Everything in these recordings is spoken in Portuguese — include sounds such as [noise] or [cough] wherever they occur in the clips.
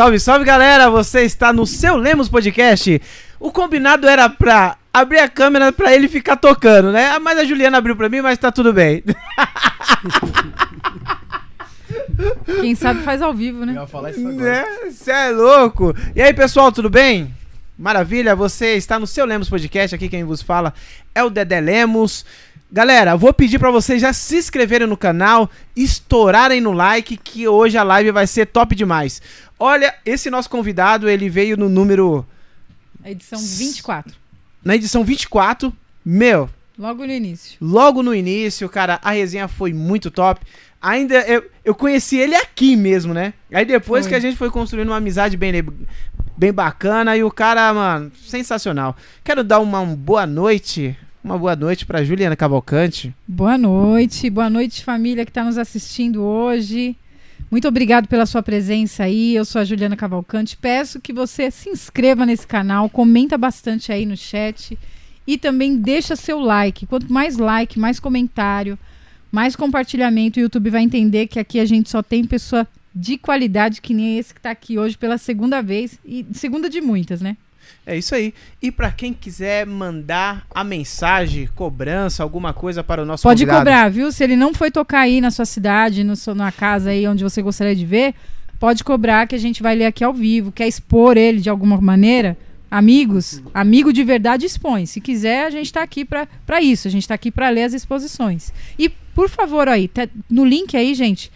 Salve, salve galera! Você está no seu Lemos Podcast. O combinado era pra abrir a câmera pra ele ficar tocando, né? Mas a Juliana abriu pra mim, mas tá tudo bem. [laughs] Quem sabe faz ao vivo, né? Eu ia falar isso agora. Né? Você é louco! E aí, pessoal, tudo bem? Maravilha, você está no seu Lemos Podcast. Aqui quem vos fala é o Dedé Lemos. Galera, vou pedir pra vocês já se inscreverem no canal, estourarem no like, que hoje a live vai ser top demais. Olha, esse nosso convidado, ele veio no número. A edição 24. Na edição 24. Meu, Logo no início. logo no início, cara, a resenha foi muito top. Ainda eu, eu conheci ele aqui mesmo, né? Aí depois Foi. que a gente foi construindo uma amizade bem, bem bacana e o cara, mano, sensacional. Quero dar uma, uma boa noite, uma boa noite pra Juliana Cavalcante. Boa noite, boa noite, família que está nos assistindo hoje. Muito obrigado pela sua presença aí. Eu sou a Juliana Cavalcante. Peço que você se inscreva nesse canal, comenta bastante aí no chat e também deixa seu like. Quanto mais like, mais comentário, mais compartilhamento, o YouTube vai entender que aqui a gente só tem pessoa de qualidade que nem esse que está aqui hoje pela segunda vez e segunda de muitas, né? É isso aí. E pra quem quiser mandar a mensagem, cobrança, alguma coisa para o nosso Pode convidado. cobrar, viu? Se ele não foi tocar aí na sua cidade, no seu, na casa aí onde você gostaria de ver, pode cobrar que a gente vai ler aqui ao vivo. Quer expor ele de alguma maneira? Amigos, amigo de verdade expõe. Se quiser, a gente tá aqui pra isso. A gente tá aqui pra ler as exposições. E, por favor, aí, tá- no link aí, gente,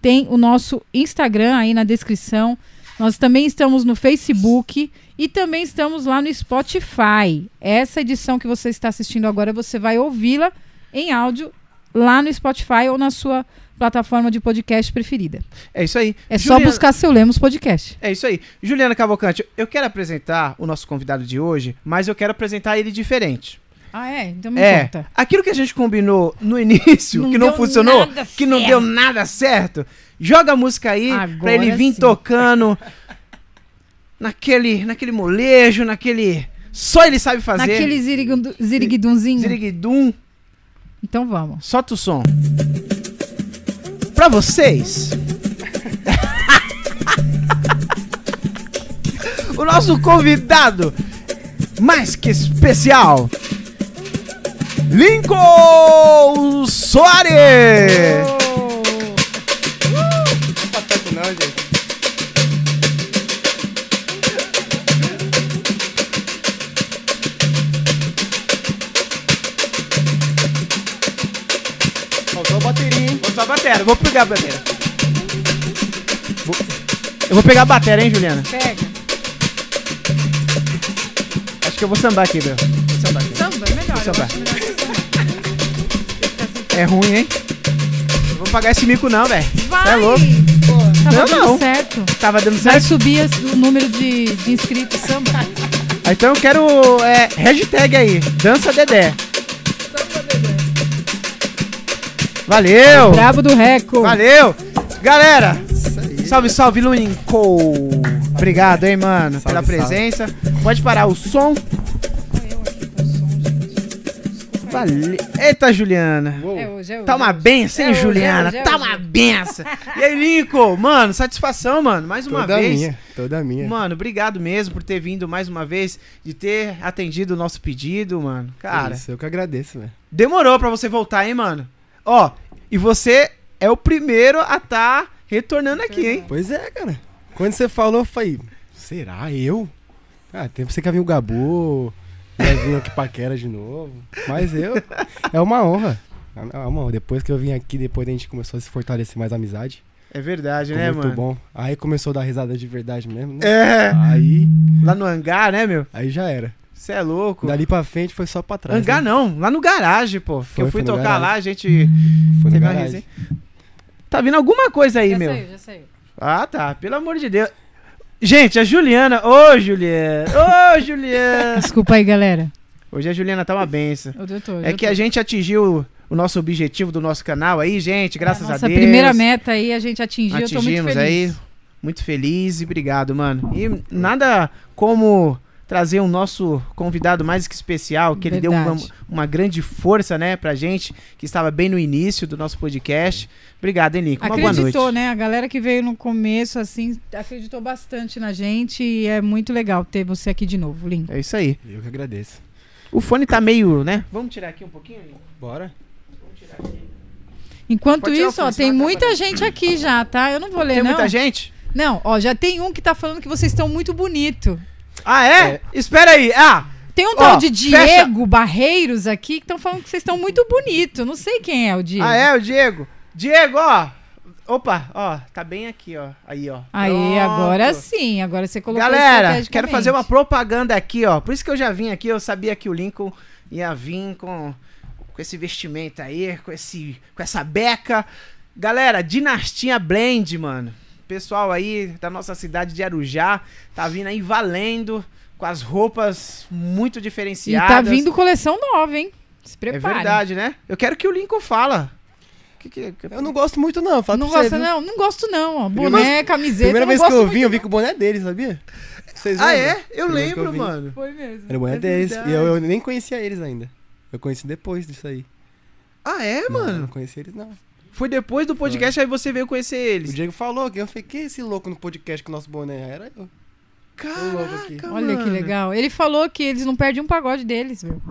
tem o nosso Instagram aí na descrição. Nós também estamos no Facebook e também estamos lá no Spotify. Essa edição que você está assistindo agora, você vai ouvi-la em áudio lá no Spotify ou na sua plataforma de podcast preferida. É isso aí. É só Juliana- buscar seu Lemos Podcast. É isso aí. Juliana Cavalcante, eu quero apresentar o nosso convidado de hoje, mas eu quero apresentar ele diferente. Ah, é? Então me É, conta. aquilo que a gente combinou no início, Não que não funcionou, que não deu nada certo, joga a música aí pra Agora ele vir sim. tocando [laughs] naquele, naquele molejo, naquele... Só ele sabe fazer. Naquele zirigundu- ziriguidunzinho. Ziriguidum. Então vamos. Solta o som. Pra vocês. [laughs] o nosso convidado mais que especial. Lincoln Soares. Não tá perto não, gente. Vou vou pegar a bateria. Vou- Eu vou pegar a bateria, hein, Juliana? Pega. Acho que eu vou sambar aqui, meu. Vou sambar aqui. Samba, é melhor. eu Samba. acho melhor que samba. É ruim, hein? Não vou pagar esse mico, não, velho. Vai! É louco. Pô, tava Não, dando não. certo. Tava dando Vai certo. subir as- o número de, de inscritos samba. Ah, Então eu quero é, hashtag aí, dança Dedé. Valeu! Brabo do Reco. Valeu! Galera, salve, salve, Lincoln! Obrigado, hein, mano, pela Salve, presença. Pode parar o som. Valeu. Eita, Juliana. É hoje, é hoje. Tá uma benção, hein, É hoje, Juliana? é hoje, é Tá uma benção. E aí, Lincoln? Mano, satisfação, mano. Mais uma Toda vez. minha, toda minha. Mano, obrigado mesmo por ter vindo mais uma vez, de ter atendido o nosso pedido, mano. Cara, Isso, eu que agradeço, velho. demorou pra você voltar, hein, mano? Ó, e você é o primeiro a tá retornando aqui, hein? Pois é, cara. Quando você falou, eu falei, será eu? Ah, tem você que vir o Gabu, vai vir aqui paquera de novo. Mas eu, é uma honra. É uma honra. Depois que eu vim aqui, depois a gente começou a se fortalecer mais a amizade. É verdade, Ficou né, muito mano? bom. Aí começou a dar risada de verdade mesmo, né? É, Aí, lá no hangar, né, meu? aí já era. Você é louco. Dali pra frente foi só pra trás. hangar né? não, lá no garagem, pô. Que Foi, eu fui tocar garagem. lá, a gente Foi no garagem. Tá vindo alguma coisa aí, Já meu. saiu, já saiu. Ah, tá. Pelo amor de Deus. Gente, a Juliana. Ô, Juliana. Ô, Juliana. Desculpa aí, galera. Hoje a Juliana tá uma benção. Eu, eu tô, É eu que tô. a gente atingiu o nosso objetivo do nosso canal aí, gente. Graças Nossa a Deus. primeira meta aí a gente atingiu, eu tô muito Atingimos feliz. aí. Muito feliz e obrigado, mano. E nada como trazer o nosso convidado mais que especial, que ele deu uma, Verdade. uma grande força, né, pra gente, que estava bem no início do nosso podcast. Obrigado, hein, Lincoln? Uma boa noite. Acreditou, né? A galera que veio no começo, assim, acreditou bastante na gente e é muito legal ter você aqui de novo, Lin. É isso aí. Eu que agradeço. O fone tá meio, né? Vamos tirar aqui um pouquinho? Bora? Vamos tirar aqui. Enquanto Pode isso, ó, tem muita gente aqui já, tá? Eu não vou ler, Tem não. muita gente? Não, ó, já tem um que tá falando que vocês estão muito bonito. Ah, é? É. Espera aí. Ah, Tem um Ó, tal de fecha. Diego Barreiros aqui que estão falando que vocês estão muito bonito. Não sei quem é o Diego. ah, é o Diego. Diego, ó. Opa, ó, tá bem aqui, ó. Aí, ó. Aí, Pronto. agora sim. Agora você colocou Galera, quero fazer uma propaganda aqui, ó. Por isso que eu já vim aqui, eu sabia que o Lincoln ia vir com, com esse vestimento aí, com, esse, com essa beca. Galera, Dinastia Blend, mano. Pessoal aí da nossa cidade de Arujá tá vindo aí valendo com as roupas muito E diferenciadas. tá vindo coleção nova, hein? Se É prepare. verdade, né? Eu quero que o Lincoln fala. Que que- que- Eu não gosto muito, não. Fala Não gosta, não? Não gosto, não. Primeira Boné, camiseta. Primeira não vez que eu vim, eu vi com o boné dele, sabia? Vocês Ah, lembram? é? Eu Primeira eu lembro, vi. mano. Foi mesmo. Era o boné É deles. E eu, eu nem conhecia eles ainda. Eu conheci depois disso aí. Ah, é, Não, mano? Não conhecia eles, não. Foi depois do podcast, aí você veio conhecer O eles. Diego falou que eu falei, que esse louco no podcast com o nosso boné? Era eu. louco aqui. Caraca, Olha que mano. legal. Ele falou que eles não perdem um pagode deles, viu?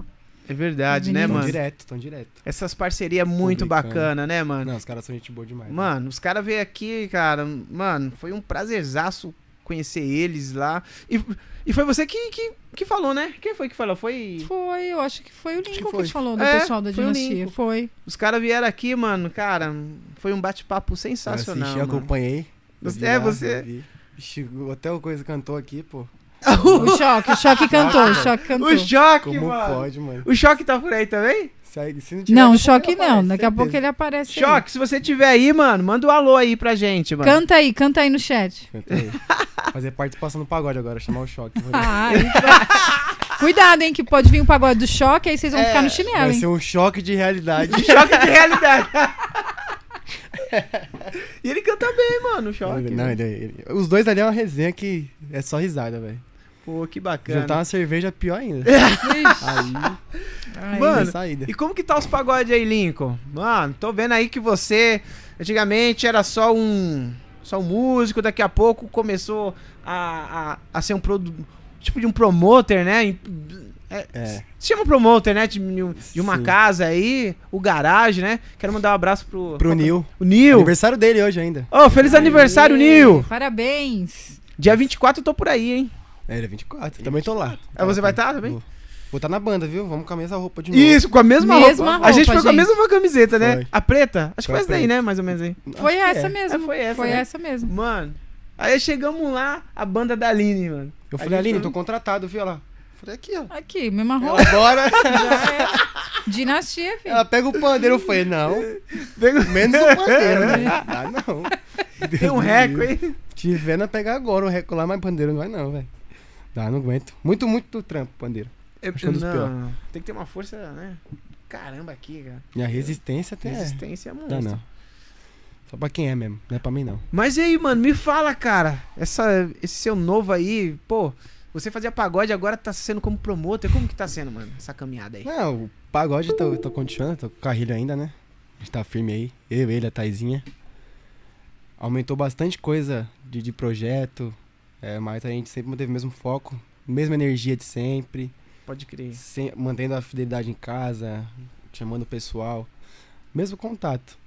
É verdade, né, meninos. Tão mano? direto, tão direto. Essas parcerias muito Publicando. bacana, né, mano? Não, os caras são gente boa demais. né? Mano, os caras veio aqui, cara. Mano, foi um prazerzaço conhecer eles lá. E, e foi você que, que, que falou, né? Quem foi que falou? Foi. Foi, eu acho que foi o que Lincoln que, foi. falou do É, pessoal da foi o dinastia. Foi. Os caras vieram aqui, mano, cara. Foi um bate-papo Eu sensacional. assisti, eu mano. acompanhei. Você- é, você- vi. Ixi, até o coisa cantou aqui, pô. O Choque, o Choque cantou, o Choque cantou. o choque, Como mano. pode, mano? O choque tá por aí também? Se aí- se não, tiver, Não, o Choque não. aparece, Daqui a pouco certeza. ele aparece. aí. Choque, se você tiver aí, mano, manda um alô aí pra gente, mano. Canta aí, canta aí no chat. Canta aí. [laughs] Fazer participação no pagode agora, chamar o choque. [laughs] Ah, vai- Cuidado, hein, que pode vir o pagode do choque, aí vocês vão É, ficar no chinelo, vai hein? ser um choque de realidade. [laughs] choque de realidade. [laughs] e ele canta bem, mano, o choque. Não, né? ele- ele- os dois ali é uma resenha que é só risada, velho. Pô, que bacana. Juntar uma cerveja é pior ainda. Aí, aí. Mano, tem saída. E como que tá os pagodes aí, Lincoln? Mano, tô vendo aí que você antigamente era só um só um músico, daqui a pouco começou a, a, a ser um produ tipo de um promoter, né? É, É. Se chama promoter, né? De, de uma Sim. casa aí, o garagem, né? Quero mandar um abraço pro, Pro Nil. o Nil. Aniversário dele hoje ainda. Ô, feliz aniversário, Aê, Nil! Parabéns. Dia 24 eu tô por aí, hein? É, ele é 24. Também tô lá. Ah, você vai estar também? Vou Vou estar na banda, viu? Vamos com a mesma roupa de novo. Isso, com a mesma, Mesma roupa. A gente roupa, foi com a gente. mesma camiseta, né? Foi. A preta? Acho que Foi essa daí, né? Mais ou menos aí. Acho Foi que essa é. mesmo. É, foi essa, Foi né? essa mesmo. Mano, aí chegamos lá, a banda da Aline, mano. Eu A falei, gente Aline, foi- tô contratado, viu? Ela. Falei, aqui, ó. Aqui, mesma roupa. Ela bora. Já é. [laughs] Dinastia, filho. Ela pega o pandeiro. Eu falei, não. Pega- Menos o pandeiro, né? [laughs] Ah, não. Tem um reco aí. Tivendo a pegar agora o reco lá, mas pandeiro não vai não, velho. Dá, não aguento. Muito, muito trampo, pandeiro. Acho que é um dos Não, tem que ter uma força, né? Caramba aqui, cara. E a resistência tem. Resistência é Dá monstro. não. Só pra quem é mesmo, não é pra mim não. Mas e aí, mano, me fala, cara. Essa, esse seu novo aí, pô, você fazia pagode, agora tá sendo como promotor. Como que tá sendo, mano, essa caminhada aí? Não, o pagode tô, tô continuando, tô com o carrilho ainda, né? A gente tá firme aí. Eu, ele, a Taizinha. Aumentou bastante coisa de, de projeto, é, mas a gente sempre manteve o mesmo foco, mesma energia de sempre, Pode crer. sem- mantendo a fidelidade em casa, chamando o pessoal, mesmo contato.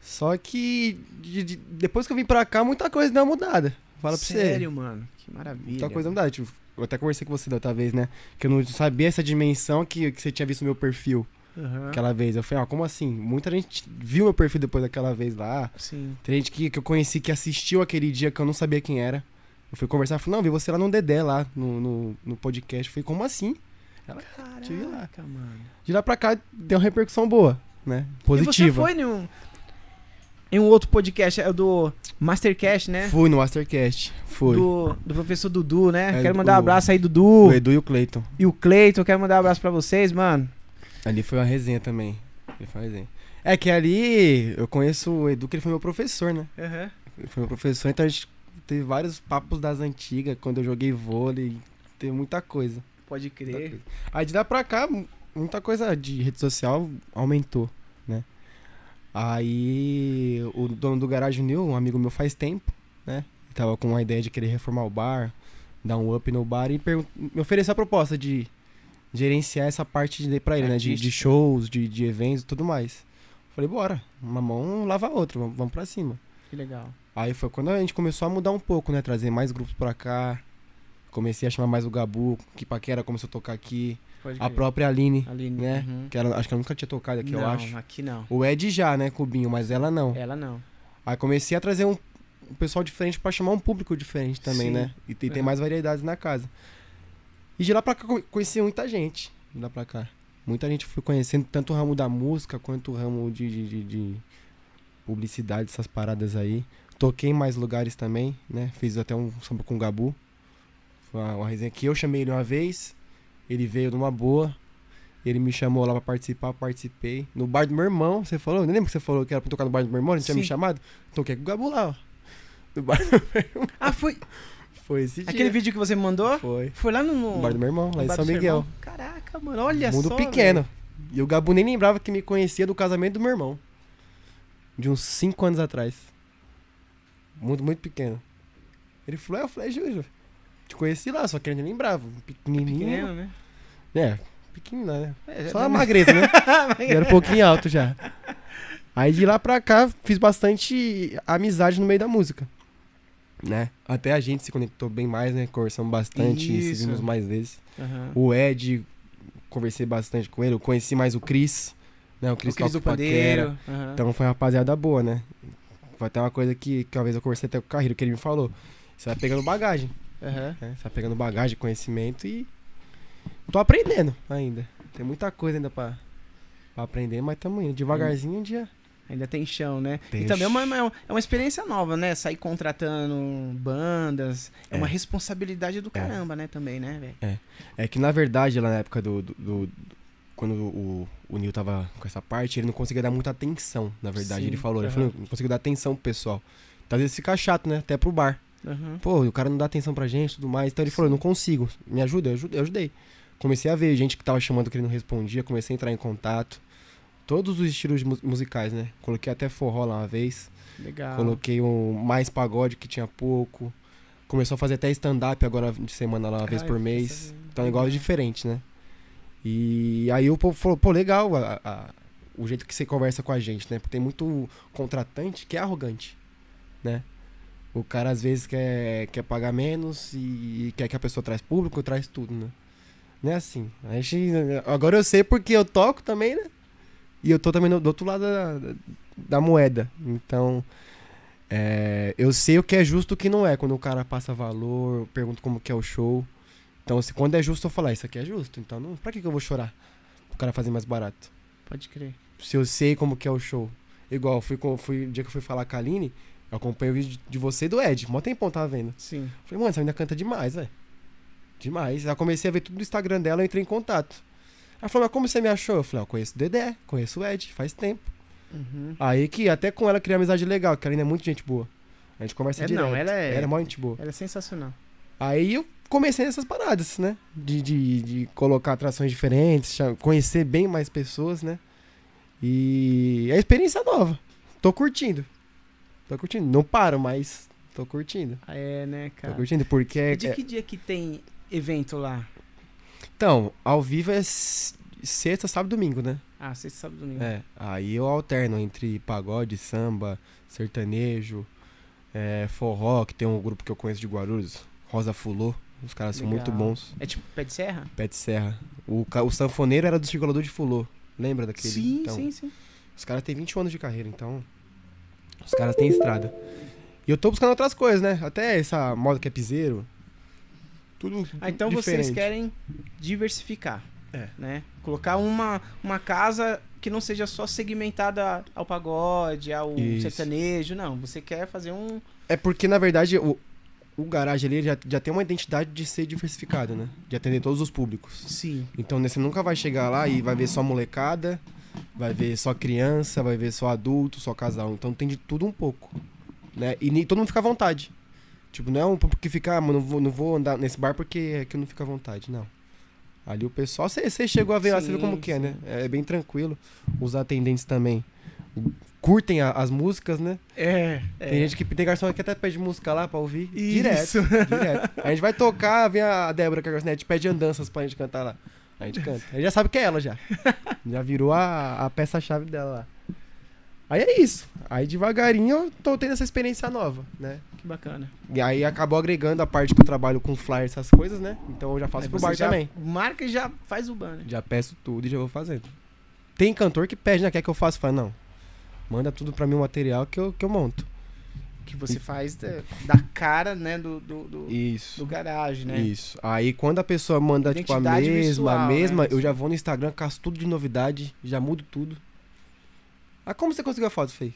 Só que de- de- depois que eu vim pra cá, muita coisa deu uma mudada. Fala pra você. Sério, mano. Que maravilha. Muita coisa mudada. Tipo, eu até conversei com você da outra vez, né? Que eu não sabia essa dimensão que, que você tinha visto no meu perfil Aham. aquela vez. Eu falei, ó, como assim? Muita gente viu meu perfil depois daquela vez lá. Sim. Tem gente que, que eu conheci que assistiu aquele dia que eu não sabia quem era. Eu fui conversar, falei, não, vi você lá no Dedé, lá no, no, no podcast. Eu falei, como assim? Te vi lá. Caraca, mano. De lá pra cá, deu uma repercussão boa, né? E Positiva. você foi em um, em um outro podcast, é o do Mastercast, né? Fui no Mastercast. Fui. Do, do professor Dudu, né? É, quero mandar um o- abraço aí, Dudu. O Edu e o Cleiton. E o Cleiton, quero mandar um abraço pra vocês, mano. Ali foi uma resenha também. Ali foi uma resenha. É que ali eu conheço o Edu, que ele foi meu professor, né? Ele foi meu professor, então a gente teve vários papos das antigas, quando eu joguei vôlei. Teve muita coisa. Pode crer. coisa. Aí de lá pra cá, mu- muita coisa de rede social aumentou, né? Aí o dono do Garage New, um amigo meu faz tempo, né? Ele tava com uma ideia de querer reformar o bar, dar um up no bar e me ofereceu a proposta de gerenciar essa parte de, pra ele, né? De, de shows, de, de eventos e tudo mais. Falei, bora, uma mão lava a outra, vamos pra cima. Que legal. Aí foi quando a gente começou a mudar um pouco, né? Trazer mais grupos pra cá. Comecei a chamar mais o Gabu, que Paquera começou a tocar aqui. A própria Aline, Aline. né? uhum. que ela, acho que ela nunca tinha tocado aqui, eu não, acho. aqui não. O Ed já, né, Cubinho, mas ela não. Ela não. Aí comecei a trazer um, um pessoal diferente pra chamar um público diferente também, Sim. né? E tem, tem Uhum. mais variedades na casa. E de lá pra cá co- conheci muita gente. De lá pra cá. Muita gente foi conhecendo tanto o ramo da música quanto o ramo de, de, de- de publicidade, essas paradas aí. Toquei em mais lugares também, né? Fiz até um samba com o Gabu. Foi uma, uma resenha que eu chamei ele uma vez. Ele veio numa boa. Ele me chamou lá pra participar, participei. No bar do meu irmão, você falou? Não lembra que você falou que era pra tocar no bar do meu irmão? Ele tinha me chamado? Toquei com o Gabu lá, ó. No bar do meu irmão. Ah, foi Foi esse dia. aquele vídeo que você me mandou? Foi. Foi lá no, No bar do meu irmão, lá em São Miguel. Caraca, mano, olha Mundo só. pequeno. E o Gabu nem lembrava que me conhecia do casamento do meu irmão. De uns 5 anos atrás. Mundo muito pequeno. Ele falou, é, eu falei, Júlio, te conheci lá, só que ele nem lembrava. Pequenininho. Pequeno, né? É, pequenininho, né? É, Só a magreza, né? [laughs] Era um pouquinho alto já. Aí de lá pra cá, fiz bastante amizade no meio da música. Né? Até a gente se conectou bem mais, né? Conversamos bastante, se vimos mais vezes. Aham. O Ed, conversei bastante com ele. Eu conheci mais o Cris, né? O O Cris, Cris do. Pandeiro. aham. Então foi uma rapaziada boa, né? Foi até uma coisa que, que uma vez eu conversei até com o Carreiro, que ele me falou. Você vai pegando bagagem, Aham. né? Você vai pegando bagagem, conhecimento e... Tô aprendendo ainda. Tem muita coisa ainda pra, pra aprender, mas tamo indo. Devagarzinho um dia... Ainda tem chão, né? Tem e também é uma, é uma- é uma experiência nova, né? Sair contratando bandas. É, É. uma responsabilidade do caramba, né? Também, né, velho? É que na verdade, lá na época do- do- do- quando o, o Nil tava com essa parte, ele não conseguia dar muita atenção, na verdade. Sim, ele falou, ele aham. falou, não conseguiu dar atenção pro pessoal. Então às vezes fica chato, né? Até pro bar. Aham. Pô, o cara não dá atenção pra gente e tudo mais. Então ele falou, eu não consigo. Me ajuda? Eu ajudei, eu ajudei. Comecei a ver gente que tava chamando que ele não respondia, comecei a entrar em contato. Todos os estilos mu- musicais, né? Coloquei até forró lá uma vez. Legal. Coloquei um mais pagode que tinha pouco. Começou a fazer até stand-up agora de semana lá, uma vez Ai, por fiquei mês. Então é um negócio diferente, né? E aí o povo falou, pô, legal a- a- o jeito que você conversa com a gente, né? Porque tem muito contratante que é arrogante, né? O cara às vezes quer, quer pagar menos e quer que a pessoa traz público, traz tudo, né? Não é assim. A gente, agora eu sei porque eu toco também, né? E eu tô também do outro lado da, da- da moeda. Então, é, eu sei o que é justo e o que não é. Quando o cara passa valor, eu pergunto como que é o show. Então, se, quando é justo, eu falar, isso aqui é justo. Então, não, pra que, que eu vou chorar? O cara fazer mais barato. Pode crer. Se eu sei como que é o show. Igual, fui, com- fui, o dia que eu fui falar com a Aline, eu acompanhei o vídeo de- você e do Ed. Mó tempão tava vendo. Sim. Falei, mano, essa menina canta demais, velho. Demais. Aí comecei a ver tudo do Instagram dela, eu entrei em contato. Ela falou, mas como você me achou? Eu falei, ó, eu conheço o Dedé, conheço o Ed, faz tempo. Uhum. Aí que até com ela criei amizade legal, que a Aline é muito gente boa. A gente conversa É, direto. não, ela é- Ela é mó gente boa. Ela é sensacional. Aí eu comecei nessas paradas, né? De, de, de colocar atrações diferentes, conhecer bem mais pessoas, né? E é experiência nova. Tô curtindo. Tô curtindo. Não paro, mas tô curtindo. Ah, É, né, Tô cara? curtindo porque é, E de que dia que tem evento lá? Então, ao vivo é sexta, sábado e domingo, né? Ah, sexta, sábado, domingo. É. Aí eu alterno entre pagode, samba, sertanejo, é, forró, que tem um grupo que eu conheço de Guarulhos, Rosa Fulô. Os caras são muito Legal. bons. É tipo pé de serra? Pé de Serra. O, o sanfoneiro era do circulador de Fulô. Lembra daquele? sim, então, sim, sim. Os caras têm 21 anos de carreira, então. Os caras têm estrada. E eu tô buscando outras coisas, né? Até essa moda que é piseiro. Tudo. Ah, então vocês diferente. querem diversificar. É. Né? Colocar uma, uma casa que não seja só segmentada ao pagode, ao Isso. sertanejo. Não, você quer fazer um. É porque, na verdade, o, o garagem ali já, já tem uma identidade de ser diversificado, né? De atender todos os públicos. Sim. Então né, você nunca vai chegar lá e vai ver só molecada, vai ver só criança, vai ver só adulto, só casal. Então tem de tudo um pouco. Né? E nem, todo mundo fica à vontade. Tipo, não é um porque ficar, ah, mano, não vou, não vou andar nesse bar porque aqui eu não fico à vontade, não. Ali o pessoal, você chegou a ver lá, você viu como Sim, que é, né? sim. É bem tranquilo. Os atendentes também curtem a- as músicas, né? É. Tem gente que tem garçom que até pede música lá pra ouvir. Isso. Direto, direto. [laughs] A gente vai tocar, vem a Débora, que é a garçonete, pede andanças pra gente cantar lá. A gente canta. A gente já sabe que é ela já. [laughs] Já virou a, a peça-chave dela lá. Aí é isso. Aí devagarinho eu tô tendo essa experiência nova, né? Que bacana. E aí acabou agregando a parte que eu trabalho com flyer, essas coisas, né? Então eu já faço Aí pro bar também. Marca e já faz o banner. Já peço tudo e já vou fazendo. Tem cantor que pede, né? Quer que eu faça? Fala, não. Manda tudo pra mim o material que eu, que eu monto. Que você faz da, da cara, né, do, do, do, Isso. do garagem, né? Isso. Aí quando a pessoa manda tipo a Identidade mesma, visual, a mesma, né? eu já vou no Instagram, caço tudo de novidade, já mudo tudo. Ah, como você conseguiu a foto, Fei?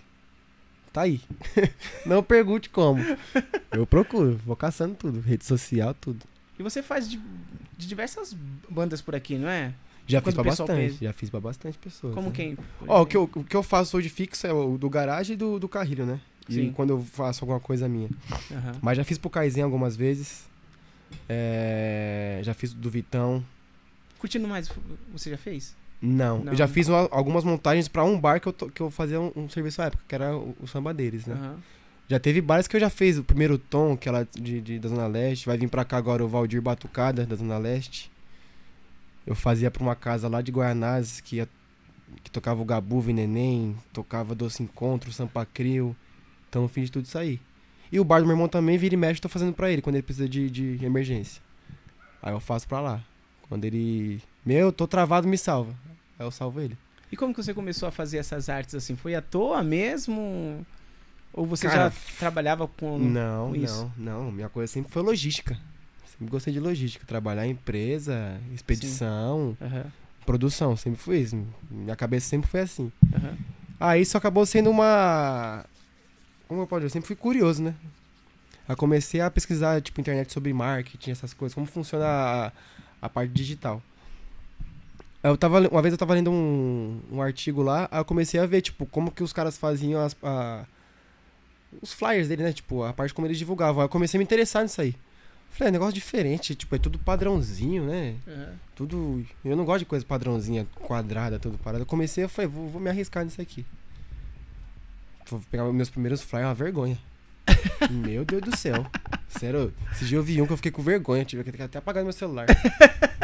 Tá aí. [laughs] Não pergunte como. Eu procuro, vou caçando tudo, rede social, tudo. E você faz de, de diversas bandas por aqui, não é? Já Quando fiz pra bastante, pede. já fiz pra bastante pessoas. Como né? quem? Ó, o que, eu, o que eu faço hoje fixo é o do garagem e do, do carrilho, né? E Sim. quando eu faço alguma coisa minha. Aham. Mas já fiz pro Kaizen algumas vezes. É, já fiz do Vitão. Curtindo mais, você já fez? Não, Não. eu já fiz uma- algumas montagens pra um bar que eu, to- que eu fazia um, um serviço à época, que era o, o Samba deles, né? Aham. Já teve bares que eu já fiz. O primeiro tom, que ela de, de- da Zona Leste. Vai vir pra cá agora o Valdir Batucada, da Zona Leste. Eu fazia pra uma casa lá de Guaianazes, que, ia- que tocava o Gabu, Neném, tocava Doce Encontro, Sampa Crio. Então eu fiz de tudo isso aí. E o bar do meu irmão também, vira e mexe, tô fazendo pra ele, quando ele precisa de, de emergência. Aí eu faço pra lá. Quando ele... Meu, tô travado, me salva. Aí eu salvo ele. E como que você começou a fazer essas artes assim? Foi à toa mesmo? Ou você Cara, já trabalhava com. Não, com isso? não, não. Minha coisa sempre foi logística. Sempre gostei de logística. Trabalhar em empresa, expedição, Aham, produção. Sempre foi isso. Minha cabeça sempre foi assim. aham. Aí isso acabou sendo uma. Como eu posso dizer? Eu sempre fui curioso, né? Aí comecei a pesquisar, tipo, internet sobre marketing, essas coisas, como funciona a, a parte digital. Eu tava, uma vez eu tava lendo um, um artigo lá, aí eu comecei a ver, tipo, como que os caras faziam as, a- os flyers dele, né? Tipo, a parte como eles divulgavam. Aí eu comecei a me interessar nisso aí. Falei, é um negócio diferente, tipo, é tudo padrãozinho, né? aham. Tudo. Eu não gosto de coisa padrãozinha, quadrada, tudo parado. Eu comecei, eu falei, vou, vou me arriscar nisso aqui. Vou pegar meus primeiros flyers, é uma vergonha. [laughs] Meu Deus do céu. Sério, esse dia eu vi um que eu fiquei com vergonha, tive que até apagar meu celular.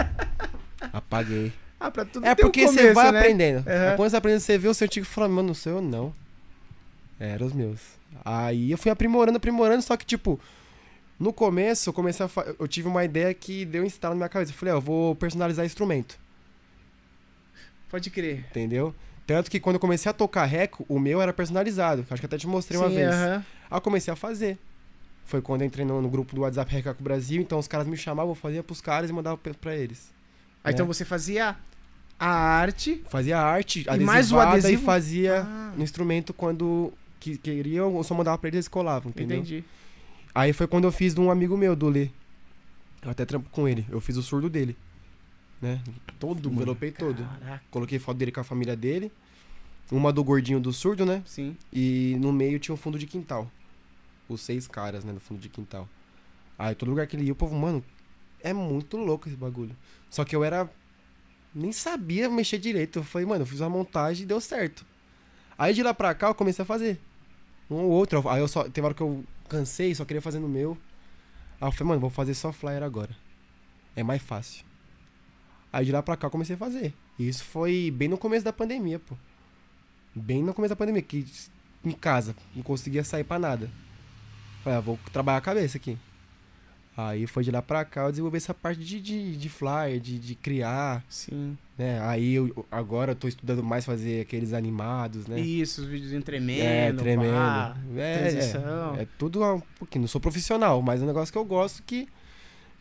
[laughs] Apaguei. Ah, pra tudo É tem um porque você vai né? aprendendo. Aham. Aí quando você aprende, você vê o seu antigo e fala, mano, não sou eu não. Era os meus. Aí eu fui aprimorando, aprimorando, só que tipo, no começo eu comecei a fa... eu tive uma ideia que deu um na minha cabeça. Eu falei, ó, eu vou personalizar instrumento, Pode crer. entendeu? Tanto que quando eu comecei a tocar reco, o meu era personalizado. Acho que até te mostrei uma Sim, vez. aham. Aí eu comecei a fazer. Foi quando eu entrei no, no grupo do WhatsApp Recaco Brasil, então os caras me chamavam, eu fazia pros caras e mandava pra- eles. Ah, então né? você fazia a arte. Fazia arte, E mais o adesivo? e fazia Ah, no instrumento quando que, queriam, eu só mandava pra eles eles colavam, entendeu? entendi. Aí foi quando eu fiz de um amigo meu, do Lê. Eu até trampo com ele. Eu fiz o surdo dele. Né? Todo, envelopei todo. Caraca, Coloquei foto dele com a família dele. Uma do gordinho do surdo, né? sim. E no meio tinha um fundo de quintal. Os seis caras, né, no fundo de quintal. Aí todo lugar que ele ia, o povo, mano, é muito louco esse bagulho. Só que eu era. Nem sabia mexer direito. Eu falei, mano, eu fiz uma montagem e deu certo. Aí de lá pra cá eu comecei a fazer. Um ou outro. Aí eu só. Teve hora que eu cansei, só queria fazer no meu. Aí eu falei, mano, vou fazer só flyer agora. É mais fácil. Aí de lá pra cá eu comecei a fazer. E isso foi bem no começo da pandemia, pô. Bem no começo da pandemia, que em casa, não conseguia sair pra nada. Falei, ah, vou trabalhar a cabeça aqui. Aí foi de lá pra cá eu desenvolvi essa parte de, de, de flyer, de, de criar, Sim. né? Aí eu, agora eu tô estudando mais fazer aqueles animados, né? Isso, os vídeos em tremendo. é, tremendo. pá, é, transição. é, é tudo um pouquinho. Não sou profissional, mas é um negócio que eu gosto que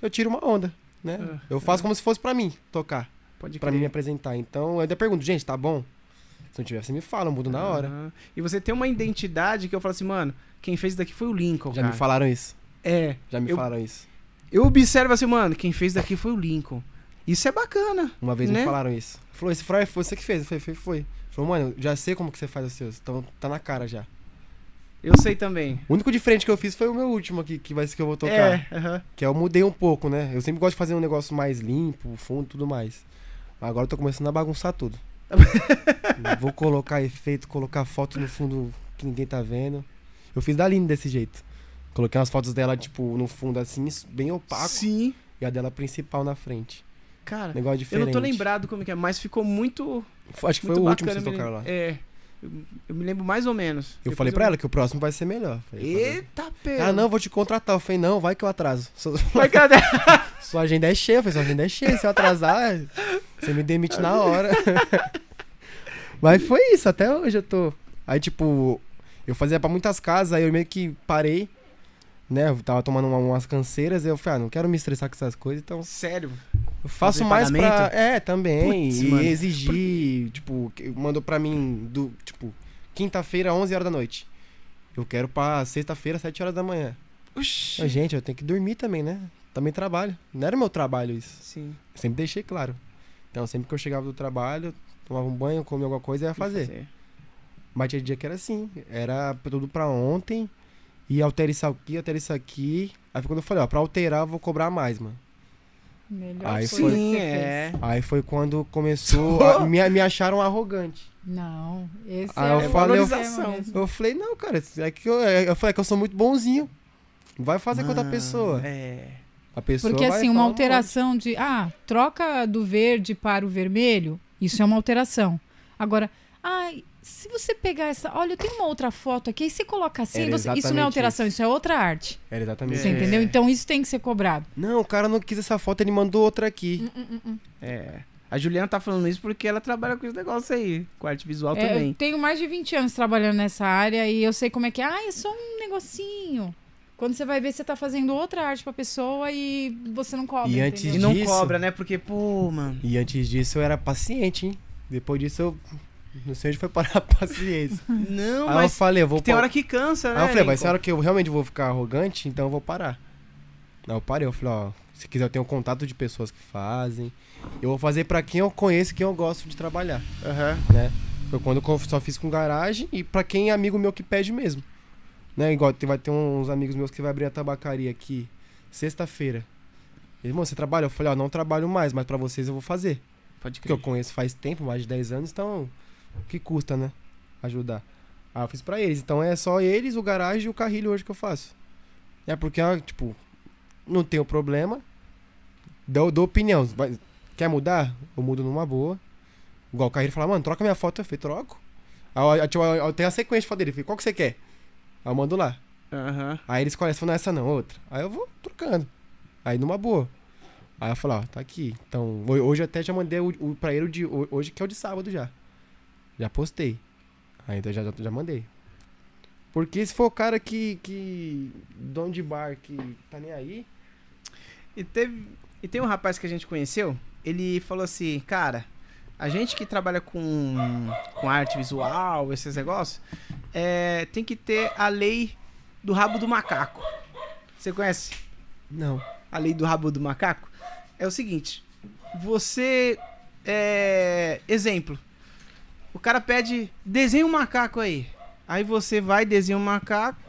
eu tiro uma onda, né? Ah, eu faço como se fosse pra mim tocar, Pode pra crer. mim me apresentar. Então eu ainda pergunto, gente, tá bom? Se não tiver, você me fala, eu mudo na hora. E você tem uma identidade que eu falo assim, mano, quem fez isso daqui foi o Lincoln, Já cara. me falaram isso. É. Já me Eu- falaram isso. Eu observo assim, mano, quem fez daqui foi o Lincoln. Isso é bacana. Uma vez Né? me falaram isso. Falou, esse foi você que fez. Eu falei, foi, foi. Falou, mano, já sei como que você faz os seus. Então tá na cara já. Eu sei também. O único diferente que eu fiz foi o meu último aqui, que vai ser que eu vou tocar. É, aham. Que eu mudei um pouco, né? Eu sempre gosto de fazer um negócio mais limpo, fundo e tudo mais. Agora eu tô começando a bagunçar tudo. [laughs] vou colocar efeito, colocar foto no fundo que ninguém tá vendo. Eu fiz da Aline desse jeito. Coloquei umas fotos dela, tipo, no fundo assim, bem opaco. Sim. E a dela principal na frente. Cara, Negócio eu diferente. não tô lembrado como que é, mas ficou muito, Acho que foi muito o último que vocês tocaram lá. É. Eu, eu me lembro mais ou menos. Eu Depois falei pra ela que o próximo vai ser melhor. Falei, Eita, pera. Ah, não, vou te contratar. Eu falei, não, vai que eu atraso. [laughs] Sua, Vai, cadê? [laughs] sua agenda é cheia. Eu falei, sua agenda é cheia. Se eu atrasar, você me demite na hora. [laughs] Mas foi isso, até hoje eu tô. Aí, tipo, eu fazia pra muitas casas, aí eu meio que parei, né? Eu tava tomando uma- umas canseiras, aí eu falei, ah, não quero me estressar com essas coisas, então Sério. eu faço Fazer mais pra. É, também. Putz, e mano. exigir, tipo, que- mandou pra mim do, tipo, quinta-feira, 11 horas da noite. Eu quero pra sexta-feira, 7 horas da manhã. Oxi. Mas, gente, eu tenho que dormir também, né? Também trabalho. Não era meu trabalho isso. Sim. Eu sempre deixei claro. Então, sempre que eu chegava do trabalho, tomava um banho, comia alguma coisa e ia fazer. Mas tinha dia que era assim. Era tudo pra ontem. E altera isso aqui, altera isso aqui. Aí foi quando eu falei, ó, pra alterar eu vou cobrar mais, mano. Melhor Aí foi- Sim, é. Aí foi quando começou. a- [laughs] me, me acharam arrogante. Não, esse Aí é eu o falei, eu-. Eu falei, não, cara, é que eu, é- eu falei que eu sou muito bonzinho. Vai fazer com outra pessoa. É. A pessoa Porque assim, uma falar um alteração de, ah, troca do verde para o vermelho, isso é uma alteração. Agora, ai, se você pegar essa, olha, eu tenho uma outra foto aqui, e se coloca assim, você- isso não é alteração, isso. é outra arte. Era exatamente Você É. isso. entendeu? Então isso tem que ser cobrado. Não, o cara não quis essa foto, ele mandou outra aqui. É. A Juliana tá falando isso porque ela trabalha com esse negócio aí, com arte visual É, eu também. tenho mais de 20 anos trabalhando nessa área e eu sei como é que é. Ah, é só um negocinho. Quando você vai ver, você tá fazendo outra arte pra pessoa e você não cobra. E antes E entendeu? não disso- cobra, né? Porque, pô, mano. E antes disso eu era paciente, hein? Depois disso eu. Não sei onde foi parar a [laughs] paciência. Não, Aí eu mas falei, eu vou tem hora que cansa, né? Aí eu falei, vai ser a hora que eu realmente vou ficar arrogante, então eu vou parar. Aí eu parei, eu falei, ó, se quiser eu tenho contato de pessoas que fazem. Eu vou fazer pra quem eu conheço, quem eu gosto de trabalhar, Aham. né? Foi quando eu só fiz com garagem e pra quem é amigo meu que pede mesmo. Né? Igual tem- vai ter uns amigos meus que vai abrir a tabacaria aqui sexta-feira. Irmão, você trabalha? Eu falei, ó, não trabalho mais, mas pra vocês eu vou fazer. Pode Porque eu crer. conheço faz tempo, mais de 10 anos, então que custa, né? Ajudar. Ah, eu fiz pra eles. Então é só eles, o garagem e o carrilho hoje que eu faço. É porque, ah, tipo, não tenho problema. Dou, dou opinião. Vai- quer mudar? Eu mudo numa boa. Igual o carrilho fala, mano, troca minha foto. Eu falei, troco. Aí eu, eu, tipo, eu- eu tenho a sequência de foto dele. Eu falei, qual que você quer? Aí eu mando lá. Aham. Aí eles escolhem, não é essa não, outra. Aí eu vou trocando. Aí numa boa. Aí eu falo, ó, tá aqui. Então, ho- hoje até já mandei o, o pra ele o de ho- hoje, que é o de sábado já. Já postei. Aí então já, já, já mandei. Porque se for o cara que. que. dono de bar que tá nem aí. E, teve, e tem um rapaz que a gente conheceu, ele falou assim, cara, a gente que trabalha com, com arte visual, esses negócios, é, tem que ter a lei do rabo do macaco. Você conhece Não. a lei do rabo do macaco? É o seguinte, você. É, exemplo. O cara pede, desenha um macaco aí. Aí você vai, desenha um macaco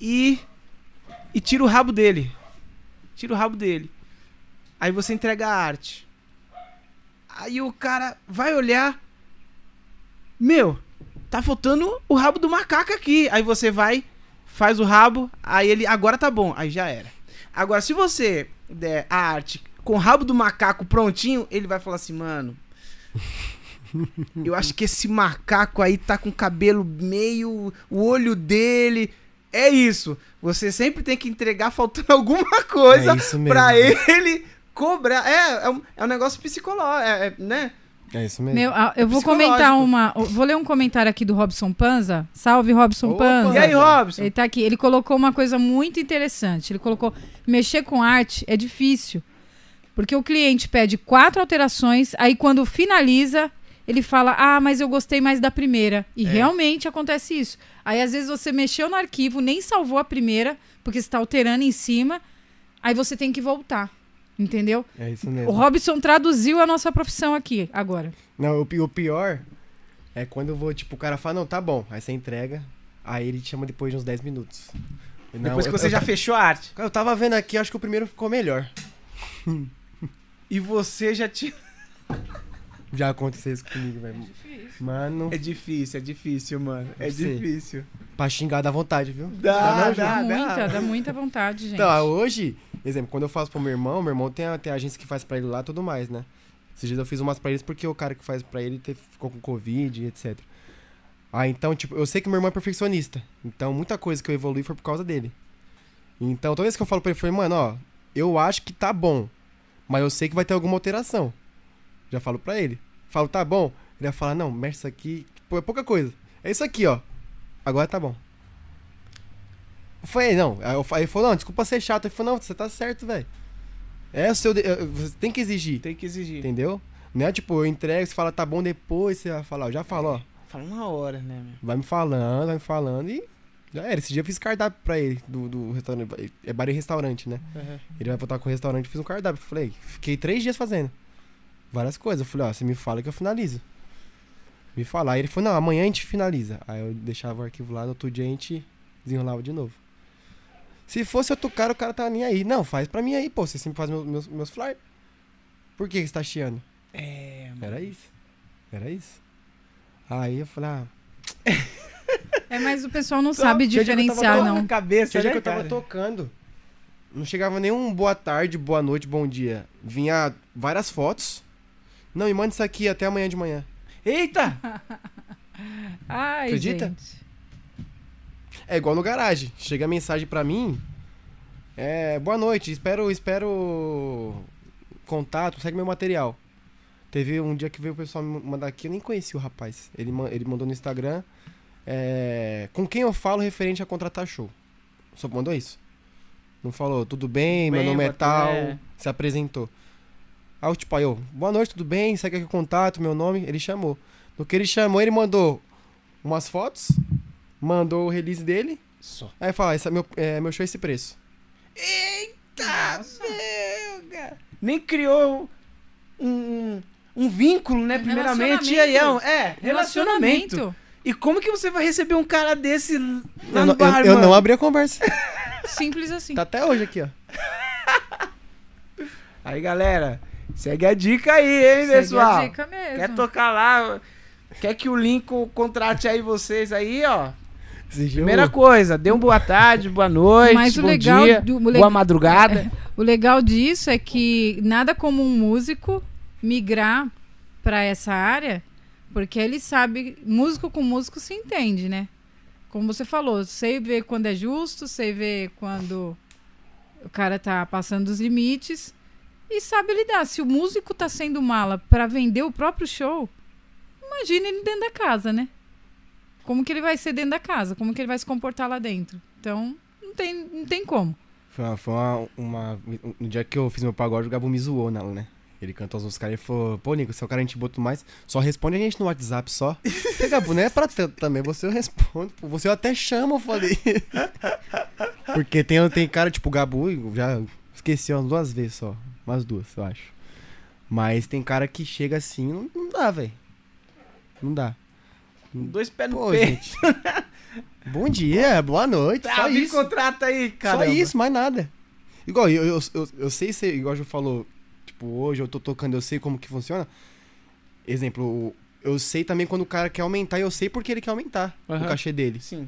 e. E tira o rabo dele. Tira o rabo dele. Aí você entrega a arte. Aí o cara vai olhar. Meu, tá faltando o rabo do macaco aqui. Aí você vai, faz o rabo. Aí ele, agora tá bom. Aí já era. Agora, se você der a arte com o rabo do macaco prontinho, ele vai falar assim, mano. Eu acho que esse macaco aí tá com o cabelo meio. O olho dele. É isso. Você sempre tem que entregar faltando [laughs] alguma coisa é pra ele cobrar. É, é um, é um negócio psicológico, é, é, né? É isso mesmo. Meu, eu vou psicológico. comentar uma. Vou ler um comentário aqui do Robson Panza. Salve, Robson Opa! Panza. E aí, Robson? Ele tá aqui. Ele colocou uma coisa muito interessante. Ele colocou: mexer com arte é difícil. Porque o cliente pede quatro alterações, aí quando finaliza, ele fala: Ah, mas eu gostei mais da primeira. E É. realmente acontece isso. Aí às vezes você mexeu no arquivo, nem salvou a primeira, porque você está alterando em cima, aí você tem que voltar. Entendeu? É isso O mesmo. Robson traduziu a nossa profissão aqui agora. Não, o, o pior é quando eu vou, tipo, o cara fala, não, tá bom. Aí você entrega. Aí ele te chama depois de uns 10 minutos. Não, Depois que eu- você eu, já fechou a arte. Eu tava vendo aqui, acho que o primeiro ficou melhor. [laughs] E você já tinha. [laughs] Já aconteceu isso comigo, velho. Mano, É difícil, é difícil, mano. É difícil. pra xingar dá vontade, viu? Dá, dá, Dá dá. muita, dá muita vontade, gente. Então, hoje, exemplo, quando eu faço pro meu irmão, meu irmão tem tem a agência que faz pra ele lá e tudo mais, né? Esses dias eu fiz umas pra eles porque o cara que faz pra ele teve- ficou com Covid etc. Ah, então, tipo, eu sei que meu irmão é perfeccionista. Então, muita coisa que eu evolui foi por causa dele. Então, toda vez que eu falo pra ele, eu falei, mano, ó, eu acho que tá bom. Mas eu sei que vai ter alguma alteração. Já falo pra ele. Falo, tá bom? Ele vai falar, não, mexe isso aqui. Pô, é pouca coisa. É isso aqui, ó. Agora tá bom. Eu falei, não. Aí ele falou, não, desculpa ser chato. Ele falou, não, você tá certo, velho. É o seu. de- Você tem que exigir. Tem que exigir. Entendeu? Não é tipo, eu entrego, você fala, tá bom depois, você vai falar, eu já falo, ó. Fala na hora, né, meu? Vai me falando, vai me falando e. Já era. Esse dia eu fiz cardápio pra ele do, do restaurante. É bar e restaurante, né? Ele vai voltar com o restaurante, fiz um cardápio. Falei, fiquei três dias fazendo. Várias coisas. Eu falei, ó, você me fala que eu finalizo. Me fala. Aí ele falou, não, amanhã a gente finaliza. Aí eu deixava o arquivo lá, no outro dia a gente desenrolava de novo. Se fosse outro cara, o cara tava nem aí. Não, faz pra mim aí, pô. Você sempre faz meus, meus, meus flyers. Por que que você tá chiando? É, mano. Era isso. Era isso. Aí eu falei, ah, [laughs] É, mas o pessoal não sabe tinha dia que eu tava diferenciar, não. cabeça, Tinha né, que eu tava tocando. Não chegava nenhum boa tarde, boa noite, bom dia. Vinha várias fotos. Não, me manda isso aqui até amanhã de manhã. Eita! [laughs] Ai, Acredita? gente. É igual no garagem. Chega a mensagem pra mim. É, boa noite, espero, espero contato, segue meu material. Teve um dia que veio o pessoal me mandar aqui, eu nem conheci o rapaz. Ele, ele mandou no Instagram. é, com quem eu falo referente a contratar show. Só mandou isso. Não falou, tudo bem, meu Bem, nome é tal, é. se apresentou. Aí eu, tipo, aí eu, boa noite, tudo bem? Segue aqui o contato, meu nome. Ele chamou. No que ele chamou, ele mandou umas fotos, mandou o release dele. Só. Aí fala, esse é meu, é, meu show é esse preço. Eita, meu, cara. Nem criou um, um, vínculo, né? Primeiramente. E aí, é, um- é, relacionamento. E como que você vai receber um cara desse lá Eu, no não- bar, eu- eu mano? não abri a conversa. Simples assim. tá até hoje aqui, ó. Aí, galera, segue a dica aí, hein, Segue pessoal? a dica mesmo. Quer tocar lá? Quer que o Lincoln contrate aí vocês aí, ó? Primeira coisa, dê um boa tarde, boa noite, Mas o bom legal dia, do- o boa madrugada. [laughs] O legal disso é que nada como um músico migrar pra essa área, porque ele sabe, músico com músico se entende, né? Como você falou, sei ver quando é justo, sei ver quando o cara tá passando dos limites e sabe lidar. Se o músico tá sendo mala pra vender o próprio show, imagina ele dentro da casa, né? Como que ele vai ser dentro da casa? Como que ele vai se comportar lá dentro? Então, não tem, não tem como. Foi, uma, foi uma, uma- um- No dia que eu fiz meu pagode, o Gabo me zoou nela, né? Ele cantou as caras e falou, pô, Nico, você é o cara a gente botou mais. Só responde a gente no WhatsApp só. Falei, Gabo, não é pra tanto também. Você eu respondo. Você eu até chama, eu falei. [laughs] Porque tem, tem cara, tipo, Gabu, já esqueci umas duas vezes só. Umas duas, eu acho. Mas tem cara que chega assim, não, não dá, velho. Não dá. Dois pés no Pô, peito. [laughs] Bom dia, boa noite. Tá, só me isso. contrata aí, cara. Só isso, mais nada. Igual, eu, eu, eu, eu sei se, igual já falou, tipo, hoje eu tô tocando, eu sei como que funciona. Exemplo, eu sei também quando o cara quer aumentar, eu sei porque ele quer aumentar Aham. o cachê dele. Sim.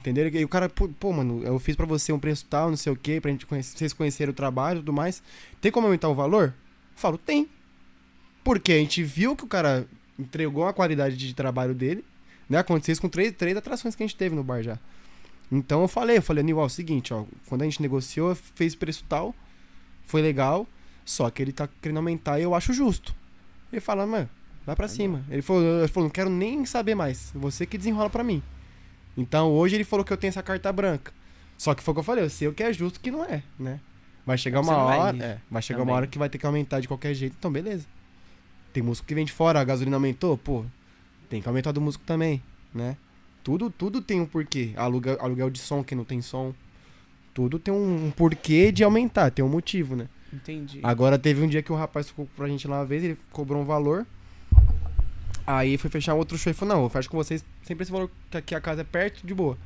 Entendeu? E o cara, pô, mano, eu fiz pra você um preço tal, não sei o quê, pra gente conhecer, vocês conhecerem o trabalho e tudo mais. Tem como aumentar o valor? Eu falo, tem. Porque a gente viu que o cara entregou a qualidade de trabalho dele, né? Aconteceu isso com três, três atrações que a gente teve no bar já. Então eu falei, eu falei, Aníbal, é o seguinte, ó, quando a gente negociou, fez preço tal, foi legal, só que ele tá querendo aumentar e eu acho justo. Ele fala, mano, vai pra cima. Ele falou, ele falou, não quero nem saber mais, você que desenrola pra mim. Então hoje ele falou que eu tenho essa carta branca. Só que foi o que eu falei, eu sei o que é justo que não é, né? Vai chegar Você uma vai hora, ir é, vai chegar também. uma hora que vai ter que aumentar de qualquer jeito, então beleza. Tem músico que vem de fora, a gasolina aumentou, pô, tem que aumentar do músico também, né? Tudo, tudo tem um porquê. Aluguel, aluguel de som, quem não tem som. Tudo tem um, um porquê de aumentar, tem um motivo, né? Entendi. Agora teve um dia que o rapaz ficou pra gente lá uma vez, ele cobrou um valor. Aí foi fechar outro show e falou, não, eu fecho com vocês sempre esse valor, que aqui a casa é perto, de boa.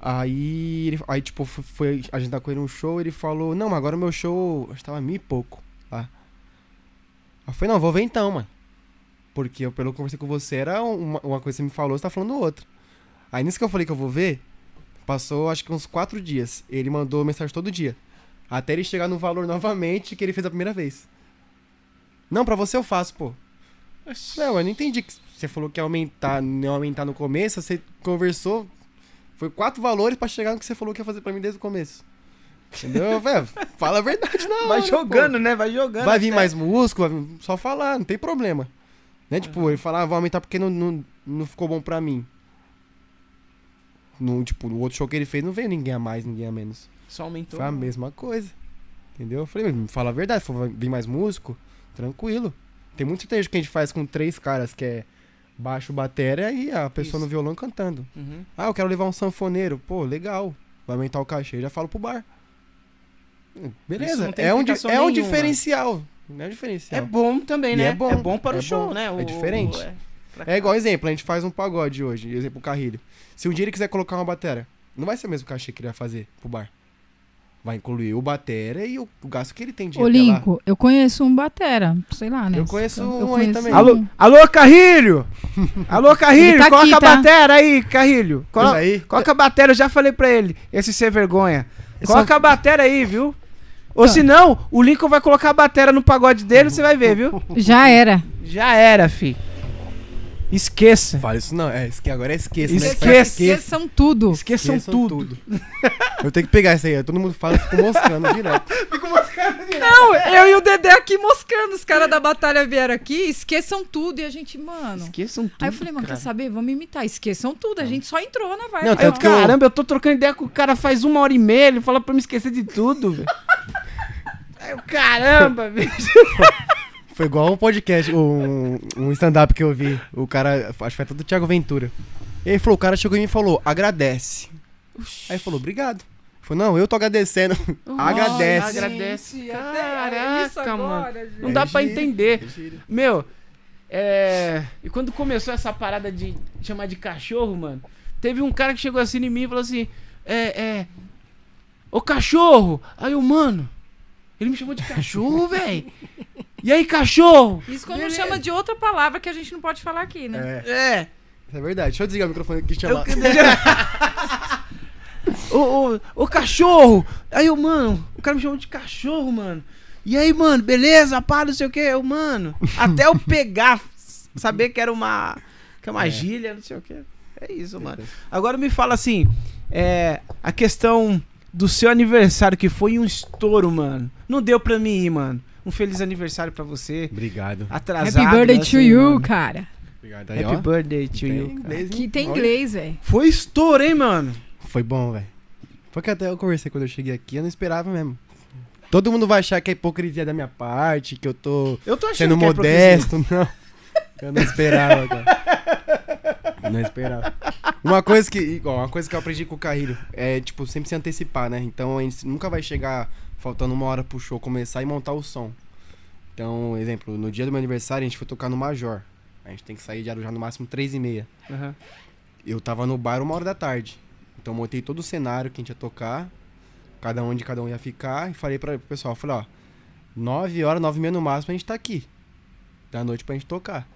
Aí, ele, aí tipo, foi agendar com ele um show, ele falou, não, mas agora o meu show acho que tava mil e pouco lá. Aí falei, não, vou ver então, mano. Porque eu, pelo que eu conversei com você, era uma, uma coisa que você me falou, você tá falando outra. Aí nisso que eu falei que eu vou ver, passou acho que uns quatro dias. Ele mandou mensagem todo dia. Até ele chegar no valor novamente que ele fez a primeira vez. Não, pra você eu faço, pô. Não, eu não entendi que você falou que ia aumentar, não aumentar no começo, você conversou, foi quatro valores pra chegar no que você falou que ia fazer pra mim desde o começo. Entendeu? Velho, [laughs] fala a verdade não. Vai jogando, né? Vai jogando. Vai vir até. mais músculo, vai vir- só falar, não tem problema. Né? Tipo, ele falar, ah, vou aumentar porque não, não, não ficou bom pra mim. No, tipo, no outro show que ele fez, não veio ninguém a mais, ninguém a menos. Só aumentou. Foi a mesma coisa. Entendeu? Eu falei, fala a verdade, for vir mais músico, tranquilo. Tem muito sertanejo que a gente faz com três caras, que é baixo, bateria e a pessoa Isso. no violão cantando. Uhum. Ah, eu quero levar um sanfoneiro. Pô, legal. Vai aumentar o cachê, já falo pro bar. Beleza, é um, é um diferencial. É um diferencial. É bom também, né? é bom, para o é show, bom. né? É diferente. o- É cá. igual exemplo, a gente faz um pagode hoje, exemplo, o Carrilho. Se um dia ele quiser colocar uma batera, não vai ser o mesmo cachê que ele vai fazer pro bar. Vai incluir o batera e o, o gasto que ele tem de Ô, até lá. Linco, eu conheço um batera, sei lá, né? Eu conheço Eu um aí conheço também. um. Alô, alô, Carrilho! [laughs] Alô, Carrilho, tá coloca aqui, a tá? bateria aí, Carrilho. Colo aí, Coloca a bateria, eu já falei pra ele, esse ser vergonha. Coloca a bateria aí, viu? Ou Tá. se não, o Lincoln vai colocar a bateria no pagode dele, [laughs] você vai ver, viu? Já era. Já era, fi. Esqueça. fala isso não, é, esque, agora é esqueça, Esqueça. né? Esqueçam tudo. Esqueçam, Esqueçam tudo. [laughs] Eu tenho que pegar isso aí, todo mundo fala, eu [laughs] fico moscando direto. Não, eu e o Dedé aqui moscando. Os caras da batalha vieram aqui, esqueçam tudo. E a gente, mano. Esqueçam tudo. Aí eu falei, mano, cara. quer saber? Vamos imitar. Esqueçam tudo. A gente só entrou na vibe. Não, tanto que eu- caramba, eu tô trocando ideia com o cara faz uma hora e meia, ele fala pra eu me esquecer de tudo, velho. [laughs] Aí eu, caramba, velho. Foi igual um podcast, um, um stand-up que eu vi. O cara, acho que foi até do Thiago Ventura. E ele falou, o cara chegou em mim e falou, agradece. Aí ele falou, obrigado. Falou, não, eu tô agradecendo. agradece. agradece. Gente, Caraca, isso agora, mano. gente. Não dá É pra gíria, entender. é gíria. Meu, é. E quando começou essa parada de chamar de cachorro, mano, teve um cara que chegou assim em mim e falou assim: É, é. Ô cachorro! Aí eu, mano, ele me chamou de cachorro, velho. E aí, cachorro? Isso quando Beleza. chama de outra palavra que a gente não pode falar aqui, né? É, É. é verdade. Deixa eu desligar o microfone aqui e Eu, chamar. [laughs] ô, ô, ô, cachorro! Aí eu, mano, o cara me chamou de cachorro, mano. E aí, mano, beleza? Pá, não sei o que. Eu, mano, até eu pegar, saber que era uma. Que é uma É. gíria, não sei o que. É isso, mano. Agora me fala assim, é. A questão do seu aniversário, que foi um estouro, mano. Não deu pra mim ir, mano. Um feliz aniversário pra você. Obrigado. Atrasado. Happy birthday assim, to you, mano. cara. Obrigado aí, Happy ó. birthday to Tem you. inglês? Aqui tem inglês, velho. Foi estouro, hein, mano? Foi bom, velho. Foi que até eu conversei quando eu cheguei aqui, eu não esperava mesmo. Todo mundo vai achar que é hipocrisia da minha parte, que eu tô Eu tô achando sendo que é modesto, [laughs] não. Eu não esperava, cara. Não esperava. Uma coisa que, igual, uma coisa que eu aprendi com o Carrilho é, tipo, sempre se antecipar, né? Então a gente nunca vai chegar faltando uma hora pro show começar e montar o som. Então, exemplo, no dia do meu aniversário a gente foi tocar no Major. A gente tem que sair de Arujá no máximo três e meia. Aham. Eu tava no bar uma hora da tarde. Então montei todo o cenário que a gente ia tocar, cada um onde cada um ia ficar, e falei para o pessoal, falei, ó, 9 horas, 9 e meia no máximo a gente tá aqui. Da noite pra gente tocar.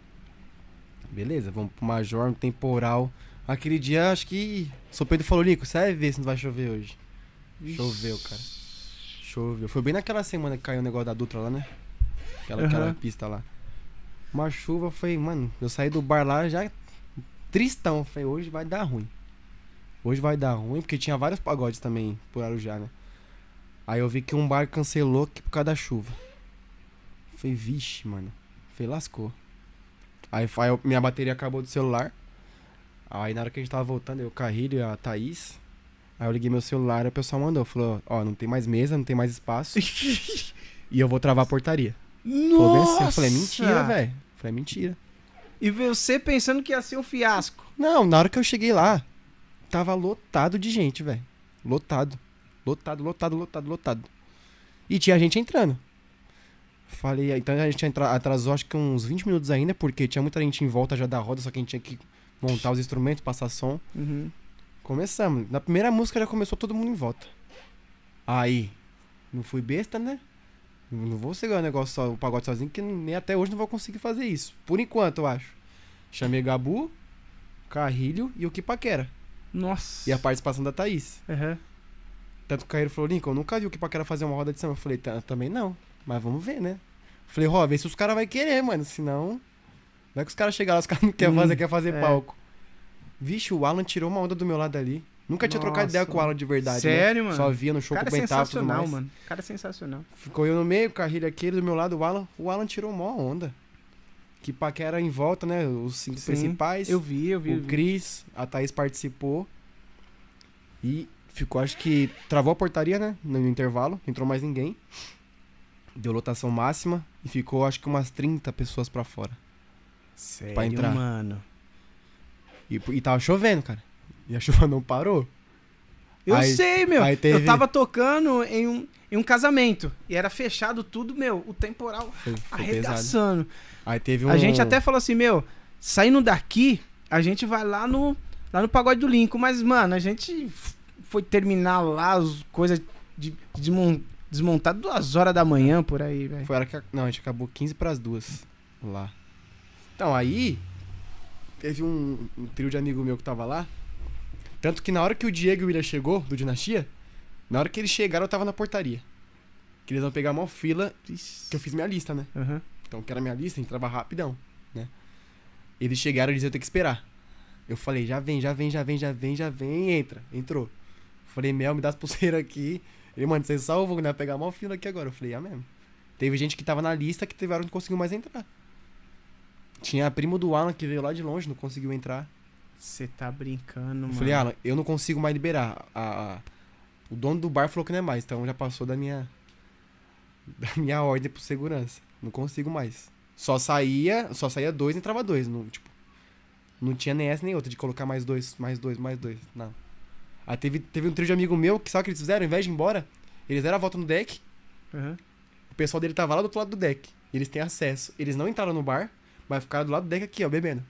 Beleza, vamos pro Major, um temporal. Aquele dia, acho que. São Pedro falou, Nico, você vai ver se não vai chover hoje. Choveu, cara. Choveu. Foi bem naquela semana que caiu o negócio da Dutra lá, né? Aquela, aquela Aham. pista lá. Uma chuva foi, mano, eu saí do bar lá já tristão. Falei, hoje vai dar ruim. Hoje vai dar ruim, porque tinha vários pagodes também por Arujá, né? Aí eu vi que um bar cancelou que por causa da chuva. Falei, vixe, mano. Falei, lascou. Aí, aí minha bateria acabou do celular. Aí na hora que a gente tava voltando, eu, o Carrilho e a Thaís. Aí eu liguei meu celular e o pessoal mandou. Falou, ó, não tem mais mesa, não tem mais espaço. [laughs] e eu vou travar a portaria. Bem assim. Eu falei, mentira, velho. Falei, mentira. E você pensando que ia ser um fiasco. Não, na hora que eu cheguei lá, tava lotado de gente, velho. Lotado. Lotado, lotado, lotado, lotado. E tinha gente entrando. Falei, então a gente atrasou acho que uns 20 minutos ainda, porque tinha muita gente em volta já da roda, só que a gente tinha que montar os instrumentos, passar som. Uhum. Começamos. Na primeira música já começou todo mundo em volta. Aí, não fui besta, né? Não vou segurar o negócio só, o pagode sozinho, que nem até hoje não vou conseguir fazer isso. Por enquanto, eu acho. Chamei Gabu, Carrilho e o Kipaquera. Nossa. E a participação da Thaís. Aham. Tanto que o Carrilho falou, Lincoln, eu nunca vi o Kipaquera fazer uma roda de samba. Eu falei, "Tá, também não. Mas vamos ver, né? Falei, Ró, vê se os caras vão querer, mano. Senão. Não é que os caras chegaram lá, os [laughs] caras não querem Hum, fazer, quer fazer é. palco. Vixe, o Alan tirou uma onda do meu lado ali. Nunca tinha trocado Nossa, ideia com o Alan de verdade. Sério, né? mano? Só via no O show, cara é comentava tudo sensacional, mais. mano. O cara é sensacional. Ficou eu no meio, o Carrilho aqui, ele do meu lado, o Alan. O Alan tirou mó onda. Que paquera em volta, né? Os cinco Sim, principais. Eu vi, eu vi. o. Cris, a Thaís participou. E ficou, acho que. Travou a portaria, né? No, intervalo. Entrou mais ninguém. Deu lotação máxima. E ficou, acho que umas 30 pessoas pra fora. Sério, pra entrar. mano. E, e tava chovendo, cara. E a [laughs] chuva não parou. Eu Aí- sei, meu. teve- Eu tava tocando em um, em um casamento. E era fechado tudo, meu. O temporal Foi, foi pesado. arregaçando. Aí teve um. A gente até falou assim, meu, saindo daqui, a gente vai lá no, lá no pagode do Lincoln. Mas, mano, a gente foi terminar lá as coisas de, desmon, desmontar duas horas da manhã por aí, velho. Foi a hora que. a- Não, a gente acabou 15 pras duas lá. Então, aí. Teve um, um trio de amigo meu que tava lá. Tanto que na hora que o Diego e o William chegou, do Dinastia, na hora que eles chegaram, eu tava na portaria. Que eles vão pegar uma fila, que eu fiz minha lista, né? Aham. Então, que era minha lista, entrava rapidão, né? Eles chegaram e eles iam ter que esperar. Eu falei, já vem, já vem, já vem, já vem, já vem, entra. Entrou. Falei, Mel, me dá as pulseiras aqui. Ele, mano, você salvou, né? Pegar uma fila aqui agora. Eu falei, ah, mesmo. Teve gente que tava na lista que teve hora que não conseguiu mais entrar. Tinha a primo do Alan que veio lá de longe, não conseguiu entrar. Você tá brincando, Eu mano. falei, Alan, eu não consigo mais liberar. A, a- o dono do bar falou que não é mais, então já passou da minha [laughs] da minha ordem pro segurança. Não consigo mais. Só saía, só saía dois, entrava dois, não, tipo, não tinha nem essa nem outra de colocar mais dois, mais dois, mais dois, não. Aí teve, teve um trio de amigo meu que sabe o que eles fizeram? Ao invés de ir embora, eles deram a volta no deck, Aham. o pessoal dele tava lá do outro lado do deck. Eles têm acesso. Eles não entraram no bar, mas ficaram do lado do deck aqui, ó, bebendo.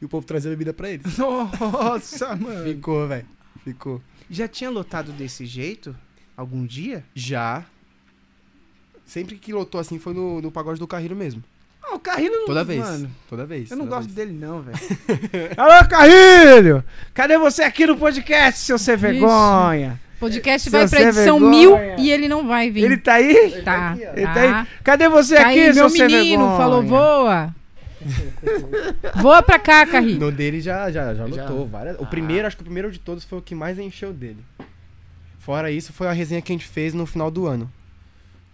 E o povo trazia bebida pra eles. [laughs] Nossa, [laughs] mano. Ficou, velho. Ficou. Já tinha lotado desse jeito? Algum dia? Já. Sempre que lotou assim foi no, no pagode do Carrilho mesmo. Ah, o Carrilho não. Toda vez. Mano, Toda vez. eu não gosto vez. dele, não, velho. [laughs] Alô, Carrilho! Cadê você aqui no podcast, seu sem vergonha? Podcast Seu vai pra edição vergonha. mil e ele não vai vir. Ele tá aí? tá. Ele tá. tá aí? Cadê você Tá aqui, aí, seu meu menino vergonha? falou, voa. [laughs] voa pra cá, Carrinho. No dele já, já, já Já. lotou várias. O Ah. primeiro, acho que o primeiro de todos foi o que mais encheu dele. Fora isso, foi a resenha que a gente fez no final do ano.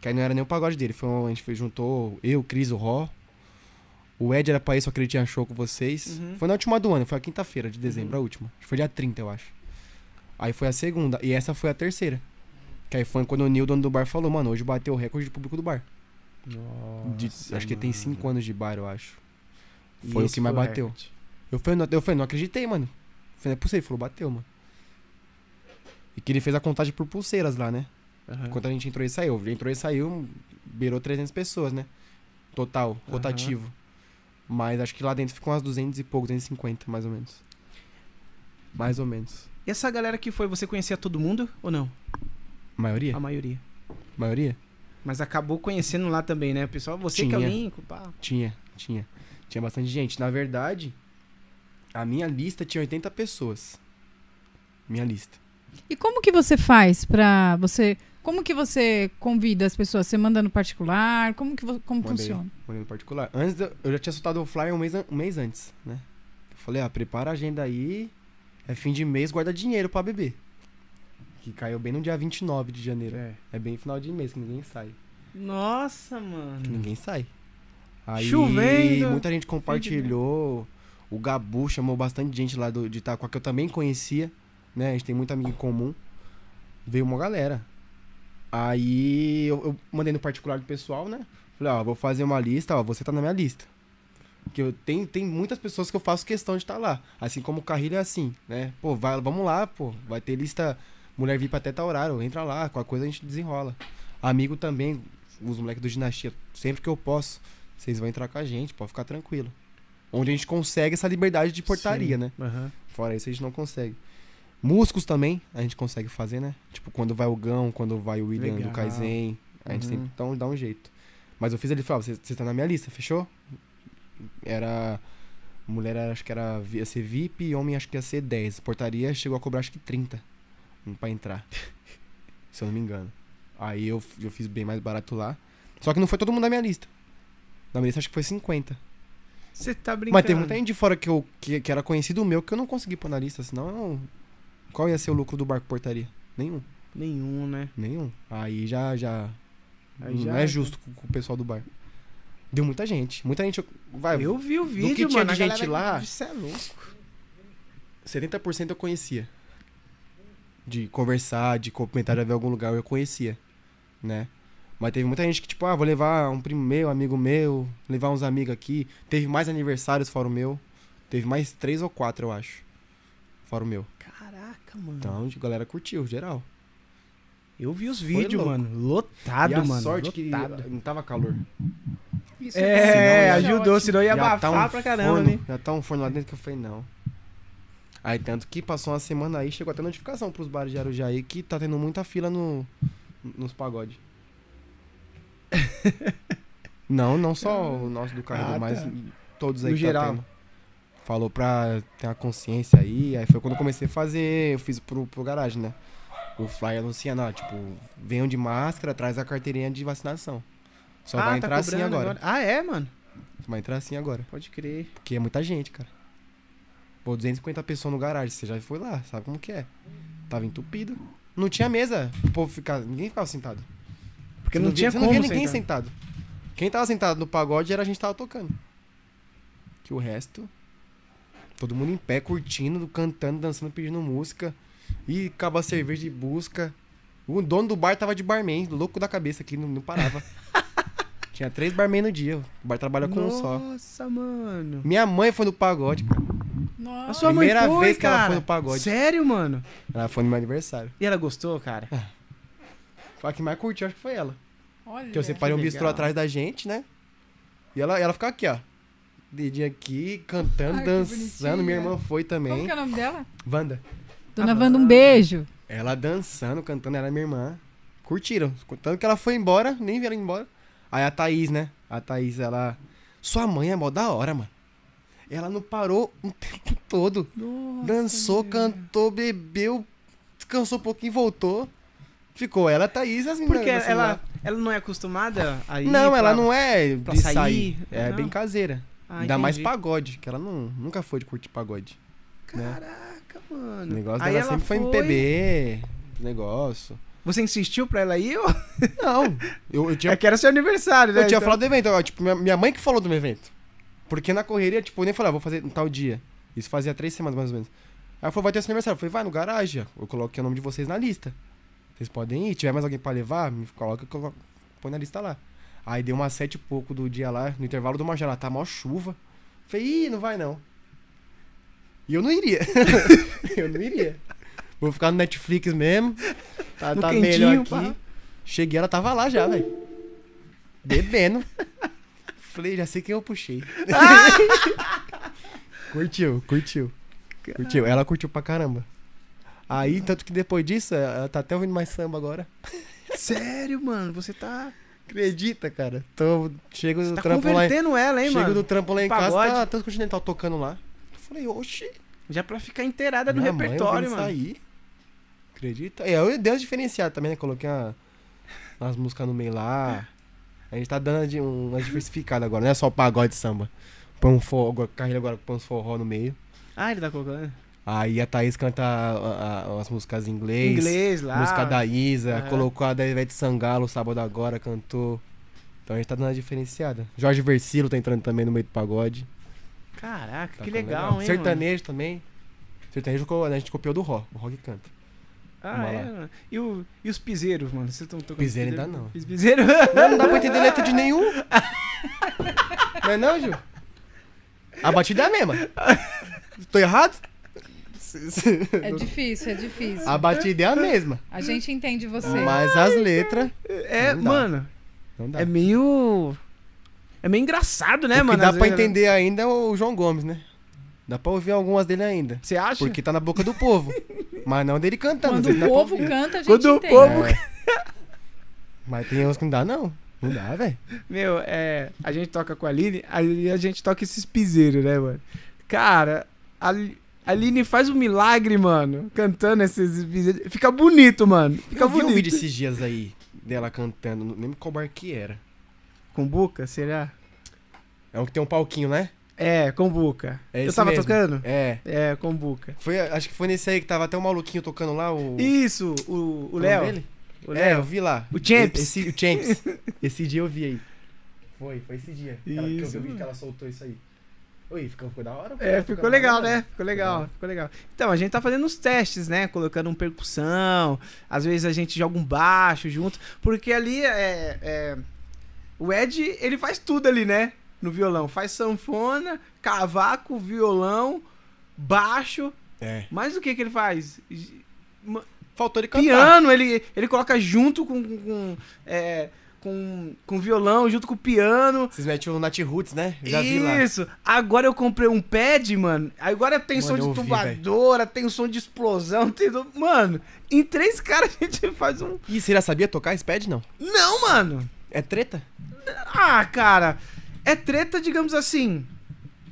Que aí não era nem o pagode dele. Foi, um- a gente fez, juntou eu, o Cris, o Ró. O Ed era pra ir, só que ele tinha show com vocês. Uhum. Foi na última do ano, foi a quinta-feira de dezembro, a última. Acho que foi dia 30, eu acho. Aí foi a segunda. E essa foi a terceira. Que aí foi quando o Nil, dono do bar, falou, mano, hoje bateu o recorde de público do bar. De- Nossa, acho que tem. 5 anos de bar, eu acho. Foi o que mais o bateu. recorde. Eu falei, não, eu falei, não acreditei, mano. Eu falei, não é possível. Ele falou, bateu, mano. E que ele fez a contagem por pulseiras lá, né? Aham. Enquanto a gente entrou e saiu. Ele entrou e saiu, beirou 300 pessoas, né? Total, rotativo. Mas acho que lá dentro ficam umas 200 e pouco, 250, mais ou menos. Mais ou menos. E essa galera que foi, você conhecia todo mundo ou não? Maioria? A maioria. Maioria? Mas acabou conhecendo lá também, né? O pessoal, você que é o Tinha. Lincoln, pá. Tinha, tinha. Tinha bastante gente. Na verdade, a minha lista tinha 80 pessoas. Minha lista. E como que você faz pra você... Como que você convida as pessoas? Você manda no particular? Como que como Mandei. funciona? Mandei no particular. Antes, de- eu já tinha soltado o flyer um mês, um mês antes, né? Eu falei, ah, prepara a agenda aí. É fim de mês, guarda dinheiro pra beber. Que caiu bem no dia 29 de janeiro. É. É bem final de mês, que ninguém sai. Nossa, mano. Que ninguém sai. Aí, Chovendo. muita gente compartilhou. O Gabu chamou bastante gente lá do, de Itaquá, que eu também conhecia. Né? A gente tem muito amigo em comum. Veio uma galera. Aí eu, eu mandei no particular do pessoal, né? Falei, ó, vou fazer uma lista, ó, você tá na minha lista. Porque eu tenho, tem muitas pessoas que eu faço questão de estar lá. Assim como o Carrilho é assim, né? Pô, vai, vamos lá, pô. Vai ter lista mulher VIP até tal horário. Entra lá, qualquer coisa a gente desenrola. Amigo também, os moleques do Dinastia, sempre que eu posso, vocês vão entrar com a gente, pode ficar tranquilo. Onde a gente consegue essa liberdade de portaria, Sim. né? Aham. Fora isso, a gente não consegue. Músicos também, a gente consegue fazer, né? Tipo, quando vai o Gão, quando vai o William Legal. do Kaizen, a gente Uhum. sempre dá um, dá um jeito. Mas eu fiz ele falou, você, você tá na minha lista, fechou? Era. Mulher acho que era ia ser VIP e homem acho que ia ser 10. Portaria chegou a cobrar acho que 30 pra entrar. [laughs] se eu não me engano. Aí eu, eu fiz bem mais barato lá. Só que não foi todo mundo da minha lista. Na minha lista acho que foi 50. Você tá brincando. Mas tem muita gente de fora que, eu, que, que era conhecido meu que eu não consegui pôr na lista, senão eu- qual ia ser o lucro do barco portaria? Nenhum, Nenhum, né? nenhum. Aí já já Aí não já- é justo com, com o pessoal do bar. Deu muita gente, muita gente vai, Eu vi o vídeo, que tinha mano. de gente lá- Isso é louco. 70% eu conhecia. De conversar, de comentar, de ver algum lugar eu conhecia, né? Mas teve muita gente que, tipo, ah, vou levar um primo meu, amigo meu, levar uns amigos aqui. Teve mais aniversários fora o meu. Teve mais três ou quatro, eu acho. Fora o meu. Caraca, mano. Então, a galera curtiu, geral. eu vi os vídeos, mano. Lotado, e a mano. sorte lotado. que não tava calor. Isso É, isso ajudou, senão ia abafar tá um pra caramba, forno, né? Já tá um forno lá dentro que eu falei, não. Aí, tanto que passou uma semana aí, chegou até notificação pros bares de Arujaí que tá tendo muita fila no, nos pagodes. [laughs] não, não só o nosso do carro, Ah, mas tá. todos aí No que geral. tá. Falou pra ter uma consciência aí, aí foi quando eu comecei a fazer, eu fiz pro, pro garagem, né? O flyer anunciando, ó, tipo, venham de máscara, traz a carteirinha de vacinação. Só Ah, vai tá entrar assim cobrando agora. Ah, é, mano? Vai entrar assim agora. Pode crer. Porque é muita gente, cara. Pô, 250 pessoas no garagem, você já foi lá, sabe como que é? Tava entupido. Não tinha mesa, o povo ficava. Ninguém ficava sentado. Porque Você não, via- tinha você como não via ninguém sentar. sentado. Quem tava sentado no pagode era a gente tava tocando. Que o resto. Todo mundo em pé, curtindo, cantando, dançando, pedindo música. E acaba a cerveja de busca. O dono do bar tava de barman, louco da cabeça aqui, não, não parava. [laughs] Tinha três barman no dia. O bar trabalha com um só. Nossa, mano. Minha mãe foi no pagode, cara. A Nossa. sua mãe Primeira foi, vez que ela foi no pagode. Sério, mano? Ela foi no meu aniversário. E ela gostou, cara? Foi a que mais curtiu, acho que foi ela. Olha. Que eu separei um que bistrô legal. atrás da gente, né? E ela, ela ficava aqui, ó. Dedinho aqui, cantando, Ai, dançando. Minha irmã foi Como também. que é o nome dela? Wanda. Dona Ah, Wanda, um Wanda. beijo. Ela dançando, cantando, ela é minha irmã. Curtiram. Tanto que ela foi embora, nem vi ela ir embora. Aí a Thaís, né? A Thaís, ela. Sua mãe é mó da hora, mano. Ela não parou o tempo todo. Nossa, Dançou, meu. cantou, bebeu, descansou um pouquinho e voltou. Ficou ela, Thaís as meninas. Porque ela, ela não é acostumada a ir Não, ela pra- não é pra de sair? sair. É Não. bem caseira. Ah, Ainda mais entendi. pagode, que ela não, nunca foi de curtir pagode. né? Caraca, O mano. negócio Aí dela ela sempre foi MPB, negócio. Você insistiu pra ela ir? Ou... [laughs] Não, eu, eu tinha, É que era seu aniversário, né? eu tinha Então- falado do evento. ó, tipo, minha, minha mãe que falou do meu evento. Porque na correria, tipo, eu nem falei, ah, vou fazer em tal dia. Isso fazia três semanas, mais ou menos. Aí ela falou, vai ter esse aniversário. Eu falei, vai no garagem. Eu coloquei o nome de vocês na lista. Vocês podem ir. Se tiver mais alguém pra levar, me coloca que eu coloco- põe na lista lá. Aí deu umas sete e pouco do dia lá, no intervalo do Major, lá tá mó chuva. Falei, ih, não vai não. E eu não iria. [laughs] eu não iria. Vou ficar no Netflix mesmo. Tá, No tá melhor aqui. pá. Cheguei, ela tava lá já, velho. Bebendo. Falei, já sei quem eu puxei. [laughs] curtiu, curtiu. Curtiu. Ela curtiu pra caramba. Aí, tanto que depois disso, ela tá até ouvindo mais samba agora. Sério, mano, você tá. Acredita, cara? Tô, chego Você do tá trampo lá. ela, hein, Chego mano? do trampo lá em Pagode. casa, tá tanto continental tocando lá. Eu falei, oxi. Já pra ficar inteirada mãe repertório, mano. Aí. Acredita? É, eu dei diferenciadas também, né? Coloquei uma, umas músicas no meio lá. A gente tá dando de- um- umas diversificadas agora, não é só pagode samba. Põe um forró, carreira agora põe uns forró no meio. Ah, ele tá colocando. Aí a Thaís canta a- a- as músicas em inglês. Inglês lá. Música da Isa, colocou a da Ivete Sangalo sábado agora, cantou. Então a gente tá dando uma diferenciada. Jorge Versilo tá entrando também no meio do pagode. Caraca, Tá que ficando legal, hein? Sertanejo também. Sertanejo a gente copiou do Ró. O que canta. Mano? Ah, Vamos é, lá. mano. E, o, e os piseiros, mano? Vocês estão tocando Piseiro ainda piseiro? não. Os piseiros? Não, não dá pra entender letra de nenhum. [laughs] Não é não, Ju? A batida é a mesma. Tô errado? É difícil, é difícil. A batida é a mesma. A gente entende você. Mas as letras. É, Não dá. mano, Não dá. é meio. É meio engraçado, né, o que mano? dá às pra vezes, entender ainda é o João Gomes, né? Dá pra ouvir algumas dele ainda. Você acha? Porque tá na boca do povo. [laughs] Mas não dele cantando. Quando o dá pra povo canta, a gente Quando o entende. povo- É. [laughs] Mas tem uns que não dá, não. Não dá, velho. Meu, é. A gente toca com a Aline, aí a gente toca esses piseiros, né, mano? Cara, a Aline faz um milagre, mano, cantando esses piseiros. Fica bonito, mano. Fica Eu vi bonito. um vídeo esses dias aí dela cantando, não lembro qual bar que era. Combuca, será? É um que tem um palquinho, né? É, Combuca. É Eu tava mesmo. tocando? É. É, Combuca. Foi, acho que foi nesse aí que tava até o maluquinho tocando lá, o... Isso, o, o Qual é Léo. O É, eu Léo. vi lá. O Champs. Esse, o Champs. [laughs] esse dia eu vi aí. Foi, foi esse dia. Ela- que Isso. eu vi que ela soltou isso aí. Oi, ficou, ficou da hora? É, ficou legal, da hora, né? Ficou legal, ficou legal. Então, a gente tá fazendo uns testes, né? Colocando um percussão, às vezes a gente joga um baixo junto, porque ali é, é- O Ed, ele faz tudo ali, né? No violão. Faz sanfona, cavaco, violão, baixo. É. Mas o que que ele faz? Faltou ele cantar. Piano, ele, ele coloca junto com... com, com, é, com, com violão, junto com o piano. Vocês metem o Nat Roots, né? Já vi lá. Isso. Agora eu comprei um pad, mano. Agora tem Mano, som de eu vi, tubadora, tem som de explosão, tem. Mano, em três [laughs] caras a gente faz um. Ih, você já sabia tocar esse pad, não? Não, mano! É treta? Ah, cara. É treta, digamos assim.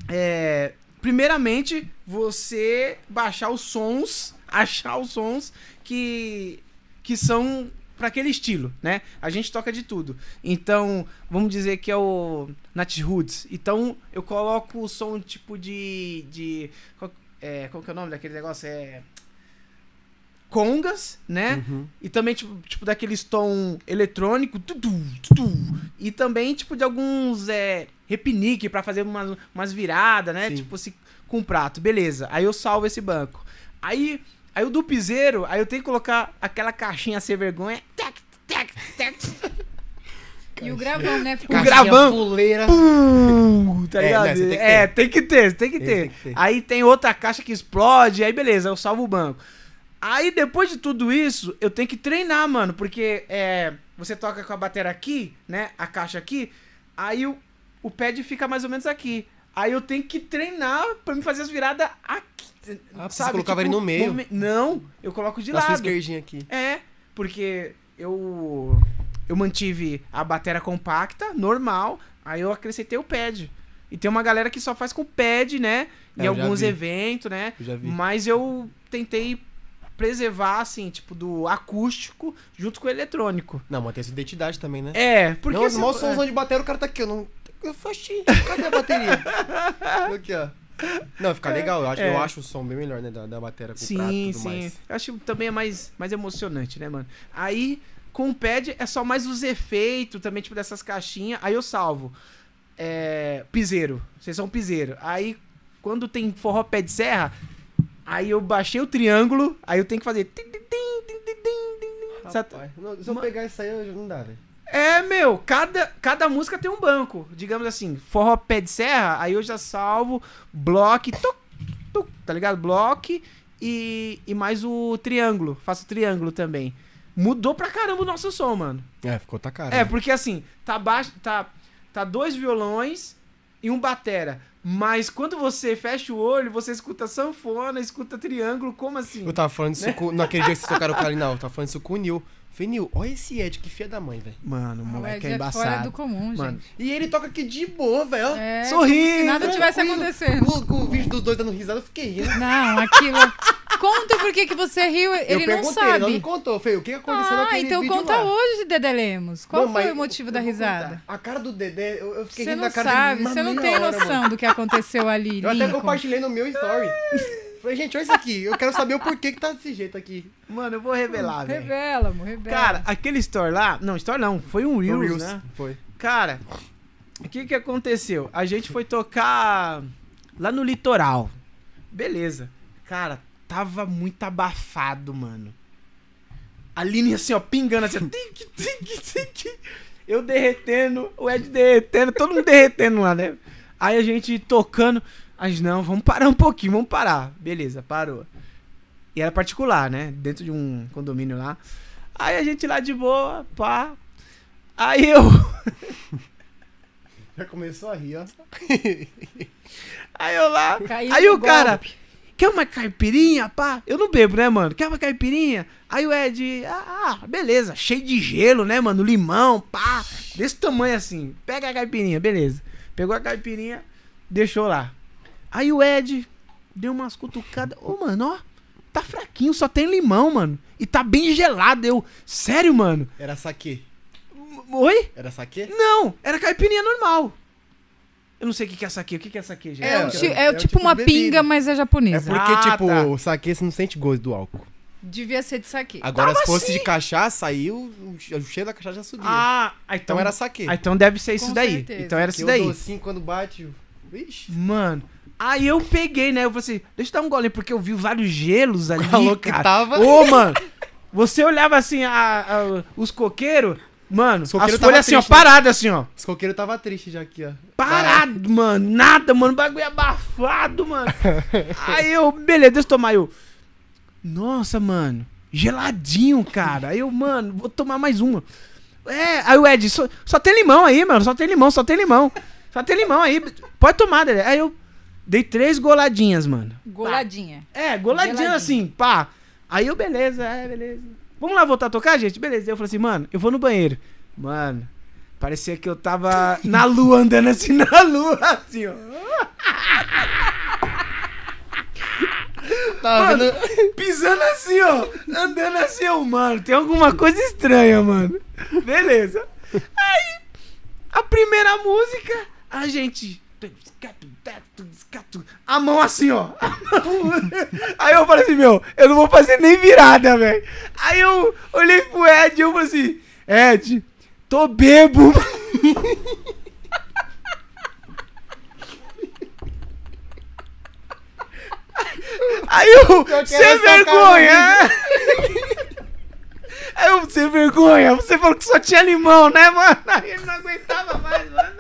É. Primeiramente, você baixar os sons, [laughs] achar os sons que. que são pra aquele estilo, né? A gente toca de tudo. Então, vamos dizer que é o Nat Roots. Então, eu coloco o som tipo de. de qual, é, qual que é o nome daquele negócio? É. Congas, né? Uhum. E também, tipo, tipo daqueles tom eletrônico. tudu, tudu, e também, tipo, de alguns é, repinique pra fazer umas, umas viradas, né? Sim. Tipo, assim, com prato. Beleza. Aí eu salvo esse banco. Aí, aí o do piseiro, aí eu tenho que colocar aquela caixinha sem vergonha. Tec, tec, tec. E o gravão, né? O gravão. fuleira. Pum, tá É, ligado? né, você tem que É, tem que ter, tem que ter. tem que ter. Aí tem outra caixa que explode, aí beleza, eu salvo o banco. Aí depois de tudo isso, eu tenho que treinar, mano, porque é, você toca com a bateria aqui, né, a caixa aqui, aí o, o pad fica mais ou menos aqui. Aí eu tenho que treinar pra me fazer as viradas aqui. Ah, você colocava ele no meio? movime- Não, eu coloco de Na sua lado. esquerdinha aqui. É, porque eu eu mantive a bateria compacta, normal, aí eu acrescentei o pad. E tem uma galera que só faz com pad, né? Em É, já alguns eventos, né? Eu já vi. Mas eu tentei preservar, assim, tipo, do acústico junto com o eletrônico. Não, mantém essa identidade também, né? É, porque... não, se- mal somzão de bateria, o cara tá aqui, eu não... Eu faxi, cadê a bateria? [laughs] aqui, ó. Não, fica legal, eu acho, É. eu acho o som bem melhor, né, da, da bateria com Sim, prato e tudo sim. mais. Eu acho que também é mais, mais emocionante, né, mano? Aí, com o pad, é só mais os efeitos também, tipo, dessas caixinhas. Aí eu salvo. É, piseiro. Vocês são piseiro. Aí, quando tem forró pé de serra, aí eu baixei o triângulo, aí eu tenho que fazer... Rapaz, não, se eu pegar isso aí, não dá, velho. É, meu, cada, cada música tem um banco. Digamos assim, forró pé de serra, aí eu já salvo bloco, tuc, tuc, tá ligado? Bloco e, e mais o triângulo. Faço triângulo também. Mudou pra caramba o nosso som, mano. É, ficou tá caro. É, né? porque assim, tá baixo, tá, tá dois violões e um batera. Mas quando você fecha o olho, você escuta sanfona, escuta triângulo, como assim? Eu tava falando isso com, naquele dia que vocês tocaram o Calinal, eu tava falando isso com o Nil. Falei, Nil, olha esse Ed, que filha da mãe, velho. Mano, o O moleque é é fora embaçado. do comum, Mano, gente. E ele toca aqui de boa, velho. É, Sorrindo, Se nada tivesse acontecendo. O, o vídeo dos dois dando risada, eu fiquei rindo. Não, aquilo. Conta por que que você riu, eu ele não perguntei, ele não sabe. me contou. Falei, o que aconteceu Ah, naquele então vídeo conta lá? hoje, Dedé Lemos. Qual Não, foi o motivo eu da vou risada? A cara do Dedé, eu, eu fiquei Você rindo não da cara sabe, dele. você não uma tem meia hora, noção mano. do que aconteceu ali, Eu até Lincoln. compartilhei no meu story. [laughs] Falei, gente, olha isso aqui. Eu quero saber o porquê que tá desse jeito aqui. mano, eu vou revelar, velho. Revela, amor, revela. Cara, aquele store lá. Não, store não, foi um Reels, né? Foi. Cara, o que que aconteceu? A gente foi tocar lá no litoral. Beleza. Cara, tava muito abafado, mano. A linha assim, ó, pingando assim, ó. tic, tic, tic. Eu derretendo, o Ed derretendo, todo mundo derretendo lá, né? Aí a gente tocando. Mas não, vamos parar um pouquinho, vamos parar. Beleza, parou. E era particular, né? Dentro de um condomínio lá. Aí a gente lá de boa, pá. Aí eu. [laughs] Já começou a rir, ó. [laughs] Aí eu lá. Caiu aí o cara. golpe. quer uma caipirinha, pá? Eu não bebo, né, mano? Quer uma caipirinha? Aí o Ed, ah, ah, beleza, cheio de gelo, né, mano? Limão, pá, desse tamanho assim. Pega a caipirinha, beleza. Pegou a caipirinha, deixou lá. Aí o Ed deu umas cutucadas. Ô, mano, ó, tá fraquinho, só tem limão, mano. E tá bem gelado. Eu, sério, mano? Era saque. Oi? Era saque? Não, era caipirinha normal. Eu não sei o que que é saque. O que que é saque, gente? É, É, um é é é tipo tipo uma bebida. pinga, mas é É japonesa. porque, Ah, tipo, tá. o saque você não sente gosto do álcool. Devia ser de saque. Agora, Tava se fosse assim. de cachaça, aí o, cheiro da cachaça já subia. Ah, então, então era saque. ah, então deve ser isso Com daí. certeza. Então era Porque isso daí. docinho, quando bate... Vixe. Mano, aí eu peguei, né? Eu falei assim, deixa eu dar um golinho, porque eu vi vários gelos ali, Falou que cara. tava. Ô, mano, você olhava assim, a- a- os coqueiros, mano, coqueiro as tava folhas assim, ó, triste, né? paradas assim, ó. Os coqueiros tava triste já aqui, ó. Parado, mano, nada, mano, bagulho abafado, mano. [laughs] aí eu, beleza, deixa eu tomar, eu... Nossa, mano, geladinho, cara. Aí eu, mano, vou tomar mais uma. É, aí o Ed, só, só tem limão aí, mano, só tem limão, só tem limão. Só tem limão aí, pode tomar, Dedé. Aí eu dei três goladinhas, mano. Goladinha. É, goladinha Geladinho. assim, pá. Aí eu, beleza, é, beleza. Vamos lá voltar a tocar, gente? Beleza. Eu falei assim, mano, eu vou no banheiro. Mano, parecia que eu tava [laughs] na lua, andando assim na lua, assim, ó. Tava Mano, pisando assim, ó. Andando assim, ó, mano. Tem alguma coisa estranha, mano. Beleza. Aí, a primeira música, a gente. A mão assim, ó. Aí eu falei assim, meu, eu não vou fazer nem virada, velho. Aí eu olhei pro Ed e eu falei assim, Ed, tô bebo. Aí eu, que sem vergonha. Aí eu, sem vergonha, você falou que só tinha limão, né, mano? Aí ele não aguentava mais, mano.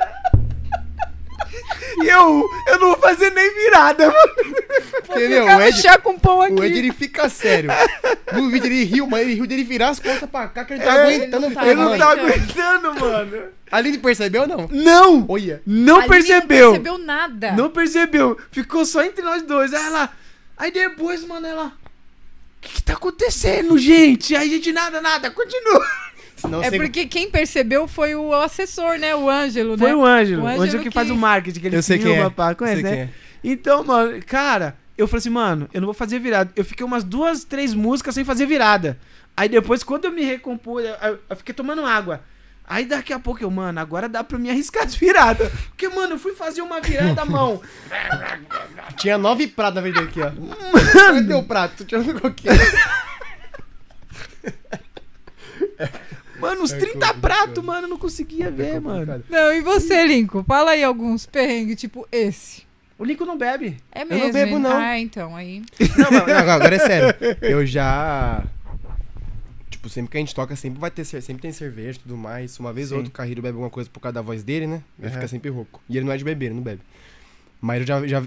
E eu, eu não vou fazer nem virada, mano. Ficar o Ed, chá com pão aqui. o Ed, ele fica sério. No vídeo ele riu, mas ele riu dele virar as costas pra cá, que ele tá É, aguentando. ele não Eu não aguentando. aguentando, mano. A Aline percebeu ou não? Não! Olha. Não Ali percebeu. Não percebeu nada. Não percebeu. Ficou só entre nós dois. Aí ela. Aí depois, mano, ela. O que, que tá acontecendo, gente? Aí a gente, nada, nada, continua. Senão É você- porque quem percebeu foi o assessor, né? O Ângelo, Foi né? o Ângelo. O O Ângelo Ângelo que, que- faz o marketing, que ele Eu sei quem filma, é. pá. Conhece, Sei né? quem é. Então, mano, cara, eu falei assim, mano, eu não vou fazer virada. Eu fiquei umas duas, três músicas sem fazer virada. Aí depois, quando eu me recompus, eu, eu- eu fiquei tomando água. Aí daqui a pouco eu, mano, agora dá pra me arriscar de virada. Porque, mano, eu fui fazer uma virada à [laughs] mão. Tinha nove pratos na vez aqui, ó. Cadê o prato? Tu tirando coqueiro. Mano, uns É 30 complicado. pratos, mano, eu não conseguia ver, mano. Não, e você, Lincoln? Fala aí alguns perrengues, tipo esse. O Lincoln não bebe. É não mesmo. bebo, hein? não. Ah, então, aí. [laughs] Não, mas- não, agora é sério. Eu já. Tipo, sempre que a gente toca, sempre vai ter sempre tem cerveja e tudo mais. Uma vez ou Sim. outra o Carrilho bebe alguma coisa por causa da voz dele, né? Ele Aham. fica sempre rouco. E ele não é de beber, ele não bebe. Mas eu já, já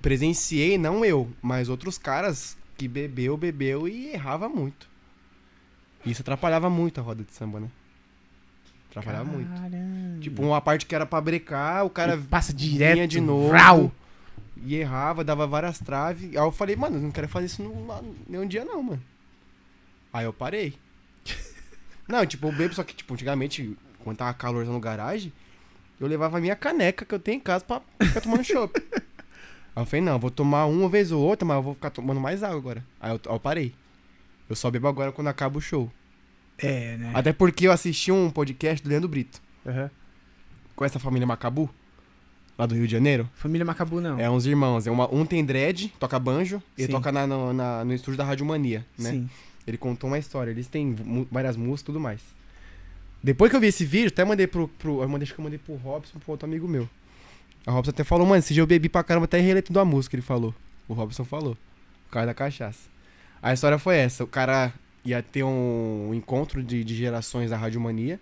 presenciei, não eu, mas outros caras que bebeu, bebeu e errava muito. Isso atrapalhava muito a roda de samba, né? Atrapalhava muito. Caramba. Tipo, uma parte que era pra brecar, o cara Ele passa direto vinha de novo. vrau. E errava, dava várias traves. Aí eu falei, mano, eu não quero fazer isso num- nenhum dia não, mano. Aí eu parei. [laughs] Não, tipo, eu bebo, só que, tipo, antigamente, quando tava calorzão no garagem, eu levava a minha caneca que eu tenho em casa pra ficar tomando chopp. [laughs] Aí eu falei, não, vou tomar uma vez ou outra, mas eu vou ficar tomando mais água agora. Aí eu, aí eu parei. Eu só bebo agora quando acaba o show. É, né? Até porque eu assisti um podcast do Leandro Brito. Aham. Conhece a família Macabu? Lá do Rio de Janeiro? Família Macabu, não. É uns irmãos. É uma, um tem dread, toca banjo, ele Sim. toca na, no, na- no estúdio da Rádio Mania, né? Sim. Ele contou uma história. Eles têm várias músicas e tudo mais. Depois que eu vi esse vídeo, até mandei pro. pro eu mandei, acho que eu mandei pro Robson, pro outro amigo meu. A Robson até falou, mano, esse dia eu bebi pra caramba, até relei tudo a música, ele falou. O Robson falou. Por causa da cachaça. A história foi essa. O cara ia ter um encontro de, de gerações da Rádio Mania.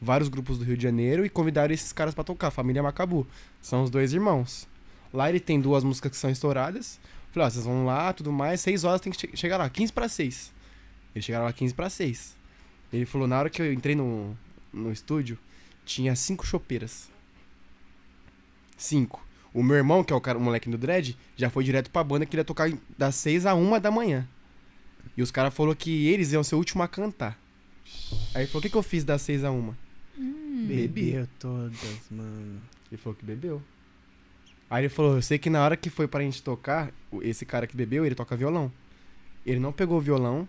Vários grupos do Rio de Janeiro e convidaram esses caras pra tocar, família Macabu. São os dois irmãos. Lá ele tem duas músicas que são estouradas. Falei, ó, vocês vão lá, tudo mais, 6 horas tem que che- chegar lá, 15 para 6. Eles chegaram lá 15 para 6. Ele falou, na hora que eu entrei no, no estúdio, tinha cinco chopeiras. Cinco. O meu irmão, que é o, cara, o moleque do dread, já foi direto pra banda que ele ia tocar das 6 a 1 da manhã. E os caras falaram que eles iam ser o último a cantar. Aí ele falou, o que, que eu fiz das 6 a 1? Bebi. Bebeu todas, mano. Ele falou que bebeu. Aí ele falou, eu sei que na hora que foi pra gente tocar, esse cara que bebeu, ele toca violão. Ele não pegou o violão,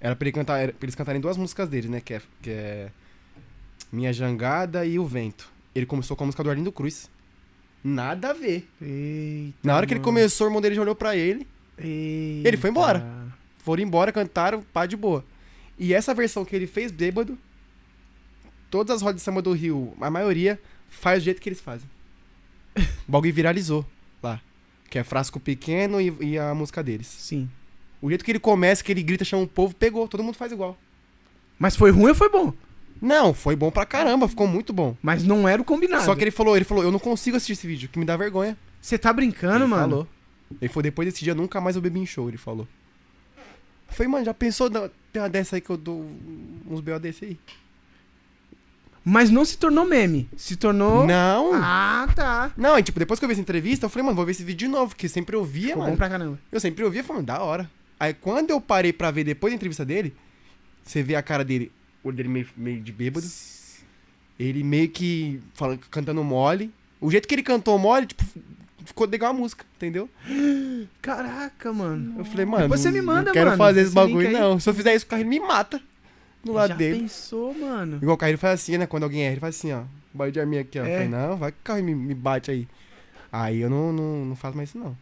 era pra, ele cantar, era pra eles cantarem duas músicas deles, né? Que é, que é Minha Jangada e O Vento. Ele começou com a música do Arlindo Cruz. Nada a ver. Eita, Na hora que ele mano. começou, o irmão dele já olhou pra ele, Eita. Ele foi embora. Foram embora, cantaram, pá de boa. E essa versão que ele fez bêbado, todas as rodas de samba do Rio, a maioria, faz do jeito que eles fazem. O bagulho viralizou lá. Que é frasco pequeno e, e a música deles. Sim. O jeito que ele começa, que ele grita, chama o povo, pegou. Todo mundo faz igual. Mas foi ruim ou foi bom? Não, foi bom pra caramba, ficou muito bom. Mas não era o combinado. Só que ele falou, ele falou, eu não consigo assistir esse vídeo, que me dá vergonha. Você tá brincando, ele mano? falou. Ele falou, depois desse dia nunca mais eu bebi em show, ele falou. Eu falei, mano, já pensou na tem uma dessa aí que eu dou uns B.O. desse aí? Mas não se tornou meme. Se tornou. Não. Ah, tá. Não, e tipo, depois que eu vi essa entrevista, eu falei, mano, vou ver esse vídeo de novo, porque sempre eu via, Ficou mano. bom pra caramba. Eu sempre ouvia falando, da hora. Aí quando eu parei pra ver depois da entrevista dele, você vê a cara dele, o olho dele meio, meio de bêbado. Ele meio que falando, cantando mole. O jeito que ele cantou mole, tipo, ficou legal a música, entendeu? Caraca, mano. Eu falei, mano, Depois você me não- manda, não quero mano, fazer esse esse link bagulho, aí. não. Se eu fizer isso, o Carrinho me mata do lado Já dele. pensou, mano? Igual o Carrinho faz assim, né? Quando alguém erra, ele faz assim, ó. Barulho de arminha aqui, ó. Eu É. falei, não, vai que o Carrinho me, me bate aí. Aí eu não, não, não faço mais isso, não.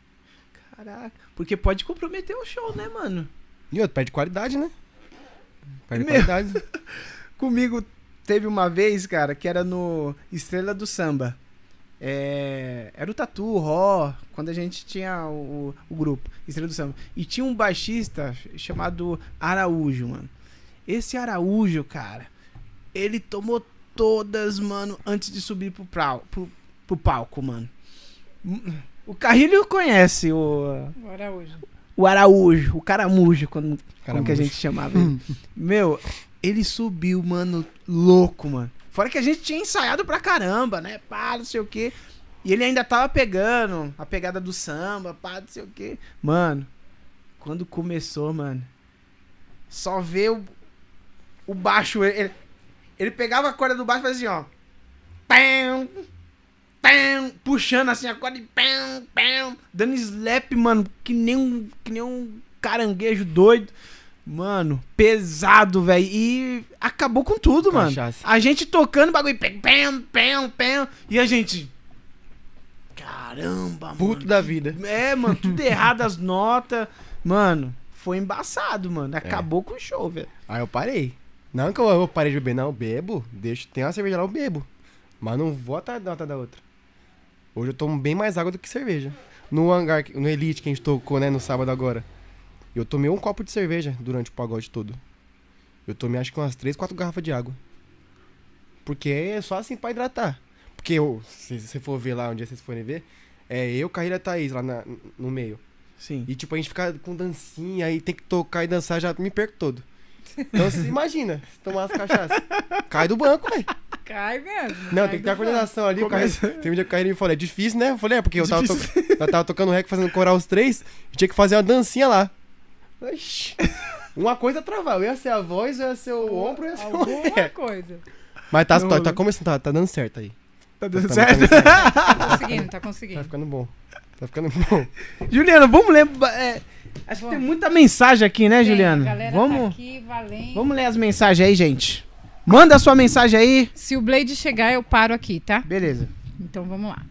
Caraca. Porque pode comprometer o show, né, mano? E outro, perde qualidade, né? Perde Meu. qualidade. [laughs] Comigo teve uma vez, cara, que era no Estrela do Samba. É, era o Tatu, o Ró, quando a gente tinha o, o grupo, Estrela do Samba. E tinha um baixista chamado Araújo, mano. Esse Araújo, cara, ele tomou todas, mano, antes de subir pro, prau, pro, pro palco, mano. O Carrilho conhece o, Agora hoje. o Araújo, o Caramujo, quando, como que a gente chamava ele. [laughs] Meu, ele subiu, mano, louco, mano. Fora que a gente tinha ensaiado pra caramba, né? Pá, não sei o quê. E ele ainda tava pegando a pegada do samba, pá, não sei o quê. Mano, quando começou, mano, só vê o, o baixo. Ele, ele pegava a corda do baixo e fazia assim, ó. Pam, pam, puxando assim a corda e pam, pam, dando slap, mano, que nem um, que nem um caranguejo doido. Mano, pesado, velho. E acabou com tudo, mano. Cachaça. A gente tocando bagulho, pam, pam, pam, e a gente. Caramba, Puto mano. da vida. É, mano, tudo errado as notas. Mano, foi embaçado, mano. Acabou com o show, velho. Aí eu parei. Não que eu, eu parei de beber, não. Eu bebo. Deixo, tem uma cerveja lá, eu bebo. Mas não vou atrás da nota da outra. Hoje eu tomo bem mais água do que cerveja. No hangar, no Elite que a gente tocou, né, no sábado agora. Eu tomei um copo de cerveja durante o pagode todo. Eu tomei acho que umas 3, 4 garrafas de água. Porque é só assim pra hidratar. Porque eu, se você for ver lá, um dia vocês forem ver, é eu, Carreira e Thaís lá na- no meio. Sim. E tipo, a gente fica com dancinha, aí tem que tocar e dançar, já me perco todo. Então você [laughs] imagina, se tomar as cachaças. Cai do banco, velho. Cai mesmo. Não, cai tem que ter a coordenação ali. O Começa- Carreiro, tem um dia que o Carreiro me falou, é difícil, né? Eu falei, é, porque eu tava, to... Eu tava tocando rec, fazendo coral os três, e tinha que fazer uma dancinha lá. Oxi. Uma coisa é travar, eu ia ser a voz, eu ia ser o ombro, eu ia ser o Alguma ré. [laughs] coisa. Mas tá, tá, tá começando, tá, tá dando certo aí. Tá Tá, dando tá- certo? tá certo. [laughs] Tá conseguindo, tá Tá conseguindo. ficando bom. Tá ficando bom. Juliana, vamos ler. é, acho que tem muita mensagem aqui, né, Tem, Juliana? a galera Vamos, tá aqui valendo. vamos ler as mensagens aí, gente. Manda a sua mensagem aí. Se o Blade chegar, eu paro aqui, tá? Beleza. Então vamos lá.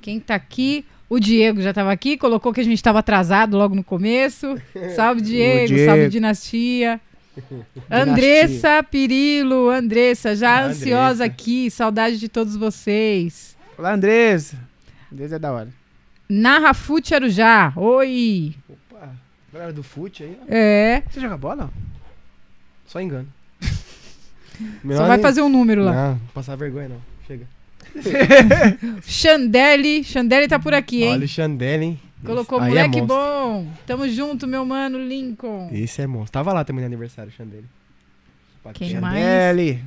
Quem tá aqui? O Diego já tava aqui, colocou que a gente tava atrasado logo no começo. [laughs] Salve, Diego, Diego. salve, Dinastia. [laughs] Andressa Pirilo, Andressa, já ansiosa Andressa. aqui, saudade de todos vocês. Olá, Andresa. Andresa é da hora. Narra Fute Arujá, oi. Opa, galera do fute aí, ó. É, Você joga bola? Só engano. [laughs] só vai fazer um número lá. Não, não passar vergonha não. Chega. [laughs] Xandele, Xandele tá por aqui, hein? Olha o Chandelle, hein? Colocou Aí é moleque monstro. bom. Tamo junto, meu mano Lincoln. Esse é monstro. Tava lá também no aniversário, Chandelle. Quem mais? Chandelle.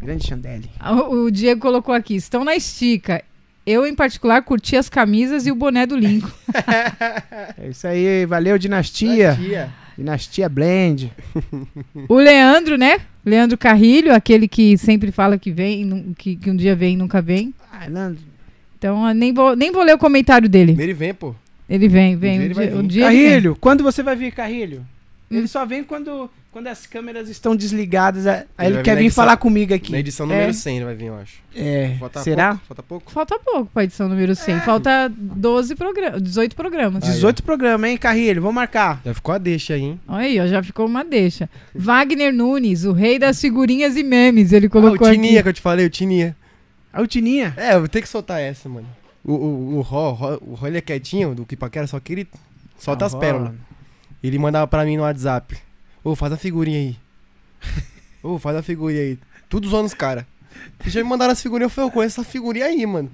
Grande Chandelle. O, o Diego colocou aqui, estão na estica. Eu, em particular, curti as camisas e o boné do Lincoln. [laughs] É isso aí, valeu, Dinastia. Tia. Dinastia Blend. [laughs] O Leandro, né? Leandro Carrilho, aquele que sempre fala que vem, que, que um dia vem e nunca vem. Ah, Leandro. Então, eu nem vou, nem vou ler o comentário dele. Ele vem, pô. Ele vem, vem. Um dia, um dia. Carrilho, quando você vai vir, Carrilho? Hum. Ele só vem quando, quando as câmeras estão desligadas. Aí Ele ele quer vir na edição- falar comigo Na aqui. edição É. número 100 ele vai vir, eu acho. É, Falta será? Pouco, falta pouco? Falta pouco pra edição número 100. Falta 12 programas, 18 programas. Aí, ó. 18 programas, hein, Carrilho? Vamos marcar. Já ficou a deixa aí, hein? Olha aí, ó, já ficou uma deixa. Wagner Nunes, o rei das figurinhas e memes, ele Ah, o colocou Tininha aqui. que eu te falei, o Tininha. Ah, o Tininha. É, eu vou ter que soltar essa, mano. O, o, o Ró, o Ró, o Ró, ele é quietinho, do que paquera, só que ele solta as Ah, pérolas. rola. Ele mandava pra mim no WhatsApp. Ô, faz a figurinha aí. [laughs] Ô, faz a figurinha aí. Tudo zoando os caras. Já me mandaram as figurinhas, eu falei, eu conheço essa figurinha aí, mano.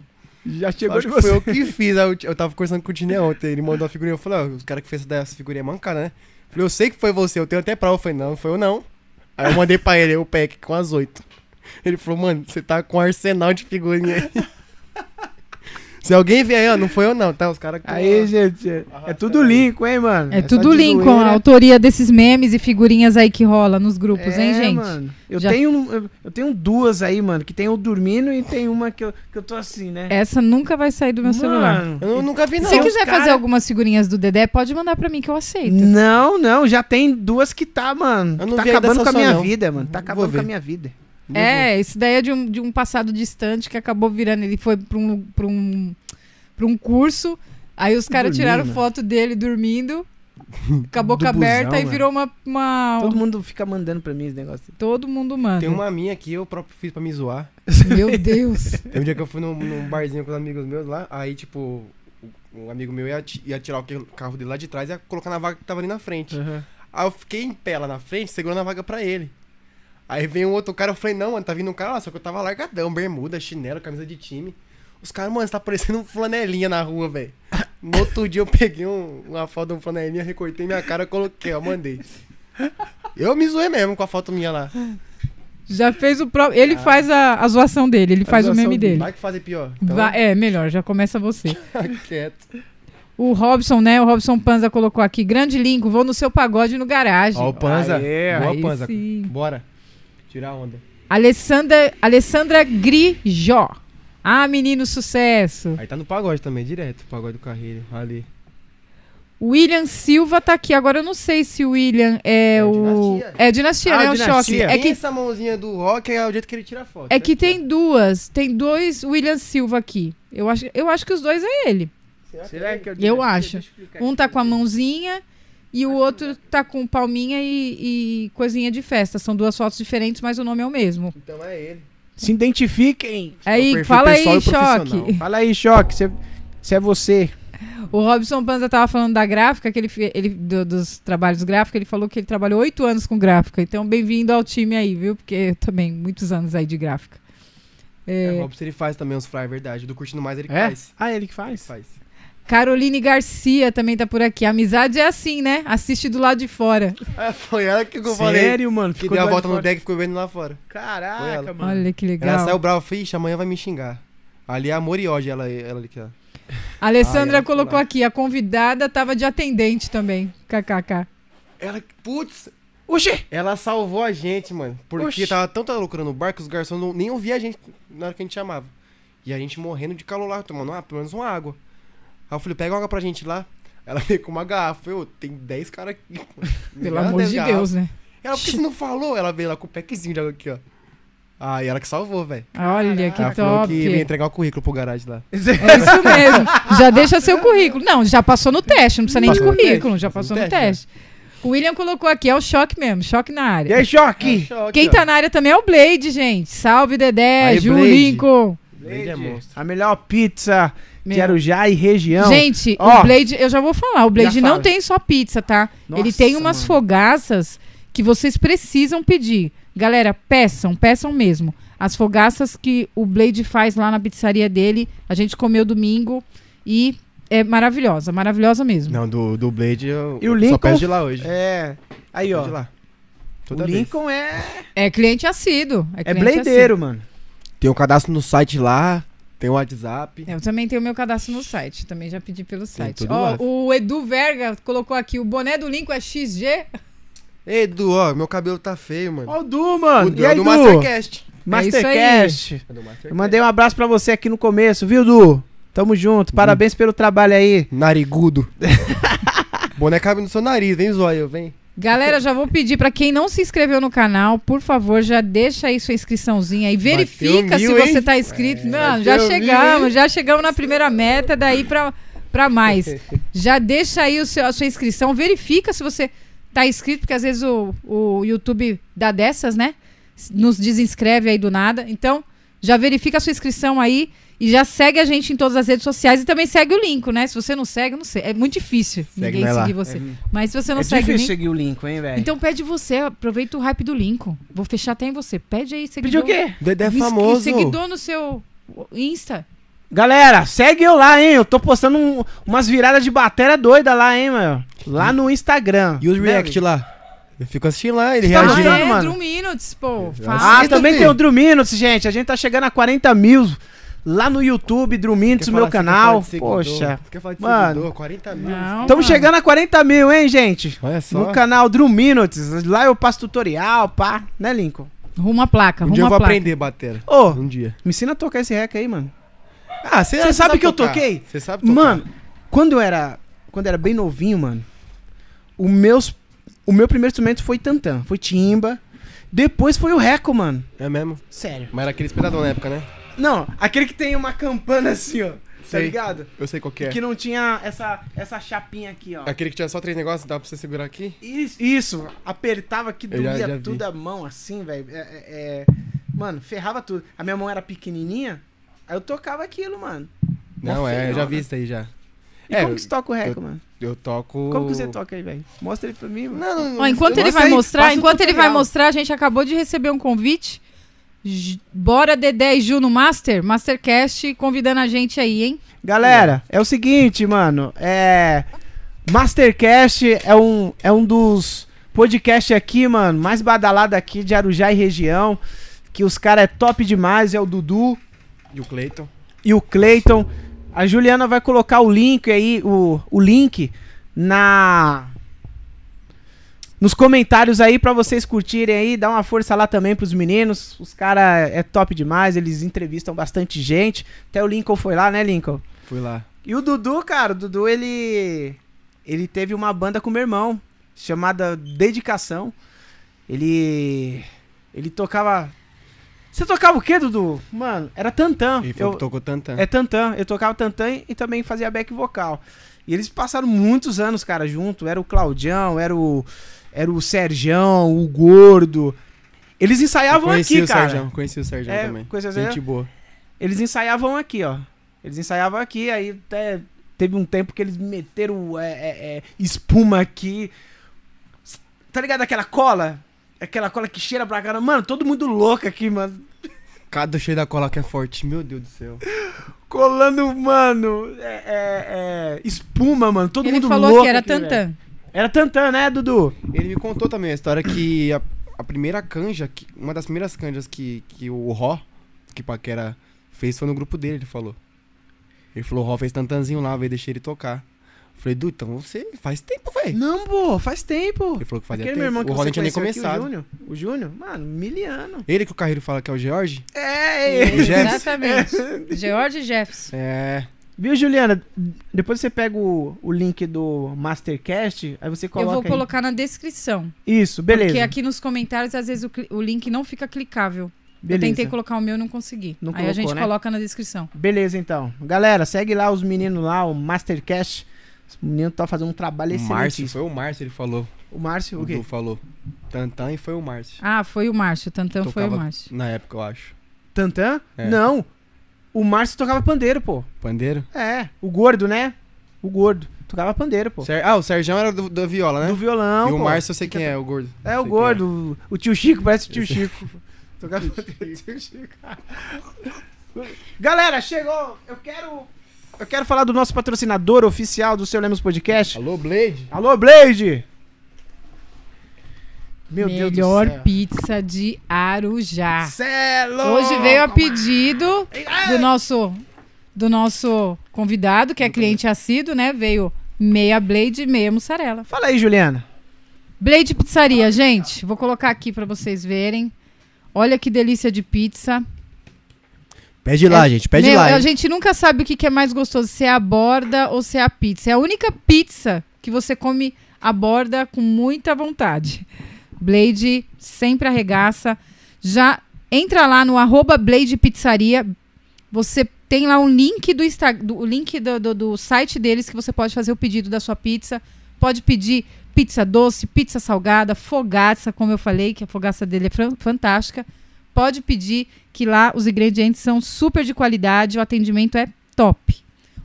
Já chegou Acho de você. foi eu que fiz. Eu, eu tava conversando com o Tiné ontem. Ele mandou a figurinha. Eu falei, ó, os caras que fez essa figurinha é mancada, né? Eu falei, eu sei que foi você, eu tenho até prova. Eu falei, não, foi eu não. Aí eu mandei pra ele o pack com as oito. Ele falou, mano, você tá com um arsenal de figurinha aí. [laughs] Se alguém vier aí, ó, não foi eu não, tá? Os caras. Aí, gente, é, é tudo Lincoln, hein, mano? É só tudo Lincoln, zoeira. a autoria desses memes e figurinhas aí que rola nos grupos, É, hein, gente? Mano. Eu, Já- tenho, eu, eu tenho duas aí, mano, que tem o dormindo e tem uma que eu, que eu tô assim, né? Essa nunca vai sair do meu celular. Mano, Eu nunca vi, não. Se quiser cara- fazer algumas figurinhas do Dedé, pode mandar pra mim que eu aceito. Não, não, já tem duas que tá, mano. Eu não tá acabando com a minha não. vida, mano. Tá acabando com a minha vida. É, isso daí é de um, de um passado distante que acabou virando. Ele foi pra um, pra um, pra um curso, aí os caras tiraram foto dele dormindo, [laughs] com a boca aberta e né? virou uma. uma- Todo mundo fica mandando pra mim esse negócio. Todo mundo manda. Tem uma minha que eu próprio fiz pra me zoar. [laughs] Meu Deus. Tem um dia que eu fui num, num barzinho com os amigos meus lá, aí, tipo, o- um amigo meu ia, ia tirar o carro dele lá de trás e ia colocar na vaga que tava ali na frente. Aí eu fiquei em pé lá na frente, segurando a vaga pra ele. Aí veio um outro cara, eu falei, não, mano, tá vindo um cara lá, só que eu tava largadão, bermuda, chinelo, camisa de time. Os caras, mano, você tá parecendo um flanelinha na rua, velho. No outro dia eu peguei um- uma foto de um flanelinha, recortei minha cara, coloquei, ó, mandei. Eu me zoei mesmo com a foto minha lá. Já fez o próprio. Ele faz a, a zoação dele, ele A faz o meme dele. Vai que fazer pior. Então, Va- É, melhor, já começa você. [laughs] quieto. O Robson, né? O Robson Panza colocou aqui. Grande link, vou no seu pagode no garagem. Ó o Panza. Aê, Boa, Aí Panza. sim. Bora. Tirar a onda. Alessandra, Alessandra Grijó. Ah, menino sucesso. Aí tá no pagode também, direto. Pagode do Carreiro, ali. William Silva tá aqui. Agora eu não sei se o William é, É o. Dinastia. É dinastia, Ah, né? O Dinastia. choque. É que, essa mãozinha do rock é o jeito que ele tira a foto. é que Aqui, tem duas. Tem dois William Silva aqui. Eu acho, eu acho que os dois é ele. Será que eu, Eu acho. Deixa eu explicar Um tá com a mãozinha e o outro tá com palminha e, e coisinha de festa. São duas fotos diferentes, mas o nome é o mesmo. Então é ele. Se identifiquem. Aí, perfil fala aí. Choque. Fala aí, Choque, se, se é você. O Robson Panza tava falando da gráfica, que ele, ele do- dos trabalhos gráficos, ele falou que ele trabalhou oito anos com gráfica. Então, bem-vindo ao time aí, viu? Porque eu também, muitos anos aí de gráfica. É, É, o Robson ele faz também os flyers, verdade. Do Curtindo Mais ele É? faz. Ah, ele que Ele faz? Caroline Garcia também tá por aqui. Amizade é assim, né? Assiste do lado de fora. É, foi ela que eu falei. Sério, mano? Que deu a volta de no deck e ficou vendo lá fora. Caraca, ela. mano. Olha que Ela legal. saiu brava, falei, ixi, amanhã vai me xingar. Ali é amor e ódio, ela, ela ali que ó. A Alessandra Ah, ela colocou lá. aqui, a convidada tava de atendente também. KKK. Ela, putz, Oxê! ela salvou a gente, mano. Porque Oxi. tava tanta loucura no bar que os garçons não, nem ouviam a gente na hora que a gente chamava. E a gente morrendo de calor lá, tomando uma, pelo menos uma água. Aí eu falei, pega uma água pra gente lá. Ela [laughs] veio com uma garrafa. Eu, tem 10 caras aqui. Pelo amor de garrafas. Deus, né? Ela, por que você [laughs] não falou? Ela veio lá com o packzinho de água aqui, ó. Ah, e ela que salvou, velho. Olha que Ela falou top. que ia entregar o currículo pro garagem lá. É isso mesmo. Já deixa seu currículo. Não, já passou no teste, não precisa nem de currículo, teste, já passou no no teste. O William colocou aqui, é o choque mesmo, choque na E área. aí, Choque? Quem tá na área também é o Blade, gente. Salve, Dedé, Aí, Ju Blade. Lincoln. Blade é monstro. A melhor pizza Meu. de Arujá e região. Gente, Ó. o Blade, eu já vou falar, o Blade Já não fala. tem só pizza, tá? Ele Nossa, tem umas mano. fogaças que vocês precisam pedir. Galera, peçam, peçam mesmo. As fogaças que o Blade faz lá na pizzaria dele, a gente comeu domingo e é maravilhosa, maravilhosa mesmo. Não, do, do Blade eu E o só Lincoln- peço de lá hoje. É. Aí, ó. de lá. O Toda vez. Lincoln é. É cliente assíduo. É, É cliente bladeiro, mano. Tem um cadastro no site lá. Tem o WhatsApp. Eu também tenho meu cadastro no site. Também já pedi pelo site. Ó, lá. o Edu Verga colocou aqui: o boné do Lincoln é XG. Edu, ó, meu cabelo tá feio, mano. Ó o Du, mano. o Du e é aí, do Du? Mastercast. Mastercast. É do Mastercast. Mandei um abraço pra você aqui no começo, viu, Du? Tamo junto. Parabéns pelo trabalho aí. Narigudo. [laughs] Boné cabe no seu nariz, vem zóio, vem. Galera, já vou pedir pra quem não se inscreveu no canal, por favor, já deixa aí sua inscriçãozinha e verifica se mil, você hein? tá inscrito. Não, já bateu mil, chegamos, já chegamos na primeira meta, daí pra, pra mais. [laughs] Já deixa aí o seu, a sua inscrição, verifica se você tá inscrito, porque às vezes o, o YouTube dá dessas, né? Nos desinscreve aí do nada. Então, já verifica a sua inscrição aí e já segue a gente em todas as redes sociais e também segue o link, né? Se você não segue, eu não sei. É muito difícil ninguém nós lá. seguir você. Mas se você não é segue o difícil seguir o Lincoln, hein, velho? então pede você, aproveita o hype do Lincoln. Vou fechar até em você. Pede aí Pediu seguidor. o quê? Dedé é famoso. Seguidor no seu Insta. Galera, segue eu lá, hein? Eu tô postando um- umas viradas de bateria doida lá, hein, mano? Lá no Instagram. E os Né, react lá? Eu fico assistindo lá, ele tá Ah, reagindo. gostando, é, mano? Drew Minutes, pô. Fala. Ah, também filho. tem o Drew Minutes, gente. A gente tá chegando a 40 mil lá no YouTube, Quer no meu canal. falar de seguidor? Poxa. Você quer falar de Mano. seguidor? 40 mil. Estamos chegando a 40 mil, hein, gente? Olha só. No canal Drew Minutes. Lá eu passo tutorial, pá. Né, Lincoln? Rumo a placa, Um rumo dia eu a vou placa. aprender batera. Ô, Um dia. me ensina a tocar esse rec aí, mano. Ah, você Você sabe que eu toquei? Você sabe tocar. Mano, quando eu era. Quando eu era bem novinho, mano, o, meus, o meu primeiro instrumento foi tantã, foi timba. Depois foi o reco, mano. É mesmo? Sério. Mas era aquele espetador na época, né? Não, aquele que tem uma campana assim, ó. Tá Sei. ligado? Eu sei qual que é. Que não tinha essa, essa chapinha aqui, ó. Aquele que tinha só três negócios, dá pra você segurar aqui? Isso, isso, apertava que já- doía já vi. tudo a mão assim, velho. É, é- é- Mano, ferrava tudo. A minha mão era pequenininha, aí eu tocava aquilo, mano. Mó Não, é, eu já vi isso aí já. E É, como que você toca o reco, mano? Eu toco. Como que você toca aí, velho? Mostra ele pra mim, mano. Não, não, Ó, enquanto ele não vai mostrar, enquanto ele vai mostrar, a gente acabou de receber um convite. Bora Dedé e Ju no Master, Mastercast, convidando a gente aí, hein? Galera, é o seguinte, mano. É. Mastercast é um, é um dos podcasts aqui, mano, mais badalado aqui de Arujá e região. Que os caras é top demais, é o Dudu E o Cleiton. e o Clayton. A Juliana vai colocar o link aí, o, o link na. Nos comentários aí pra vocês curtirem aí, dá uma força lá também pros meninos. Os caras é top demais, eles entrevistam bastante gente. Até o Lincoln foi lá, né, Lincoln? Fui lá. E o Dudu, cara, o Dudu, ele. Ele teve uma banda com meu irmão, chamada Dedicação. Ele. Ele tocava. Você tocava o quê, Dudu? Mano, era tantã. Ele Eu, que tocou tantã. é tantã. Eu tocava tantã e também fazia back vocal. E eles passaram muitos anos, cara, junto. Era o Claudião, era o. Era o Sergião, o Gordo. Eles ensaiavam conheci aqui, o cara. Sergião, conheci o Sergião É, também. conheci o Sergião? Gente boa. Eles ensaiavam aqui, ó. Eles ensaiavam aqui, aí até teve um tempo que eles meteram é, é, é, espuma aqui. Tá ligado aquela cola? Aquela cola que cheira pra caramba. Mano, todo mundo louco aqui, mano. Cada cheio da cola que é forte, meu Deus do céu. Colando, mano, é, é, é, espuma, mano. Todo ele mundo falou louco que era velho. Era tantã, né, Dudu? Ele me contou também a história que a, a primeira canja, que, uma das primeiras canjas que, que o Ró, que Paquera fez foi no grupo dele, ele falou. Ele falou, o Ró fez tantanzinho lá, veio deixar ele tocar. Eu falei, Du, então você faz tempo, velho. Não, pô, faz tempo. Ele falou que fazia Aquele tempo. meu irmão que o Ró você tinha nem conheceu aqui, começado. o Júnior. O Júnior, mano, miliano. Ele que o Carreiro fala que é o George? É, O Jeffs. Exatamente. [laughs] George Jeffs. É. Viu, Juliana? Depois você pega o, o link do Mastercast, aí você coloca Eu vou aí. colocar na descrição. Isso, beleza. Porque aqui nos comentários, às vezes, o, o link não fica clicável. beleza. Eu tentei colocar o meu e não consegui. Não Aí a gente colocou, né? coloca na descrição. Beleza, então. Galera, segue lá os meninos lá, o Mastercast. Os meninos estão fazendo um trabalho O Márcio, excelente. foi o Márcio, ele falou. O Márcio, O o quê? Du falou. Tantan e foi o Márcio. Ah, foi o Márcio. Tantan foi o Márcio. Na época, eu acho. Tantã? É. Não. O Márcio tocava pandeiro, pô. Pandeiro? É, o gordo, né? O gordo. Tocava pandeiro, pô. Ser- Ah, o Sergião era do, da viola, né? Do violão, e o pô. Márcio eu sei quem é, o gordo. É, o Sei gordo. O, o tio Chico, parece o tio Chico. Tocava pandeiro, tio Chico. [laughs] Galera, chegou. Eu quero... Eu quero falar do nosso patrocinador oficial do Seu Lemos Podcast. Alô, Blade? Alô, Blade! Meu Deus Melhor do céu. pizza de Arujá. Cê é Hoje veio a pedido do nosso do nosso convidado, que é cliente assíduo, né? Veio meia Blade e meia mussarela. Fala aí, Juliana. Blade Pizzaria, gente. Vou colocar aqui pra vocês verem. Olha que delícia de pizza. Pede lá, gente, pede Meu, lá. A hein? gente nunca sabe o que, que é mais gostoso, se é a borda ou se é a pizza. É a única pizza que você come a borda com muita vontade. Blade sempre arregaça. Já entra lá no arroba Blade Pizzaria. Você tem lá um link do, do o link do, do- do site deles que você pode fazer o pedido da sua pizza. Pode pedir pizza doce, pizza salgada, fogaça, como eu falei, que a fogaça dele é fantástica. Pode pedir que lá os ingredientes são super de qualidade, o atendimento é top.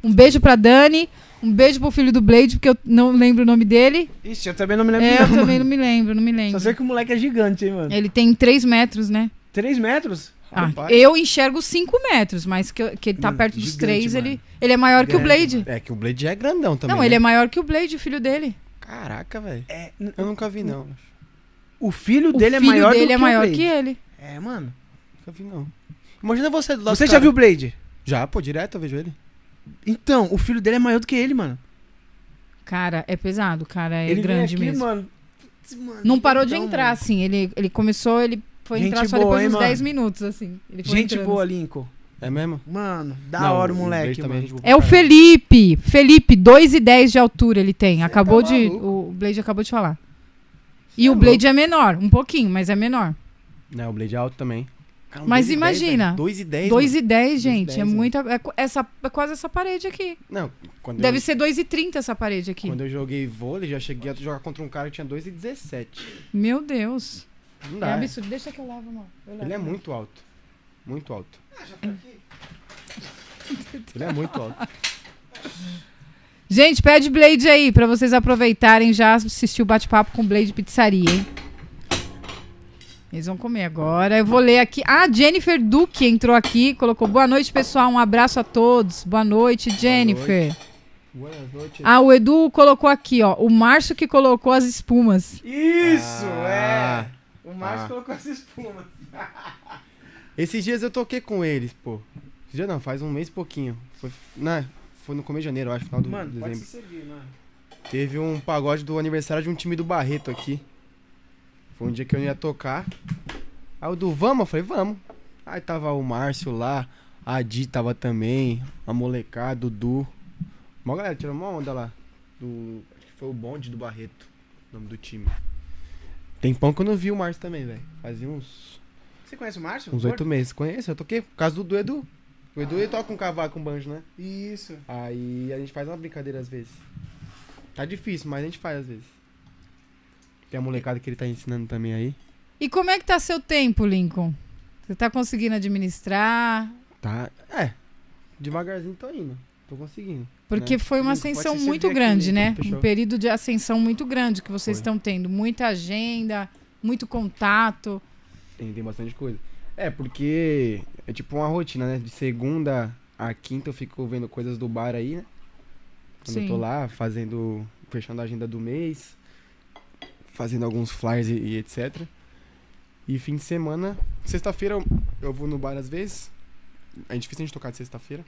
Um beijo pra Dani, um beijo pro filho do Blade, porque eu não lembro o nome dele. Ixi, eu também não me lembro É, eu não, também mano. não me lembro, não me Só lembro. sei que o moleque é gigante, hein, mano. Ele tem 3 metros, né? Três metros? Ah, Rapaz. eu enxergo 5 metros, mas que, que ele tá Mano, perto dos gigante, 3, mano. ele, ele é maior que o Grande, Blade. É que o Blade já é grandão também. Não, ele é maior que o Blade, o filho dele. Caraca, velho. É, Eu nunca vi, não. o filho O dele filho é maior dele do é que maior o Blade. que ele. É, mano. Nunca vi, não. Imagina você do lado Você do já cara. viu o Blade? Já, pô, direto eu vejo ele. Então, o filho dele é maior do que ele, mano. Cara, é pesado, cara, é ele grande vem aqui, mesmo. mano. Mano, Não parou de entrar, mano. assim. Ele, ele começou, ele foi Gente entrar só boa, depois hein, de uns mano? 10 minutos, assim. Ele foi Gente entrando. boa, Lincoln. É mesmo? Mano, da Não, hora o moleque, boa É o. Felipe. Felipe, 2 e 10 de altura ele tem. acabou tá de. O Blade acabou de falar. E Cê o é Blade é menor, um pouquinho, mas é menor. Não, o Blade é alto também. Cara, um Mas 2 10, imagina, velho. 2 e 10, 2 mano. e 10, Dois e gente. 10, é mano. muita. É, essa, é quase essa parede aqui. Não, quando Deve eu, ser 2 e 30 essa parede aqui. quando eu joguei vôlei, já cheguei a jogar contra um cara que tinha 2 e 17. Meu Deus. Não É dá. é. absurdo. Deixa que eu lavo, amor. Eu. Ele é muito alto. Muito alto. Ele é muito alto. Gente, pede Blade aí pra vocês aproveitarem já assistir o bate-papo com Blade Pizzaria, hein? Eles vão comer agora. Eu vou ler aqui. Ah, Jennifer Duque entrou aqui, colocou boa noite, pessoal. Um abraço a todos. Boa noite, Jennifer. Boa noite. Ah, o Edu colocou aqui, ó. O Márcio que colocou as espumas. Isso, Ah. é. O Márcio Ah. colocou essa espuma. [laughs] Esses dias eu toquei com eles, pô. Esse dia não, faz um mês e pouquinho. Foi, né, foi no começo de janeiro, eu acho, final do Mano, pode dezembro. se servir, mano. Teve um pagode do aniversário de um time do Barreto aqui. Foi um dia que eu ia tocar. Aí o Du, vamos? Eu falei, vamos. Aí tava o Márcio lá, a Di tava também, a molecada, o Du. Mó galera, tirou uma onda lá. Do, acho que foi o bonde do Barreto, o nome do time. Tem pão que eu não vi o Márcio também, velho. Fazia uns Você conhece o Márcio? uns oito meses. Conheço, eu toquei por causa do, Edu. O Edu ele toca um cavaco, um banjo, né? Isso. Aí a gente faz uma brincadeira às vezes. Tá difícil, mas a gente faz às vezes. Tem a molecada que ele tá ensinando também aí. E como é que tá seu tempo, Lincoln? Você tá conseguindo administrar? Tá. É. Devagarzinho tô indo. Tô conseguindo. Porque né? foi uma Lincoln, ascensão muito grande, aqui, né? fechou. Um período de ascensão muito grande que vocês Foi. estão tendo. Muita agenda, muito contato. Tem, tem bastante coisa. É, porque é tipo uma rotina, né? De segunda a quinta eu fico vendo coisas do bar aí, né? Quando eu tô Sim. lá fazendo. fechando a agenda do mês. Fazendo alguns flyers e, e etc. E fim de semana. Sexta-feira eu, vou no bar às vezes. É difícil a gente tocar de sexta-feira.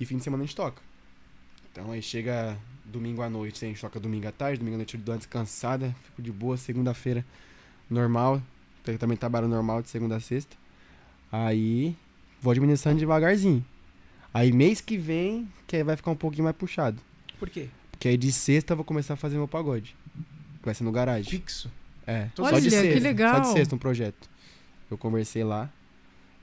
E fim de semana a gente toca. Então aí chega domingo à noite, a gente toca domingo à tarde, domingo à noite eu dou uma descansada, fico de boa, segunda-feira normal, tem também trabalho normal de segunda a sexta. Aí vou administrando devagarzinho. Aí mês que vem, que aí vai ficar um pouquinho mais puxado. Por quê? Porque aí de sexta eu vou começar a fazer meu pagode. Vai ser no garagem. Fixo. É, Olha, só de que sexta. Só legal. de sexta um projeto. Eu conversei lá,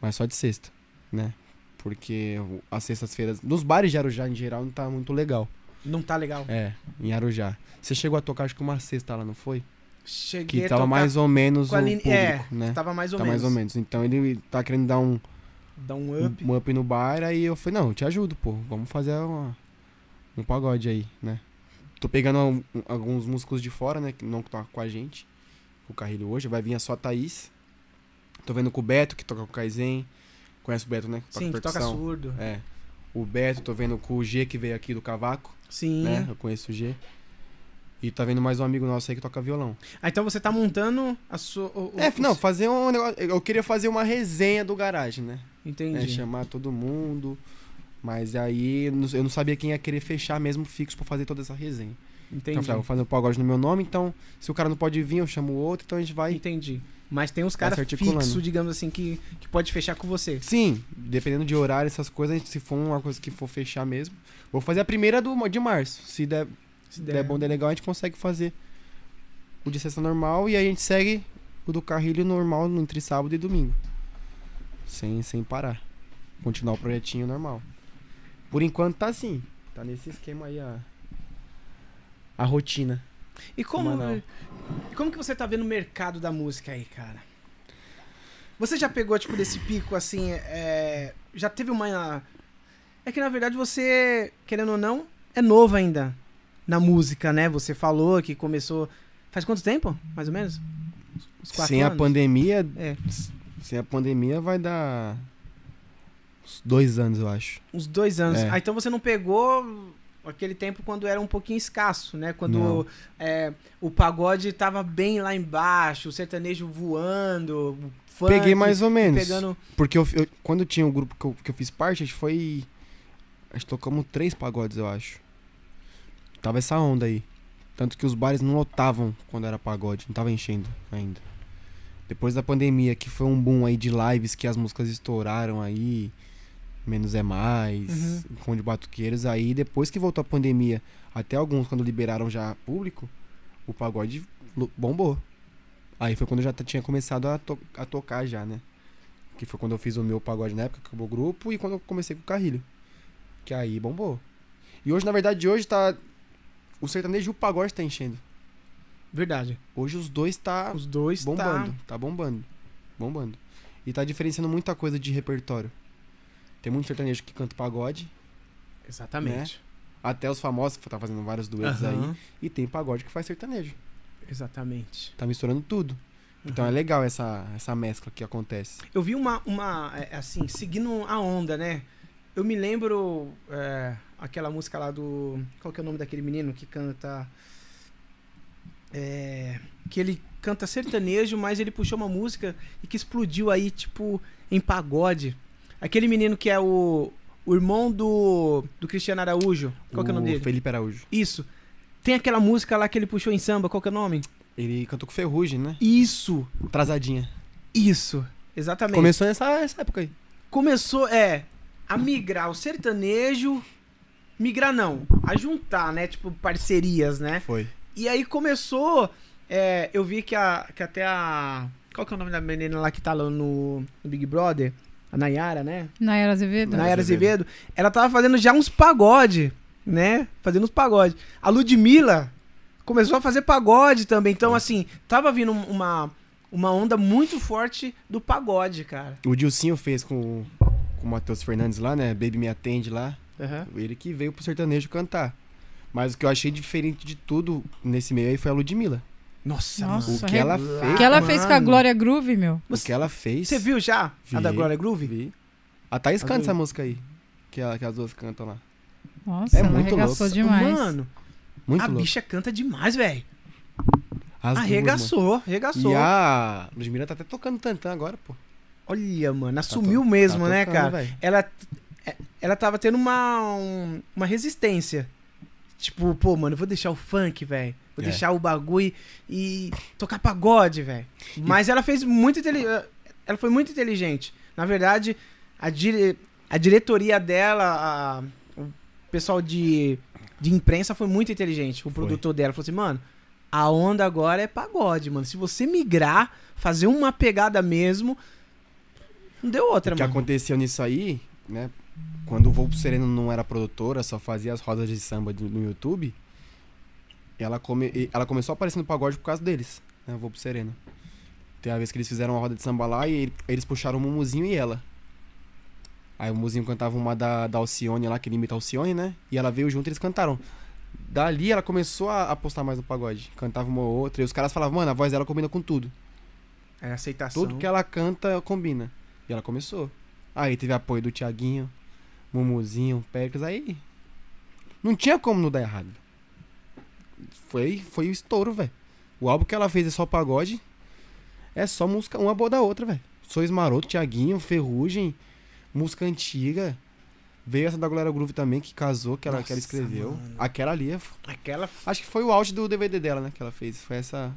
mas só de sexta, né? Porque as sextas-feiras, nos bares de Arujá em geral, não tá muito legal. Não tá legal. É, em Arujá. Você chegou a tocar acho que uma sexta lá, não foi? Cheguei Que tava mais ou menos o público, é, né? Tava mais ou tá menos. mais ou menos. Então ele tá querendo dar um, um um up. um up no bar, aí eu falei, não, eu te ajudo, pô. Vamos fazer uma- um pagode aí, né? Tô pegando alguns músicos de fora, né? Que não tocam com a gente. O Carrilho hoje. Vai vir só a Thaís. Tô vendo com o Beto, que toca com o Kaizen. Conhece o Beto, né? Sim, que toca surdo. É. O Beto, tô vendo com o G que veio aqui do Cavaco, Sim. né? Eu conheço o G. E tá vendo mais um amigo nosso aí que toca violão. Ah, então você tá montando a sua. o- É, não, fazer um negócio. Eu queria fazer uma resenha do garagem, né? É, Entendi. chamar todo mundo. Mas aí eu não- sabia quem ia querer fechar mesmo fixo pra fazer toda essa resenha. Entendi. Então eu falei, vou fazer o pagode no meu nome, então se o cara não pode vir, eu chamo o outro, então a gente vai. Entendi. Mas tem uns caras fixos, digamos assim, que, que pode fechar com você. Sim, dependendo de horário, essas coisas, gente- se for uma coisa que for fechar mesmo. Vou fazer a primeira do, de março. Se der, Se der bom, der legal, a gente consegue fazer o de sexta normal e aí a gente segue o do carrilho normal entre sábado e domingo. Sem, sem parar. Continuar o projetinho normal. Por enquanto tá assim. Tá nesse esquema aí a, a rotina. E como, como que você tá vendo o mercado da música aí, cara? Você já pegou, tipo, desse pico, assim, é, já teve uma... É que, na verdade, você, querendo ou não, é novo ainda na música, né? Você falou que começou... Faz quanto tempo, mais ou menos? Uns quatro Sem a anos? pandemia, É, sem a pandemia vai dar dois anos, eu acho. uns dois anos. É. Ah, então você não pegou aquele tempo quando era um pouquinho escasso, né? Quando é, o pagode tava bem lá embaixo, o sertanejo voando, o funk Peguei mais ou menos. pegando... Porque eu, eu- quando tinha o grupo que eu, que eu fiz parte, a gente foi. A gente tocamos três pagodes, eu acho. Tava essa onda aí. Tanto que os bares não lotavam quando era pagode, não tava enchendo ainda. Depois da pandemia, que foi um boom aí de lives que as músicas estouraram aí. Menos é mais, Uhum. com de batuqueiros. Aí depois que voltou a pandemia, até alguns quando liberaram já público, o pagode bombou. Aí foi quando eu já tinha começado a, to- a tocar já, né? Que foi quando eu fiz o meu pagode na época, que acabou o grupo, e quando eu comecei com o carrilho. Que aí bombou. E hoje, na verdade, hoje tá. O sertanejo e o pagode tá enchendo. Verdade. Hoje os dois tá Os dois bombando. tá... Tá bombando. Bombando. E tá diferenciando muita coisa de repertório. Tem muito sertanejo que canta pagode. Exatamente. Até os famosos que tá fazendo vários duetos aí. Aham, E tem pagode que faz sertanejo. Exatamente. Tá misturando tudo. Então Uhum. é legal essa, essa mescla que acontece. Eu vi uma, uma é, assim, seguindo a onda, né? Eu me lembro é, aquela música lá do. Qual que é o nome daquele menino que canta. É, que ele canta sertanejo, mas ele puxou uma música e que explodiu aí, tipo, em pagode. Aquele menino que é o, o irmão do, do Cristiano Araújo. Qual que é o nome dele? Felipe Araújo. Isso. Tem aquela música lá que ele puxou em samba, qual que é o nome? Ele cantou com Ferrugem, né? Isso, Atrasadinha. isso. Exatamente. Começou nessa essa época aí. começou é a migrar o sertanejo migrar não a juntar né tipo parcerias né Foi. e aí começou é, eu vi que a que até a qual que é o nome da menina lá que tá lá no, no Big Brother a Nayara né Nayara Azevedo? Nayara Azevedo. Ela tava fazendo já uns pagode né fazendo uns pagode a Ludmilla começou a fazer pagode também então assim tava vindo uma uma onda muito forte do pagode cara O Dilcinho fez com, com o Matheus Fernandes lá, né? Baby Me Atende lá. Aham. Ele que veio pro sertanejo cantar. Mas o que eu achei diferente de tudo nesse meio aí foi a Ludmilla. Nossa, Nossa, O mano. que ela O fez. que ela fez com a Mano. Glória Groove, meu? O que ela fez. Você viu já a Vi. da Glória Groove? Vi. A Thaís A canta essa música aí. Que, a- que as duas cantam lá. Nossa, É ela muito arregaçou louco. demais. Mano, Muito a louco. bicha canta demais, velho. As duas, Arregaçou, mano. arregaçou. E a Ludmilla tá até tocando tantã agora, pô. Olha, mano, Tá assumiu to- mesmo, tá né, tocando, cara? Ela, ela tava tendo uma, um- uma resistência. Tipo, pô, mano, eu vou deixar o funk, velho. Vou É. deixar o bagulho e tocar pagode, velho. Mas ela fez muito inteli- Ela foi muito inteligente. Na verdade, a, dire... a diretoria dela, a- o pessoal de, de imprensa foi muito inteligente. O Foi. produtor dela falou assim, mano, a onda agora é pagode, mano. Se você migrar, fazer uma pegada mesmo, não deu outra, O que mano. aconteceu nisso aí, né? Quando o Volpo Sereno não era produtora, só fazia as rodas de samba no YouTube, ela, come, ela começou a aparecer no pagode por causa deles, né? O Volpo Sereno. Tem a vez que eles fizeram uma roda de samba lá e ele- eles puxaram o Mumuzinho e ela. Aí o Mumuzinho cantava uma da, da Alcione lá, que ele imita a Alcione, né? E ela veio junto e eles cantaram. Dali ela começou a apostar mais no pagode. Cantava uma ou outra. E os caras falavam, mano, a voz dela combina com tudo. É aceitação. Tudo que ela canta combina. E ela começou. Aí teve apoio do Tiaguinho, Mumuzinho, Péricles, aí. Não tinha como não dar errado. Foi, foi o estouro, velho. O álbum que ela fez é só pagode. É só música uma boa da outra, velho. Sois Maroto, Tiaguinho, Ferrugem, música antiga. Veio essa da Glória Groove também, que casou, que ela, que ela Nossa, escreveu. mano. Aquela ali, é- Aquela acho que foi o auge do DVD dela, né? Que ela fez. Foi essa.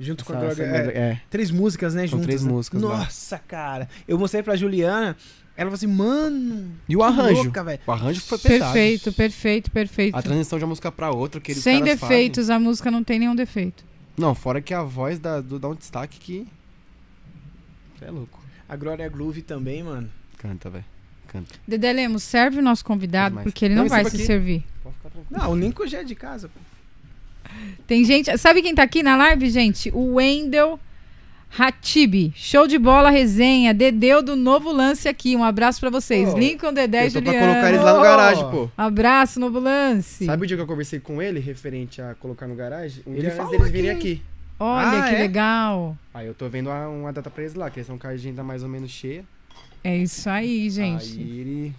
junto com a essa- Glória. essa- é, é. três músicas, né? São juntas, três né? músicas lá. Nossa, cara. Eu mostrei pra Juliana. Ela falou assim, mano. E o arranjo? louca, velho. O arranjo foi pesado. Perfeito, perfeito, perfeito. A transição de uma música pra outra, que eles Sem caras defeitos, a música não tem nenhum defeito. fazem. Não, fora que a voz dá, dá um destaque que. Você é louco. A Glória Groove também, mano. Canta, velho. Canta. Dedé Lemos, serve o nosso convidado, Mas- porque ele Não, não, vai se aqui. servir. Pode ficar tranquilo. Não, o Lincoln já é de casa, pô. Tem gente. Sabe quem tá aqui na live, gente? O Wendel Hatibi. Show de bola, resenha. Dedeu do novo lance aqui. Um abraço pra vocês. Pô, Lincoln, Dedé e tô pra Juliano. colocar eles lá no garagem, pô. Abraço, novo lance. Sabe o dia que eu conversei com ele, referente a colocar no garagem? Um Ele dia antes falou deles aqui, virem aqui. Olha Ah, que é? legal. Aí eu tô vendo uma, uma data pra eles lá, que eles estão com a agenda mais ou menos cheia. É isso aí, gente. Aí ele.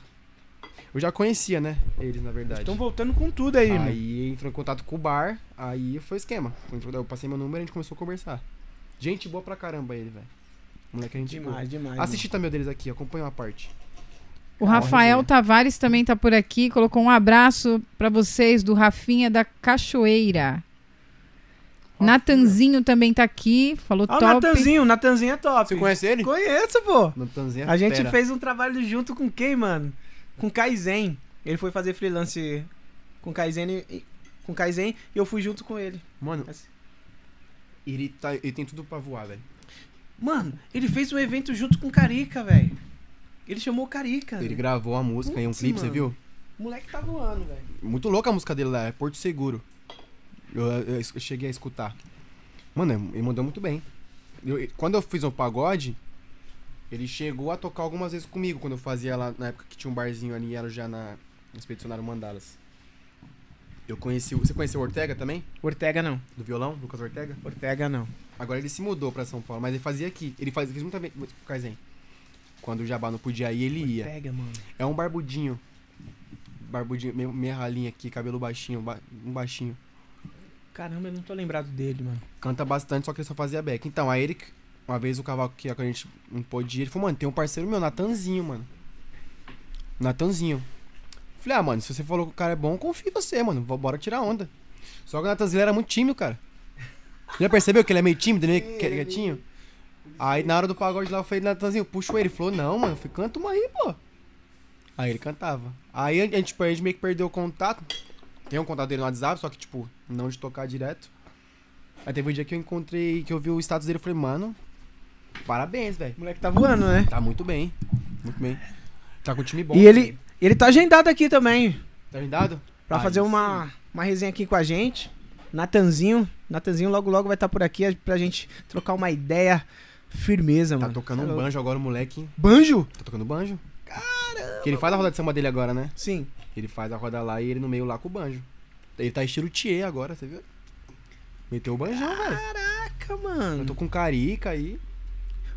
Eu já conhecia, né? Eles, na verdade. Estão voltando com tudo aí, mano. Aí entrou em contato com o bar, aí foi esquema. Eu passei meu número e a gente começou a conversar. Gente boa pra caramba ele, velho. Moleque, a gente boa. Demais, demais. Assisti também o deles aqui, acompanha uma parte. O Ah, Rafael. Tavares também tá por aqui. Colocou um abraço pra vocês do Rafinha da Cachoeira. Natanzinho também tá aqui. Falou Ó, o top. Natanzinho, o Natanzinho é top. Você conhece ele? Conheço, pô. Natanzinho é A gente fera. fez um trabalho junto com quem, mano? Com Kaizen. Ele foi fazer freelance com Kaizen e, com Kaizen e eu fui junto com ele. Mano, Assim. Ele, tá, ele tem tudo pra voar, velho. Mano, ele fez um evento junto com o Carica, velho. Ele chamou o Carica. Ele né? gravou a música em um Putz, clipe, você viu? O moleque tá voando, velho. Muito louca a música dele lá, é Porto Seguro. Eu, eu- eu cheguei a escutar. Mano, ele mandou muito bem. Eu- quando eu fiz um pagode, ele chegou a tocar algumas vezes comigo, quando eu fazia lá, na época que tinha um barzinho ali, era já na Expedicionário Mandalas. Eu conheci, você conheceu o Ortega também? Ortega não. Do violão, Lucas Ortega? Ortega não. Agora ele se mudou pra São Paulo, mas ele fazia aqui. Ele faz, fez muita vez Kaizen. Quando o Jabá não podia ir, ele ia. Ortega, mano. É um barbudinho. Barbudinho, meio, meia ralinha aqui, cabelo baixinho, ba- um baixinho. Caramba, eu não tô lembrado dele, mano. Canta bastante, só que ele só fazia back. Então, aí ele, uma vez o cavalo que a gente não pôde ir, ele falou, mano, tem um parceiro meu, Natanzinho, mano. Natanzinho. Falei, ah, mano, se você falou que o cara é bom, confio em você, mano. Bora tirar onda. Só que o Natanzinho era muito tímido, cara. Já percebeu que ele é meio tímido, ele é meio qui- quietinho? Aí na hora do pagode lá, eu falei, Natanzinho, puxa ele. Ele falou, não, mano, eu falei, canta uma aí, pô. Aí ele cantava. Aí a gente, a gente meio que perdeu o contato. Tem um contato dele no WhatsApp, só que, tipo, não de tocar direto. Aí teve um dia que eu encontrei, que eu vi o status dele, eu falei, mano, parabéns, velho. O moleque tá voando, né? Tá muito bem. Muito bem. Tá com um time bom. E ele, ele tá agendado aqui também. Tá agendado? Pra Aí fazer uma, uma resenha aqui com a gente. Natanzinho. Natanzinho logo logo vai estar por aqui pra gente trocar uma ideia. Firmeza, Tá mano. tocando Tá um louco. banjo agora, o moleque. Banjo? Tá tocando banjo. Caramba! Que ele faz a roda de samba dele agora, né? Sim. Ele faz a roda lá e ele no meio lá com o banjo. Ele tá estilo Thier agora, você viu? Meteu o banjão, velho. Caraca, Eu mano. tô com carica aí.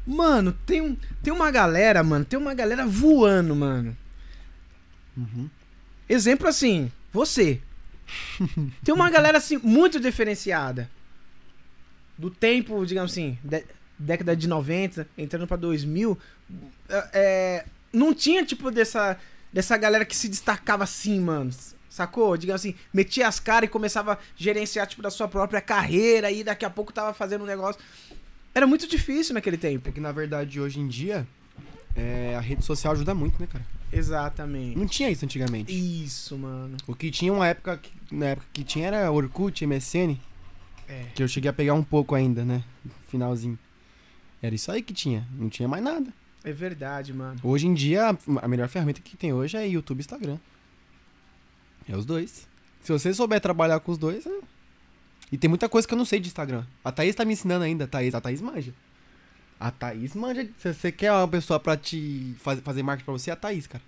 Mano, tem, um, tem uma galera, mano. Tem uma galera voando, mano. Uhum. Exemplo assim, você. Tem uma galera assim muito diferenciada. Do tempo, digamos assim, de- década de 90, entrando pra 2000, é, é, não tinha tipo dessa dessa galera que se destacava assim, mano. Sacou? Digamos assim, metia as caras e começava a gerenciar tipo da sua própria carreira e daqui a pouco tava fazendo um negócio. Era muito difícil naquele tempo. É que na verdade hoje em dia é, a rede social ajuda muito, né, cara? Exatamente. Não tinha isso antigamente. Isso, mano. O que tinha uma época, que- na época que tinha era Orkut, MSN, É. que eu cheguei a pegar um pouco ainda, né? Finalzinho. Era isso aí que tinha, não tinha mais nada. É verdade, mano. Hoje em dia, a- melhor ferramenta que tem hoje é YouTube e Instagram. É os dois. Se você souber trabalhar com os dois, né? E tem muita coisa que eu não sei de Instagram. A Thaís tá me ensinando ainda, a Thaís. A Thaís manja. A Thaís manja. Se você quer uma pessoa pra te faz- fazer marketing pra você, é a Thaís, cara.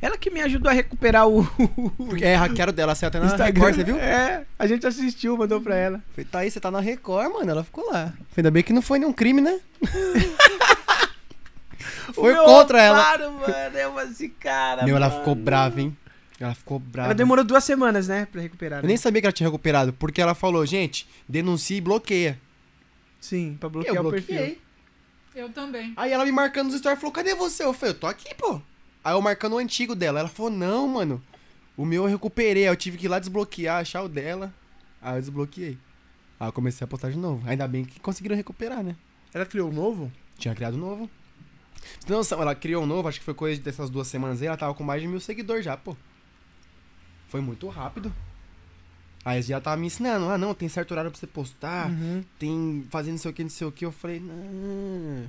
Ela que me ajudou a recuperar o [laughs] Porque é hackeiro dela, você até na Instagram. Record, você viu? É, a gente assistiu, mandou pra ela. Falei, Thaís, você tá na Record, mano. Ela ficou lá. Ainda bem que não foi nenhum crime, né? [laughs] foi contra ela. otário, mano, eu assim, cara. Meu, ela mano. ficou brava, hein? Ela ficou brava. Ela demorou duas semanas, né, pra recuperar. Eu né? nem sabia que ela tinha recuperado, porque ela falou, gente, denuncia e bloqueia. Sim, pra eu bloquear o bloqueei. perfil. Eu também. Aí ela me marcando nos stories falou, cadê você? Eu falei, eu tô aqui, pô. Aí eu marcando o antigo dela. Ela falou, não, mano. O meu eu recuperei. Aí eu tive que ir lá desbloquear, achar o dela. Aí eu desbloqueei. Aí eu comecei a postar de novo. Ainda bem que conseguiram recuperar, né? Ela criou um novo? Tinha criado um novo. Você tem noção, ela criou um novo, acho que foi coisa dessas duas semanas aí, ela tava com mais de mil seguidores já, pô. Foi muito rápido. Aí já tava me ensinando, ah não, tem certo horário pra você postar, Uhum. tem fazendo não sei o que, não sei o que. Eu falei, não.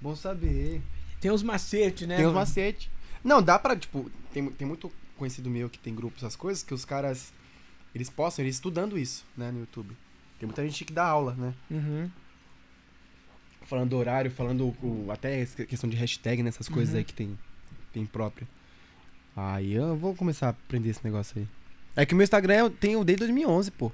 Bom saber. Tem uns macetes, né? tem uns macetes. Não, dá pra, tipo, tem, tem muito conhecido meu que tem grupos, essas coisas, que os caras, eles postam, eles estudando isso, né, no YouTube. Tem muita gente que dá aula, né? Uhum. falando do horário, falando o- até questão de hashtag, nessas coisas Uhum. aí que tem, tem própria. Aí eu vou começar a aprender esse negócio aí. É que o meu Instagram eu tenho desde 2011, pô.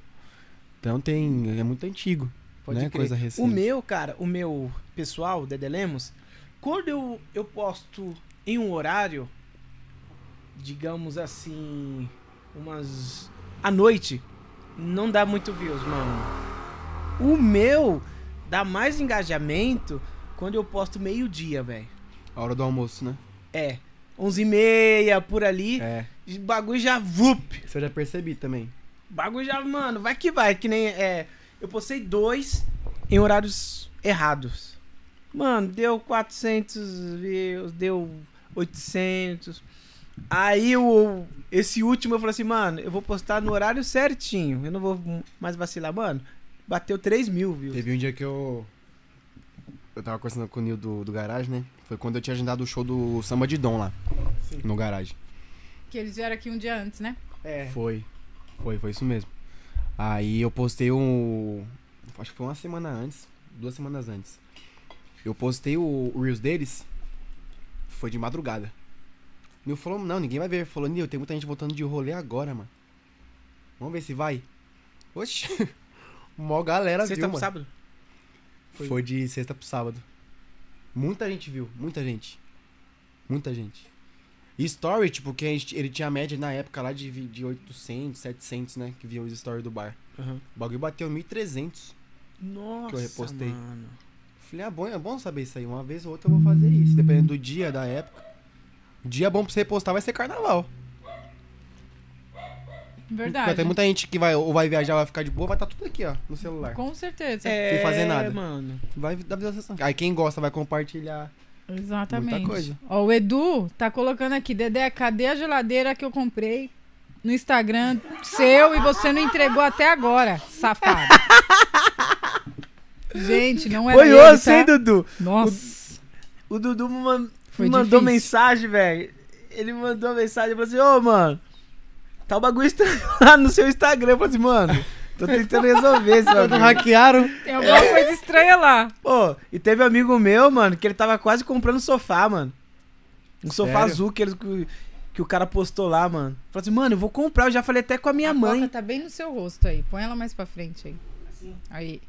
Então tem, é muito antigo, Pode né? crer. Coisa recente. O meu, cara, o meu pessoal, Dedé Lemos, quando eu, eu posto em um horário, digamos assim, umas. à noite, não dá muito views, mano. O meu dá mais engajamento quando eu posto meio-dia, velho. A hora do almoço, né? É. 11 e meia, por ali. É. Bagulho já vup. Isso eu já percebi também. Bagulho já, mano, vai que vai. Que nem. É, eu postei dois em horários errados. Mano, deu 400 views, deu 800. Aí o, esse último eu falei assim, mano, eu vou postar no horário certinho. Eu não vou mais vacilar, mano. Bateu 3 mil views. Teve um dia que eu. Eu tava conversando com o Nil do, do garagem, né? Foi quando eu tinha agendado o show do Samba de Dom lá, Sim. no garagem. Que eles vieram aqui um dia antes, né? É. Foi. Foi, foi isso mesmo. Aí eu postei um. Acho que foi uma semana antes. Duas semanas antes. Eu postei o, o Reels deles. Foi de madrugada. Nil falou, não, ninguém vai ver. Falou, Nil, tem muita gente voltando de rolê agora, mano. Vamos ver se vai. Oxi. [laughs] Mó galera Sexta viu, pro mano. sábado? Foi. de sexta pro sábado. Muita gente viu, muita gente. Muita gente. E story, tipo, que a gente- ele tinha média na época lá de, de 800, 700, né? Que viam os stories do bar. Uhum. O bagulho bateu 1.300. Nossa, Que eu repostei. mano. Falei, ah, bom, é bom saber isso aí. Uma vez ou outra eu vou fazer isso. Dependendo do dia, da época. Dia bom pra você repostar vai ser carnaval. Verdade. Vai ter muita gente que vai, ou vai viajar, vai ficar de boa, vai estar tudo aqui, ó, no celular. Com certeza. É, Sem fazer nada. mano. Vai dar visualização. Aí quem gosta vai compartilhar. Exatamente. Muita coisa. Ó, o Edu tá colocando aqui, Dedé, cadê a geladeira que eu comprei no Instagram seu e você não entregou até agora, safado? [laughs] Gente, não era Foi ele, osso, hein, tá? Dudu? Nossa. O Dudu me man- mandou difícil. mensagem, velho. Ele mandou mensagem e falou assim: Ô, mano, tá o bagulho estranho [laughs] lá no seu Instagram. Eu falei assim, mano, tô tentando resolver esse bagulho. hackearam. Tem alguma coisa estranha lá. Pô, e teve um amigo meu, mano, que ele tava quase comprando um sofá, mano. Um sofá Sério? azul que, ele, que, que o cara postou lá, mano. Falei assim, mano, eu vou comprar. Eu já falei até com a minha a mãe. Coca tá bem no seu rosto aí. Põe ela mais pra frente aí. Aí.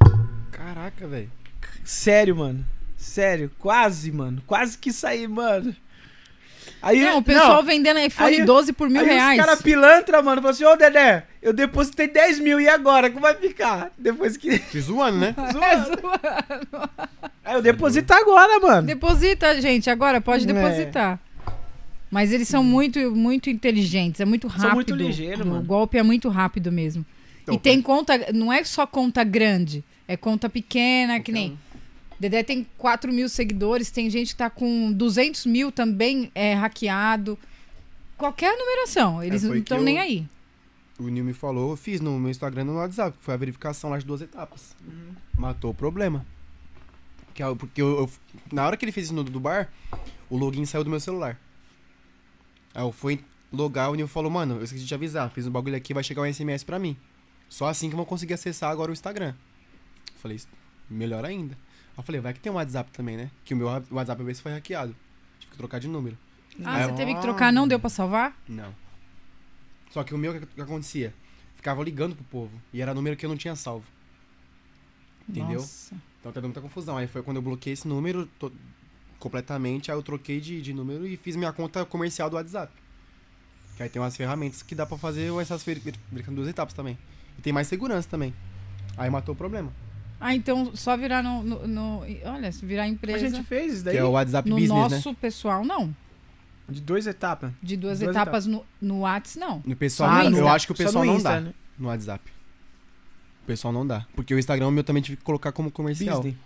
Caraca, velho. Sério, mano. Sério, quase, mano. Quase que saí, mano. Aí, Não, o pessoal vendendo iPhone Aí- 12 por mil aí reais. os caras pilantra, mano, falou assim, ô Dedé, eu depositei 10 mil, e agora? Como vai ficar? Depois que... Te zoando, né? [laughs] [laughs] É, zoando. Aí eu deposito agora, mano. Deposita, gente, agora pode É. depositar. Mas eles são muito, muito inteligentes, é muito rápido. muito ligeiro, o mano. golpe é muito rápido mesmo. Então, e tem conta, não é só conta grande, é conta pequena, que nem. Dedé tem 4 mil seguidores, tem gente que tá com 200 mil também é, hackeado. Qualquer numeração, eles É, não que estão eu- nem aí. O Nil me falou, eu fiz no meu Instagram e no WhatsApp. Foi a verificação lá de duas etapas. Matou o problema. Que é o- porque eu, eu- na hora que ele fez isso no do bar, o login saiu do meu celular. Aí eu fui logar, o Nil falou, mano, eu esqueci de te avisar. Fiz um bagulho aqui, vai chegar um SMS pra mim. Só assim que eu vou conseguir acessar agora o Instagram. Eu falei, melhor ainda. Aí eu falei, vai que tem um WhatsApp também, né? Que o meu WhatsApp vezes foi hackeado. Tive que trocar de número. Ah, É, você teve que trocar, não deu pra salvar? Não. Só que o meu, o que, que acontecia? Ficava ligando pro povo. E era número que eu não tinha salvo. Entendeu? Nossa. Então tá dando muita confusão. Aí foi quando eu bloqueei esse número to- completamente. Aí eu troquei de, de número e fiz minha conta comercial do WhatsApp. Que aí tem umas ferramentas que dá pra fazer essas verificando duas etapas também. E tem mais segurança também. Aí matou o problema. Ah, então só virar no. no- no- olha, se virar A empresa. gente fez isso Que daí. é o WhatsApp No Business, né? nosso pessoal, não. De duas etapas. De duas, Duas etapas no, no Whats, não. No pessoal, no eu acho que o pessoal no não Insta, dá né? no WhatsApp. O pessoal não dá. Porque o Instagram meu também tive que colocar como comercial. Disney.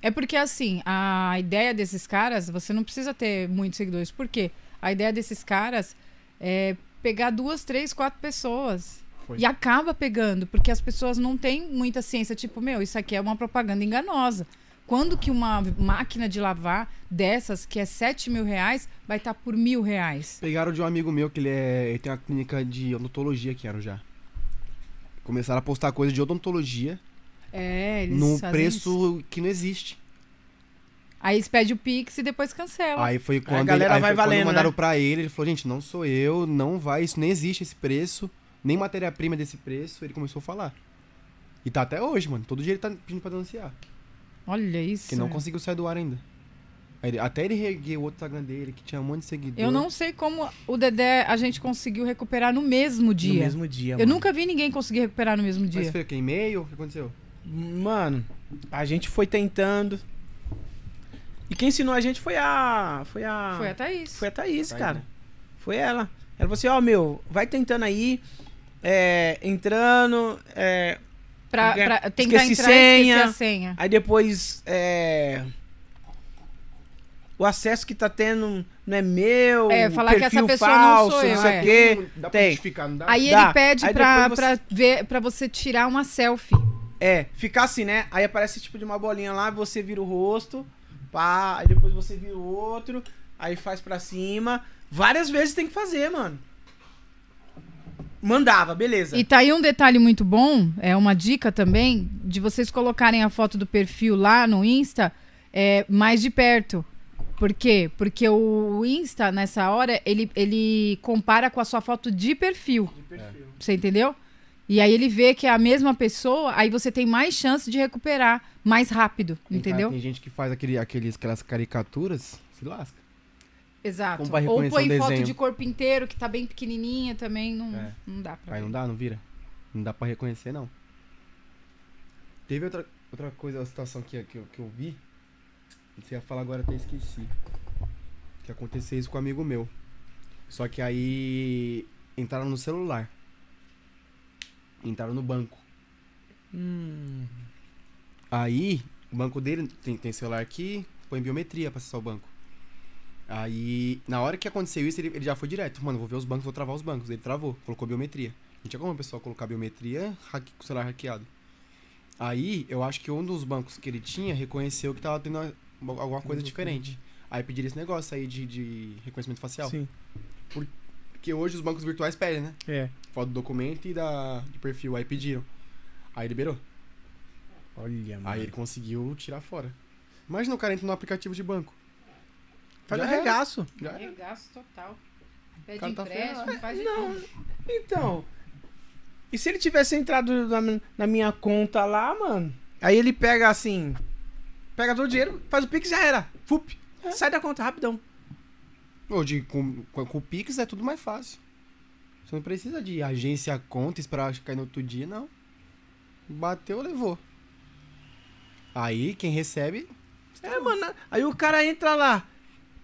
É porque, assim, a ideia desses caras, você não precisa ter muitos seguidores. Por quê? A ideia desses caras é pegar duas, três, quatro pessoas. Foi. E acaba pegando, porque as pessoas não têm muita ciência. Tipo, meu, isso aqui é uma propaganda enganosa. Quando que uma máquina de lavar dessas, que é 7 mil reais, vai estar por mil reais? Pegaram de um amigo meu que ele, é, ele tem uma clínica de odontologia aqui, era já. Começaram a postar coisa de odontologia É, eles num preço isso. que não existe. Aí eles pedem o Pix e depois cancela. Aí foi quando, galera ele, aí vai foi quando valendo, mandaram né? pra ele, ele falou, gente, não sou eu, não vai, isso nem existe esse preço, nem matéria-prima desse preço, ele começou a falar. E tá até hoje, mano, todo dia ele tá pedindo pra denunciar, Olha isso. que não conseguiu sair do ar ainda. Ele- até ele regueu o outro Instagram dele, que tinha um monte de seguidor. Eu não sei como o Dedé a gente conseguiu recuperar no mesmo No dia. mesmo dia, Eu mano. nunca vi ninguém conseguir recuperar no mesmo Mas dia. foi o quê? E-mail? O que aconteceu? Mano, a gente foi tentando. E quem ensinou a gente foi a. Foi a. Foi a Thaís. Foi a Thaís, Thaís, cara. né? Foi ela. Ela falou assim: ó, meu, vai tentando aí. É, entrando. é, Pra, pra tentar esqueci entrar e senha. esquecer a senha. aí depois. é, o acesso que tá tendo não é meu. É, falar que essa perfil pessoa não falso, sou eu, Não sei é. o quê. Dá pra Tem. justificar, não dá? Aí Dá. ele pede Aí pra, depois pra, ver, pra você tirar uma selfie. É, ficar assim, né? Aí aparece tipo de uma bolinha lá, você vira o rosto, pá, aí depois você vira o outro, aí faz pra cima. Várias vezes tem que fazer, mano. Mandava, beleza. E tá aí um detalhe muito bom, é uma dica também, de vocês colocarem a foto do perfil lá no Insta é, mais de perto. Por quê? Porque o Insta, nessa hora, ele, ele compara com a sua foto de perfil. Você entendeu? E aí ele vê que é a mesma pessoa, aí você tem mais chance de recuperar mais rápido, Tem cara- entendeu? Tem gente que faz aquele, aqueles, aquelas caricaturas, se lasca. Exato. Como vai Ou reconhecer põe um foto desenho? de corpo inteiro, que tá bem pequenininha também, não, É. não dá pra Aí ver. não dá, não vira. Não dá pra reconhecer, não. Teve outra, outra coisa, a situação que, que, eu- que eu vi. Você ia falar agora, até esqueci. Que aconteceu isso com um amigo meu. Só que aí entraram no celular. Entraram no banco. Hum, Aí, o banco dele tem, tem celular aqui, põe biometria pra acessar o banco. Aí, na hora que aconteceu isso, ele, ele já foi direto. Mano, vou ver os bancos, vou travar os bancos. Ele travou, colocou biometria. Não tinha como a pessoa colocar biometria hacke- com o celular hackeado. Aí, eu acho que um dos bancos que ele tinha reconheceu que tava tendo uma- alguma coisa diferente. Aí pediram esse negócio aí de, de reconhecimento facial. sim. Porque hoje os bancos virtuais pedem, né? É. Foto do documento e da, de perfil. Aí pediram. Aí liberou. Olha, mano. Aí ele conseguiu tirar fora. Imagina o cara entra no aplicativo de banco. Faz Já um era. regaço. Já era. Regaço total. Pede tá empréstimo, ferrado. faz de Não. tudo. Então. E se ele tivesse entrado na, na minha conta lá, mano? Aí ele pega assim. Pega todo o dinheiro, faz o Pix e já era. Fup. Sai da conta rapidão. Hoje, com, com, com o Pix é tudo mais fácil. Você não precisa de agência conta, esperar cair no outro dia, não. Bateu, levou. Aí, quem recebe... É, mano. Aí o cara entra lá.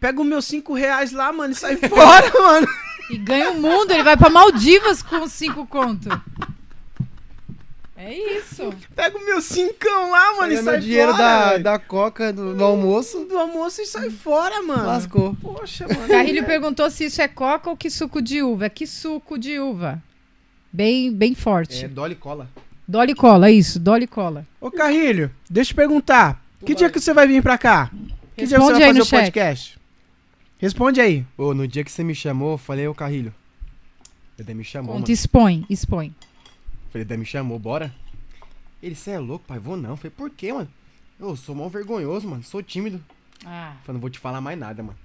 Pega os meus 5 reais lá, mano, e sai fora, [laughs] mano. E ganha o mundo, ele vai pra Maldivas com cinco conto. É isso. Pega o meu cincão lá, mano, e Pega sai meu dinheiro fora. da, velho. da coca do, do almoço, do almoço e sai fora, mano. lascou. Poxa, [laughs] mano. Carrilho perguntou se isso é coca ou que suco de uva. Que suco de uva. Bem, bem forte. É Dolly Cola. Dolly cola, isso, Dolly cola. Ô, Carrilho, deixa eu te perguntar. Que dia que você vai vir pra cá? Que dia que você Responde vai fazer o podcast? Responde aí. Ô, no dia que você me chamou, eu falei, ô Carrilho. Dedé me chamou, Conta, mano. expõe, expõe. Falei, Dedé me chamou, bora? Ele, você é louco, pai? Vou não. Falei, por quê, mano? Eu sou mal vergonhoso, mano. Sou tímido. Ah, Falei, não vou te falar mais nada, mano.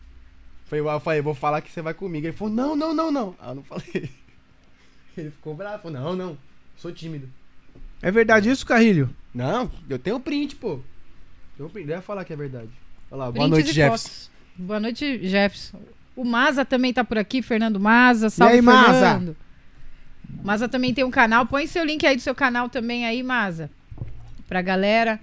Falei, eu falei, vou falar que você vai comigo. Ele falou, não, não, não, não. Ah, eu não falei. [laughs] Ele ficou bravo, falou, não, não. Sou tímido. É verdade isso, Carrilho? Não, eu tenho print, pô. Tenho print. Deve falar que é verdade. Olha lá, boa prints noite, Jefferson. Boa noite, Jefferson. O Maza também tá por aqui, Fernando Maza. Salve, aí, Maza? Fernando. Maza também tem um canal. Põe seu link aí do seu canal também aí, Maza. Pra galera.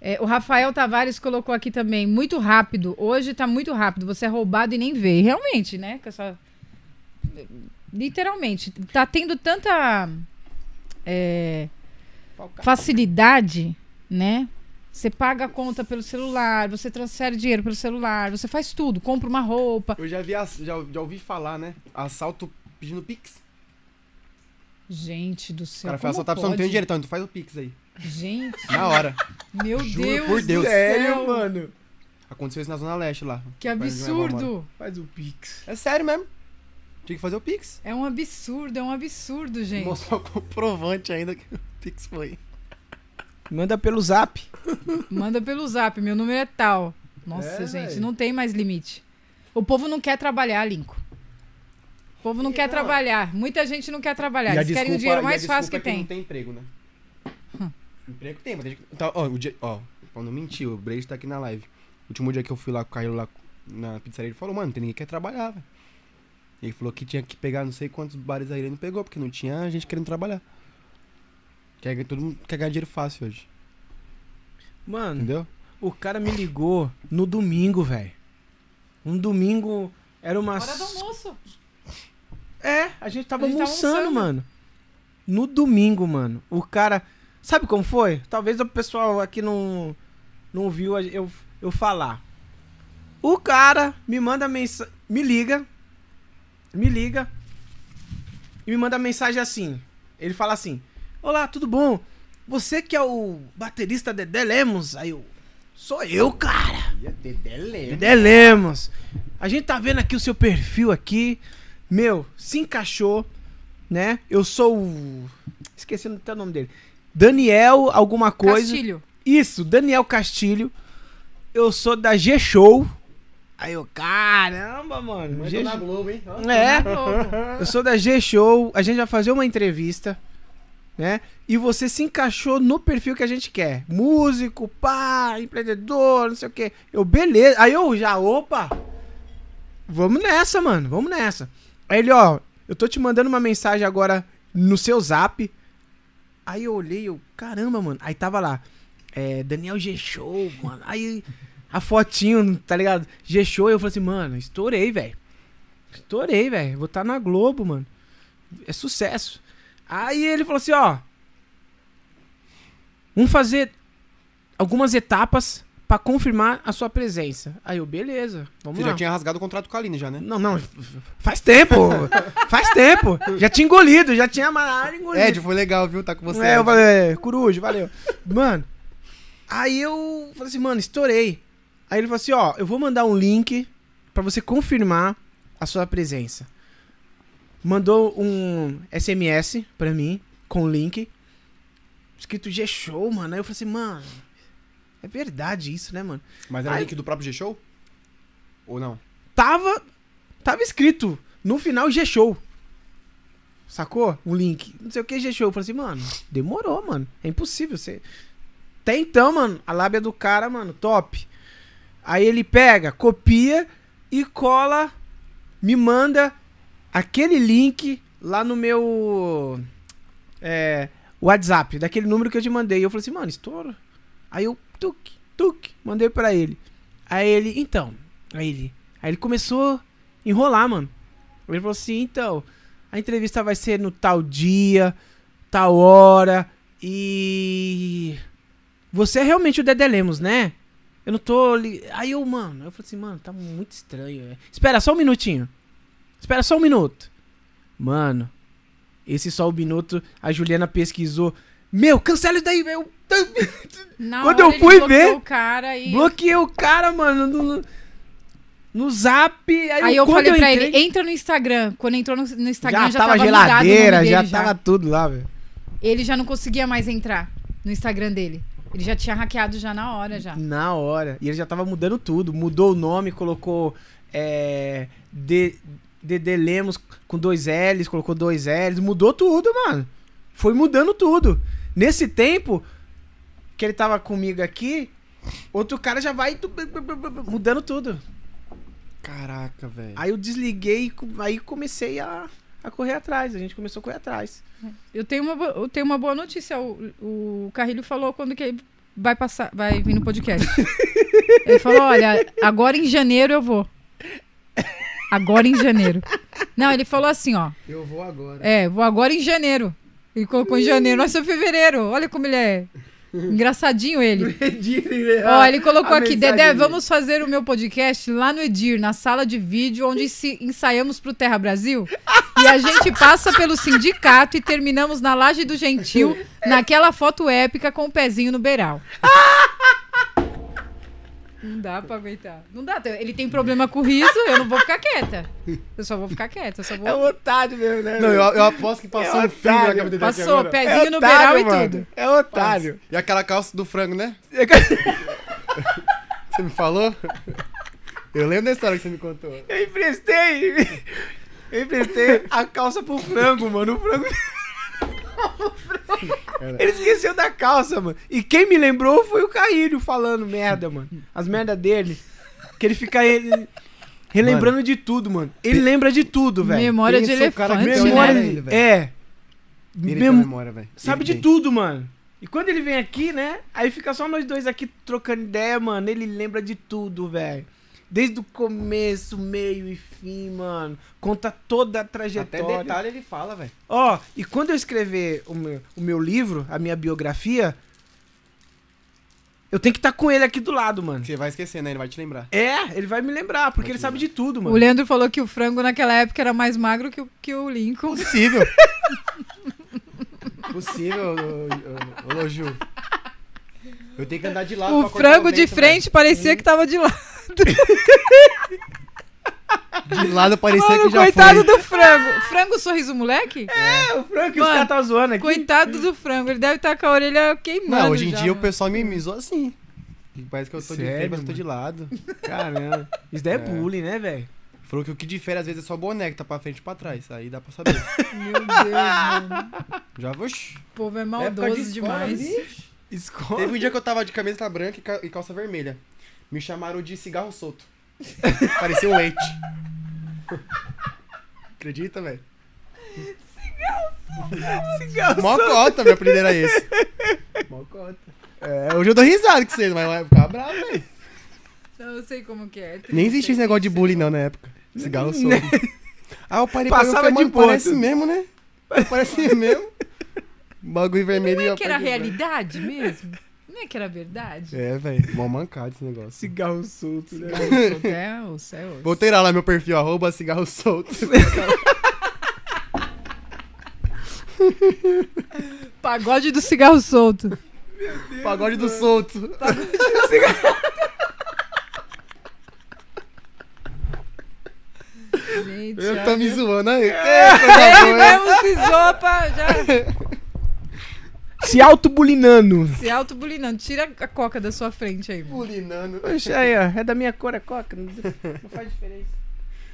É, o Rafael Tavares colocou aqui também, muito rápido. Hoje tá muito rápido. Você é roubado e nem vê. Realmente, né? Com essa... Literalmente. Tá tendo tanta é, facilidade, né? Você paga a conta pelo celular, você transfere dinheiro pelo celular, você faz tudo, compra uma roupa. Eu já vi, já, já ouvi falar, né? Assalto pedindo Pix. Gente do O céu. cara foi como assaltar, a pessoa não tem pode? dinheiro, então tu faz o Pix aí. Gente, Na hora. meu Juro Deus. por Deus. do Sério, céu. mano? Aconteceu isso na Zona Leste lá. Que absurdo. Faz o Pix. É sério mesmo. Tinha que fazer o Pix. É um absurdo, é um absurdo, gente. Mostrar o comprovante ainda que o Pix foi. Manda pelo zap. Manda pelo zap, meu número é tal. Nossa, É, gente, véi. não tem mais limite. O povo não quer trabalhar, Linko. O povo não E quer não. trabalhar. Muita gente não quer trabalhar. Eles querem o desculpa- dinheiro mais fácil desculpa que é tem. Não tem emprego, né? Emprego tem, mas tem gente- tá, ó, o dia, ó, pra não mentir, o Brady tá aqui na live. O último dia que eu fui lá com o Caio lá na pizzaria, ele falou, mano, não tem ninguém que quer trabalhar, velho. Ele falou que tinha que pegar não sei quantos bares aí ele não pegou, porque não tinha gente querendo trabalhar. Quer, todo mundo quer ganhar dinheiro fácil hoje, Mano, entendeu? o cara me ligou no domingo, velho. Um domingo era umas. Hora do almoço. É, a gente tava A gente tava almoçando, almoçando. mano. No domingo, mano. O cara. Sabe como foi? Talvez o pessoal aqui não, não viu eu, eu falar. O cara me manda mensagem. Me liga. Me liga. E me manda mensagem assim. Ele fala assim: Olá, tudo bom? Você que é o baterista Dedé Lemos? Aí eu. Sou eu, cara. Dedé Lemos. A gente tá vendo aqui o seu perfil aqui. Meu, se encaixou, né? Eu sou o. Esqueci até o nome dele. Daniel, alguma coisa. Castilho. Isso, Daniel Castilho. Eu sou da G-Show. Aí eu, caramba, mano. Mas G- tô na Globo, hein? É, Globo. eu sou da G-Show. A gente vai fazer uma entrevista, né? E você se encaixou no perfil que a gente quer. Músico, pá, empreendedor, não sei o quê. Eu, beleza. Aí eu já, opa. Vamos nessa, mano. Vamos nessa. Aí ele, ó, eu tô te mandando uma mensagem agora no seu zap. Aí eu olhei, eu, caramba, mano. Aí tava lá, é, Daniel G-Show, mano. Aí a fotinho, tá ligado? G-Show, eu falei assim, mano, estourei, velho. Estourei, velho. Vou estar na Globo, mano. É sucesso. Aí ele falou assim, ó. Vamos fazer algumas etapas pra confirmar a sua presença. Aí eu, beleza. Vamos Você lá. já tinha rasgado o contrato com a Aline já, né? Não, não. Faz tempo. [laughs] faz tempo. Já tinha engolido, já tinha amarrado engolido. Ed, foi legal, viu? Tá com você. É, eu falei, é, coruja, valeu. Mano, aí eu falei assim, mano, estourei. Aí ele falou assim, ó, eu vou mandar um link pra você confirmar a sua presença. Mandou um SMS pra mim, com o link, escrito G-Show, mano. Aí eu falei assim, mano, é verdade isso, né, mano? Mas era o Aí- link do próprio G-Show? Ou não? Tava, tava escrito no final G-Show. Sacou? Um link. Não sei o que G-Show. Eu falei assim, mano, demorou, mano. É impossível você. Até então, mano, a lábia do cara, mano, top. Aí ele pega, copia e cola, me manda aquele link lá no meu é, WhatsApp, daquele número que eu te mandei. Eu falei assim, mano, estouro. Aí eu, tuk, tuk, mandei pra ele. Aí ele, então, aí ele, aí ele começou a enrolar, mano. Ele falou assim, então, a entrevista vai ser no tal dia, tal hora, e você é realmente o Dedé Lemos, né? Eu não tô. Li... Aí eu, mano, eu falei assim, mano, tá muito estranho. velho. Espera só um minutinho. Espera só um minuto. Mano, esse só um minuto, a Juliana pesquisou. Meu, cancela isso daí, velho. Na [laughs] Quando eu fui ver, o cara e... Bloqueei o cara, mano, no, no zap. Aí, Aí eu falei pra entrei, ele, entra no Instagram. Quando entrou no, no Instagram, já, já, tava geladeira, dele já já. tava tudo lá, velho. Ele já não conseguia mais entrar no Instagram dele. Ele já tinha hackeado já na hora, já. Na hora. E ele já tava mudando tudo. Mudou o nome, colocou. É. De, Dedé Lemos com dois L's, colocou dois L's. Mudou tudo, mano. Foi mudando tudo. Nesse tempo que ele tava comigo aqui, outro cara já vai mudando tudo. Caraca, velho. Aí eu desliguei e aí comecei a, a correr atrás. A gente começou a correr atrás. Eu tenho uma, eu tenho uma boa notícia. O, o Carrilho falou quando que ele vai passar, vai vir no podcast. [laughs] ele falou: olha, agora em janeiro eu vou. Agora em janeiro. Não, ele falou assim, ó. Eu vou agora. É, vou agora em janeiro. Ele colocou em janeiro, nós somos fevereiro. Olha como ele é. Engraçadinho ele. [laughs] Ó, ele colocou aqui, Dedé, dele. vamos fazer o meu podcast lá no Edir, na sala de vídeo, onde se ensaiamos pro Terra Brasil. E a gente passa pelo sindicato e terminamos na Laje do Gentil, [laughs] naquela foto épica com o pezinho no beiral. [laughs] Não dá pra aguentar. Não dá. Ele tem problema com riso, eu não vou ficar quieta. Eu só vou ficar quieta. Eu só vou... É otário mesmo, né? Não, eu, eu aposto que passou É um filme na cabeça dele Passou, agora. pezinho no otário, beiral e mano. tudo. É otário. E aquela calça do frango, né? [laughs] Você me falou? Eu lembro da história que você me contou. Eu emprestei. Eu emprestei a calça pro frango, mano. O frango. Ele esqueceu da calça, mano. E quem me lembrou foi o Caírio falando merda, mano. As merdas dele. Que ele fica ele- relembrando de tudo, mano. Ele lembra de tudo, velho. Memória de Pensa que elefante, tem Memória. né? ele, velho. é. Ele Mem- memória, velho. Sabe Ele de tem. tudo, mano. E quando ele vem aqui, né? Aí fica só nós dois aqui trocando ideia, mano. Ele lembra de tudo, velho. Desde o começo, meio e fim, mano. Conta toda a Até trajetória. detalhe ele fala, velho. Ó, e quando eu escrever o meu, o meu livro, a minha biografia, eu tenho que estar com ele aqui do lado, mano. Você vai esquecer, né? Ele vai te lembrar. É, ele vai me lembrar, porque ele sabe de tudo, O mano. Leandro falou que o frango naquela época era mais magro que o, que o Lincoln. Possível. [laughs] Possível, ô, ô, ô, ô, Ju. Eu tenho que andar de lado O frango de frente parecia que tava de lado. De lado parecia Mano, que já coitado foi. do frango. Frango sorriso moleque? É, o Frank, os Mano, caras tá zoando aqui. Coitado do frango. Ele deve estar com a orelha queimando. Não, hoje em já, dia o mano. pessoal me zoa assim. Parece que eu tô de Sério, frente, mas eu tô de lado. Caramba. Isso daí é, É. bullying, né, velho? Falou que o que difere às vezes é só que tá pra frente e pra trás. Aí dá pra saber. [laughs] Meu Deus, mano. Já vou. O povo é maldoso de escola, demais. Escola. Teve um dia que eu tava de camisa branca ca- e calça vermelha. Me chamaram de cigarro solto. [laughs] Parecia um leite. Acredita, velho? Cigarro. Mó cota, meu apelido era esse. Mó cota. É, hoje eu dou risada com vocês, mas vai ficar bravo, velho. Não, eu sei como que é. é. Nem existia esse é negócio de bullying não na época. Cigarro solto. Ah, eu parei pra ver, Passava falei, de parece mesmo, né? Parece mesmo. [laughs] Bagulho vermelho Não e é que era aperto- realidade mesmo? É que era verdade? É, velho. Mó mancado esse negócio. Cigarro solto, né? É, o céu. Vou tirar lá meu perfil, arroba cigarro solto. [laughs] Pagode do cigarro solto. Pagode do solto. [laughs] Gente, Eu olha. tô me zoando aí. Ele [laughs] mesmo se zoa pra já Se autobulinando. se autobulinando. Tira a coca da sua frente aí. mano. Bulinando. Poxa, aí, ó. É da minha cor, é coca. Não, não faz diferença.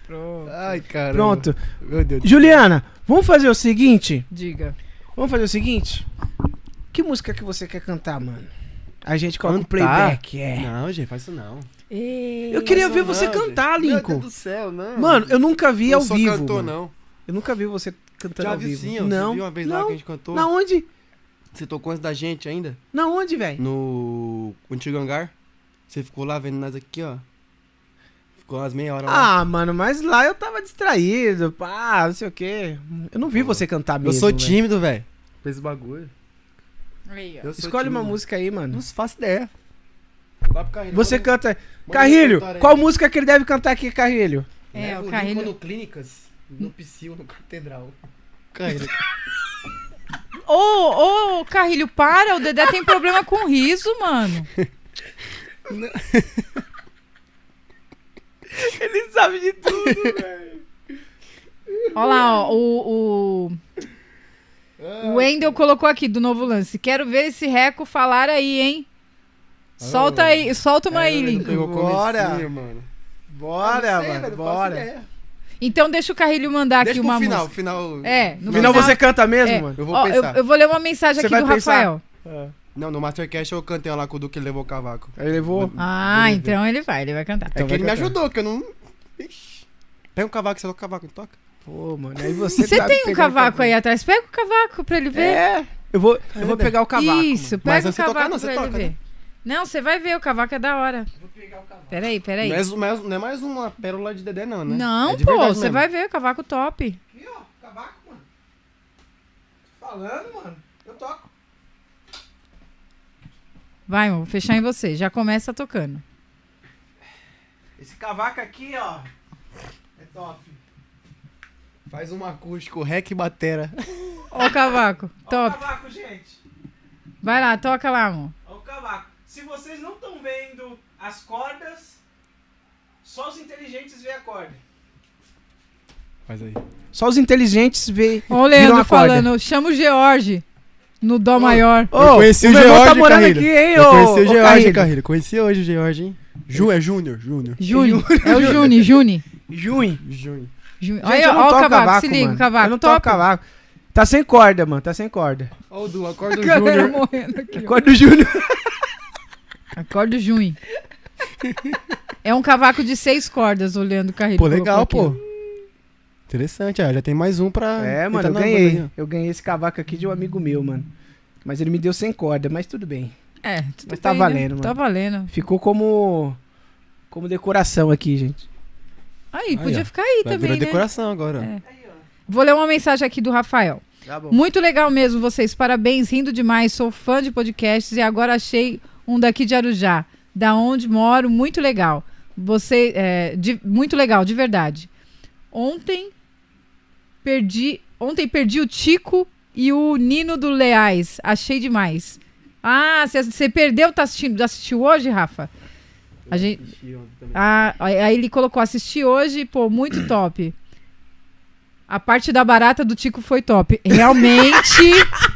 Pronto. Ai, cara. Pronto. Meu Deus. Juliana, vamos fazer o seguinte? Diga. Vamos fazer o seguinte? Que música que você quer cantar, mano? A gente coloca Cantar? playback, é. Não, gente, faz isso não. Eu queria ver você cantar, Meu Lincoln. Deus do céu, não. Mano, eu nunca vi não ao vivo. cantor, não. Eu nunca vi você cantando Já ao vi vivo. sim, não. Você viu uma vez lá não. que a gente cantou? Na onde? Você tocou antes da gente ainda? Na onde, velho? No antigo hangar. Você ficou lá vendo nós aqui, ó. Ficou umas meia hora lá. Ah, mano, mas lá eu tava distraído, pá, não sei o quê. Eu não vi você cantar eu mesmo. sou velho. tímido, velho. Esse bagulho. Aí, ó. Eu sou Escolhe uma tímido. música aí, mano. Não faço ideia. Lá pro Carrilho. Você manda- canta. manda Carrilho, qual música que ele deve cantar aqui, Carrilho? É, Leva o Lincoln Carrilho. no Clínicas, no Psyu, no Catedral. Carrilho. [laughs] Ô, ô, Carrilho, para. O Dedé tem problema com riso, mano. [laughs] Ele sabe de tudo, [laughs] velho. Olha lá, ó. O, o, o Wendel colocou aqui do novo lance. Quero ver esse Reco falar aí, hein? Solta Ah, aí, solta uma aí, É, Lincoln. pegou Bora. Bora, Eu não sei, mano, velho, não faço bora. Então deixa o Carrilho mandar Deixa aqui uma final, música. final. É, no No final você canta mesmo, É. mano? Eu vou Ó, eu, pensar. eu vou ler uma mensagem Você aqui do pensar? Rafael. É. Não, no Mastercast eu cantei lá com o Duque levou o cavaco. Aí levou. Ah, então ele vai, ele vai cantar. Então é que ele me cantar. ajudou, que eu não. Ixi. Pega um cavaco, você toca o cavaco, não toca? Pô, mano, aí você Você tá tem um cavaco aí atrás? Pega o cavaco pra ele ver. É. Eu vou, eu vou Dedé. pegar o cavaco. Isso, mano. pega Mas o você toca cavaco não, você pra ele toca, ver. né? Não, você vai ver, o cavaco é da hora. Vou pegar o cavaco. Peraí, peraí. Não é, mais- não é mais uma pérola de Dedé, não, né? Não, É pô, você vai ver, cavaco top. Aqui, ó, cavaco, mano. Tô falando, mano. Eu toco. Vai, amor, vou fechar em você. Já começa tocando. Esse cavaco aqui, ó. É top. Faz um acústico, rec e batera. Ó o cavaco, Ó o top. cavaco, gente. Vai lá, toca lá, amor. Ó o cavaco. Vocês não estão vendo as cordas, só os inteligentes veem a corda. Faz aí. Só os inteligentes veem. Ó o Leandro falando, chama o George no dó maior. Ô, Eu conheci o irmão George, tá morando Carrilho. aqui, hein, Eu ô, conheci o George, Carrilho. Carrilho. Conheci hoje o George, hein? Ju, é Júnior, Júnior. Juni, é o Juni, Juni. Juni. Júnior. Juni. Gente, Olha, ó o toco cavaco, se liga, mano. o cavaco, Eu não toco cavaco. Tá sem corda, mano. Tá sem corda. Ó o Du, acorda o [laughs] A galera Júnior. morrendo aqui, ó. Corda do Júnior. [laughs] Acorda o Juni. É um cavaco de seis cordas, o Leandro Carrilho. Pô, legal, pô. Interessante, ó. Já tem mais um pra. É, mano, eu ganhei. aí. Eu ganhei esse cavaco aqui de um amigo meu, mano. Mas ele me deu sem corda, mas tudo bem. É, tudo Mas tá bem, né? valendo, Tá mano. valendo. Ficou como como decoração aqui, gente. Aí, Aí, podia ó. ficar aí Vai também, virar né? decoração agora. É. Vou ler uma mensagem aqui do Rafael. Tá bom. Muito legal mesmo vocês, parabéns, rindo demais, sou fã de podcasts e agora achei um daqui de Arujá, da onde moro, muito legal. Você, é, de- muito legal, de verdade. Ontem perdi, ontem perdi o Tico e o Nino do Leais, achei demais. Ah, você perdeu, tá assistindo, assistiu hoje, Rafa? A gente, ah, aí ele colocou assistir hoje, pô, muito [clears throat] top. A parte da barata do Tico foi top. Realmente. [laughs]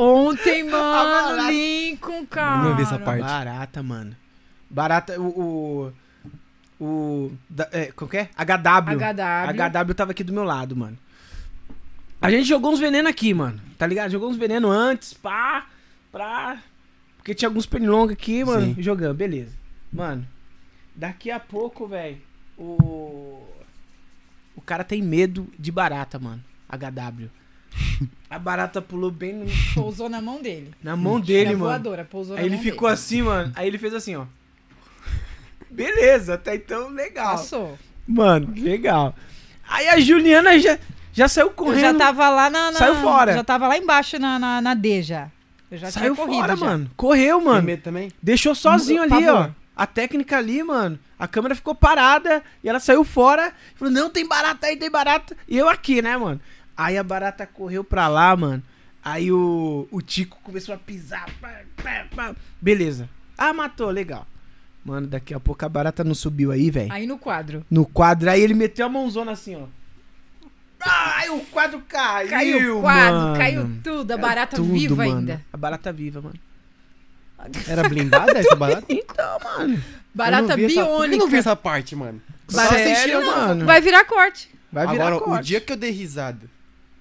ontem, [laughs] mano, barata. Lincoln, cara. Não vi essa parte. Barata, mano. Barata, o. O. o da, é, qual que é? HW. HW. HW tava aqui do meu lado, mano. A gente jogou uns venenos aqui, mano. Tá ligado? Jogou uns venenos antes, pá, pra. Porque tinha alguns pernilongos aqui, mano. Sim. Jogando, beleza. Mano, daqui a pouco, velho, o. O cara tem medo de barata, mano. HW. A barata pulou bem no- Pousou na mão dele. na mão dele, mano. voadora, pousou na Aí ele mão ficou dele. assim, mano. Aí ele fez assim, ó. Beleza, até então legal. Passou. Mano, legal. Aí a Juliana já, já saiu Eu correndo. já tava lá na, na- Saiu fora. Já tava lá embaixo na, na, na D já. Eu já saiu tinha corrido fora, já. mano. Correu, Tem mano. medo também? Deixou sozinho ali, Pavor. ó. A técnica ali, mano. A câmera ficou parada e ela saiu fora. Falou, não, tem barata aí, tem barata. E eu aqui, né, mano? Aí a barata correu pra lá, mano. Aí o, o Tico começou a pisar. pá, pá, pá. Beleza. Ah, matou, legal. Mano, daqui a pouco a barata não subiu aí, velho. Aí no quadro. No quadro. Aí ele meteu a mãozona assim, ó. Ai, o quadro caiu. Caiu o quadro, mano. caiu tudo. A Caiu barata tudo, viva mano. ainda. A barata viva, mano. [laughs] Era blindada essa barata? Então, mano. Barata Eu não vi essa- Por que eu biônica. não vi essa parte, mano? Barata Sério, mano. Vai virar corte. Vai virar Agora, o corte. dia que eu dei risada,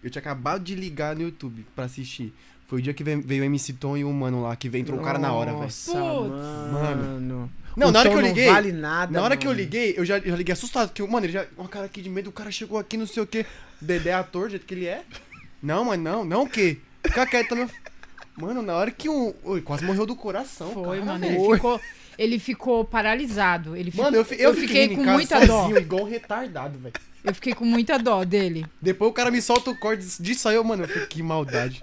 eu tinha acabado de ligar no YouTube pra assistir. Foi o dia que veio, veio o MC Tom e o mano lá, que veio, entrou um cara na hora, velho. Nossa, Putz. mano. Não, O na hora que eu não liguei. vale nada, na hora que eu mano. liguei, eu já, eu já liguei assustado, porque, mano, ele já. Uma cara aqui de medo, o cara chegou aqui, não sei o quê. Dedé é ator, do jeito que ele é. Não, mano, não, não o quê? Fica quieto também. Mano, na hora que um. Oi, quase morreu do coração. Foi, cara, mano. Ele ficou, ele ficou paralisado. Ele ficou, Mano, eu, fi- eu, fiquei em com muita dó. sozinho, igual um retardado, velho. Eu fiquei com muita dó dele. Depois o cara me solta o corte disso aí, eu, mano. Eu falei, que maldade.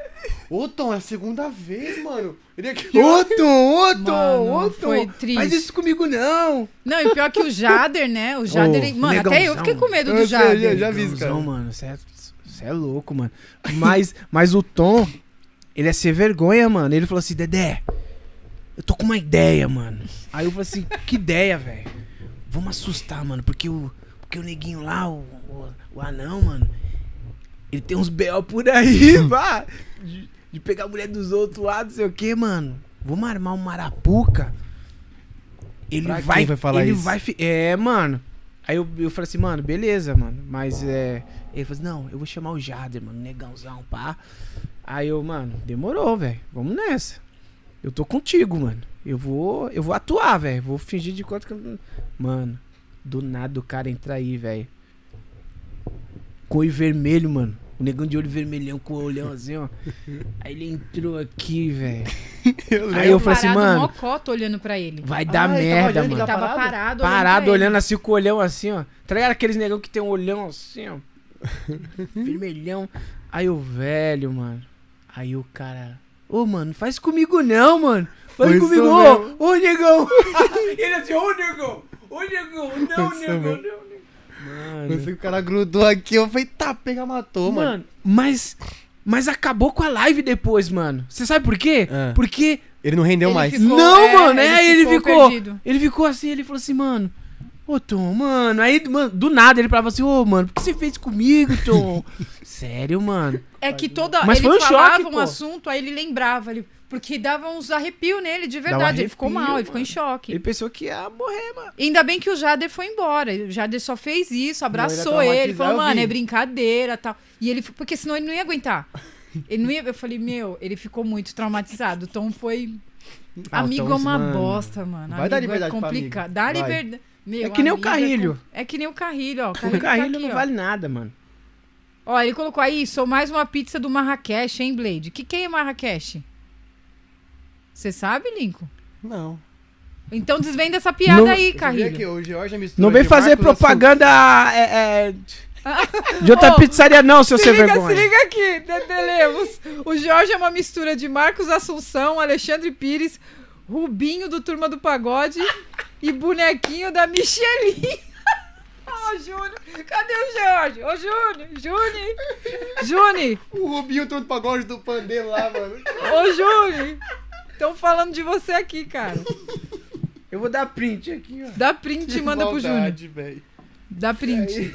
Ô, Tom, é a segunda vez, mano. Ele aqui. Ô, Tom, ô, Tom, ô, foi Tom. triste. Faz isso comigo, não. Não, e pior que o Jader, né? O Jader, Ô, mano, até eu negãozão. fiquei com medo Eu do sei, Jader. eu já vi isso, Negãozão, cara. mano. Você é, cê é louco, mano. Mas, mas o Tom, ele é ser vergonha, mano. Ele falou assim, Dedé, eu tô com uma ideia, mano. Aí eu falei assim, que ideia, velho? Vamos assustar, mano, porque o, porque o neguinho lá, o, o, o anão, mano, ele tem uns B.O. por aí, [laughs] vá. De, de pegar a mulher dos outros lá, não sei o que, mano. Vamos armar um marapuca. Ele Pra vai, vai falar ele isso? vai, é, mano. Aí eu, eu falei assim, mano, beleza, mano. Mas é. Ele falou assim, não, eu vou chamar o Jader, mano, negãozão, pá. Aí eu, mano, demorou, velho. Vamos nessa. Eu tô contigo, mano. Eu vou. Eu vou atuar, velho. Vou fingir de conta que Mano, do nada o cara entra aí, velho. Coi vermelho, mano. O negão de olho vermelhão com o olhão assim, ó. [laughs] Aí ele entrou aqui, velho. [laughs] Eu Aí eu falei assim, Parado, mano, mocota olhando pra ele. vai dar Ah, ele tava merda, olhando, mano. Ele tava parado? parado, olhando ele. assim com o olhão assim, ó. Tá ligado aqueles negão que tem um olhão assim, ó. [laughs] Vermelhão. Aí o velho, mano. Aí o cara. Ô, mano, faz comigo não, mano. Faz Foi comigo, ô, ô, negão. Ele assim, ô, negão. Ô, negão. Não, [laughs] negão, não. Mano. Pensei que o cara grudou aqui, eu falei, tá, pega, matou, mano. Mano, mas. Mas acabou com a live depois, mano. Você sabe por quê? Ah. Porque. Ele não rendeu Ele mais. ficou- não, é, mano, é, ele ele ficou ficou. Ele ficou assim, ele falou assim, mano. Ô, Tom, mano. Aí, mano, do nada ele falava assim, ô, mano, por que você fez comigo, Tom? [laughs] Sério, mano. É que toda. Mas ele foi um falava choque, um pô. assunto, aí ele lembrava. Ele, porque dava uns arrepios nele, de Dava um verdade. ele ficou arrepio, mal, ele ficou em mano. choque. Ele pensou que ia morrer, mano. Ainda bem que o Jader foi embora. O Jader só fez isso, abraçou Não, ele falou, mano, é brincadeira tal. E ele, porque senão ele não ia aguentar. [laughs] Ele não ia, eu falei, meu, ele ficou muito traumatizado. O Tom foi. Ah, o amigo Tom, é uma mano. bosta, mano. Vai dar Amigo liberdade é complicado. amigo. Dá liberdade. Meu, É que nem o amigo Carrilho. com- É, que nem o Carrilho, ó. O [laughs] Carrilho, carrilho tá aqui, não ó. vale nada, mano. Ó, ele colocou aí, sou mais uma pizza do Marrakech, hein, Blade? Que quem é Marrakech? Você sabe, Lincoln? Não. Então desvenda essa piada Não- aí, Carrilho. que o Jorge mistura Não vem fazer Marcos propaganda é, é, de outra [laughs] Ô, pizzaria, não, seu Se sem liga, se vergonha. liga aqui, Dedé Lemos. O Jorge é uma mistura de Marcos Assunção, Alexandre Pires, Rubinho do Turma do Pagode e bonequinho da Michelin. Ó, [laughs] Júnior. Cadê o Jorge? Ô, Júnior. Júnior. Júnior. O Rubinho todo pagode do pandeiro lá, mano. Ô, Júnior. Estão falando de você aqui, cara. [laughs] Eu vou dar print aqui, ó. Dá print e manda pro Júnior. Maldade, velho. Dá print. [laughs]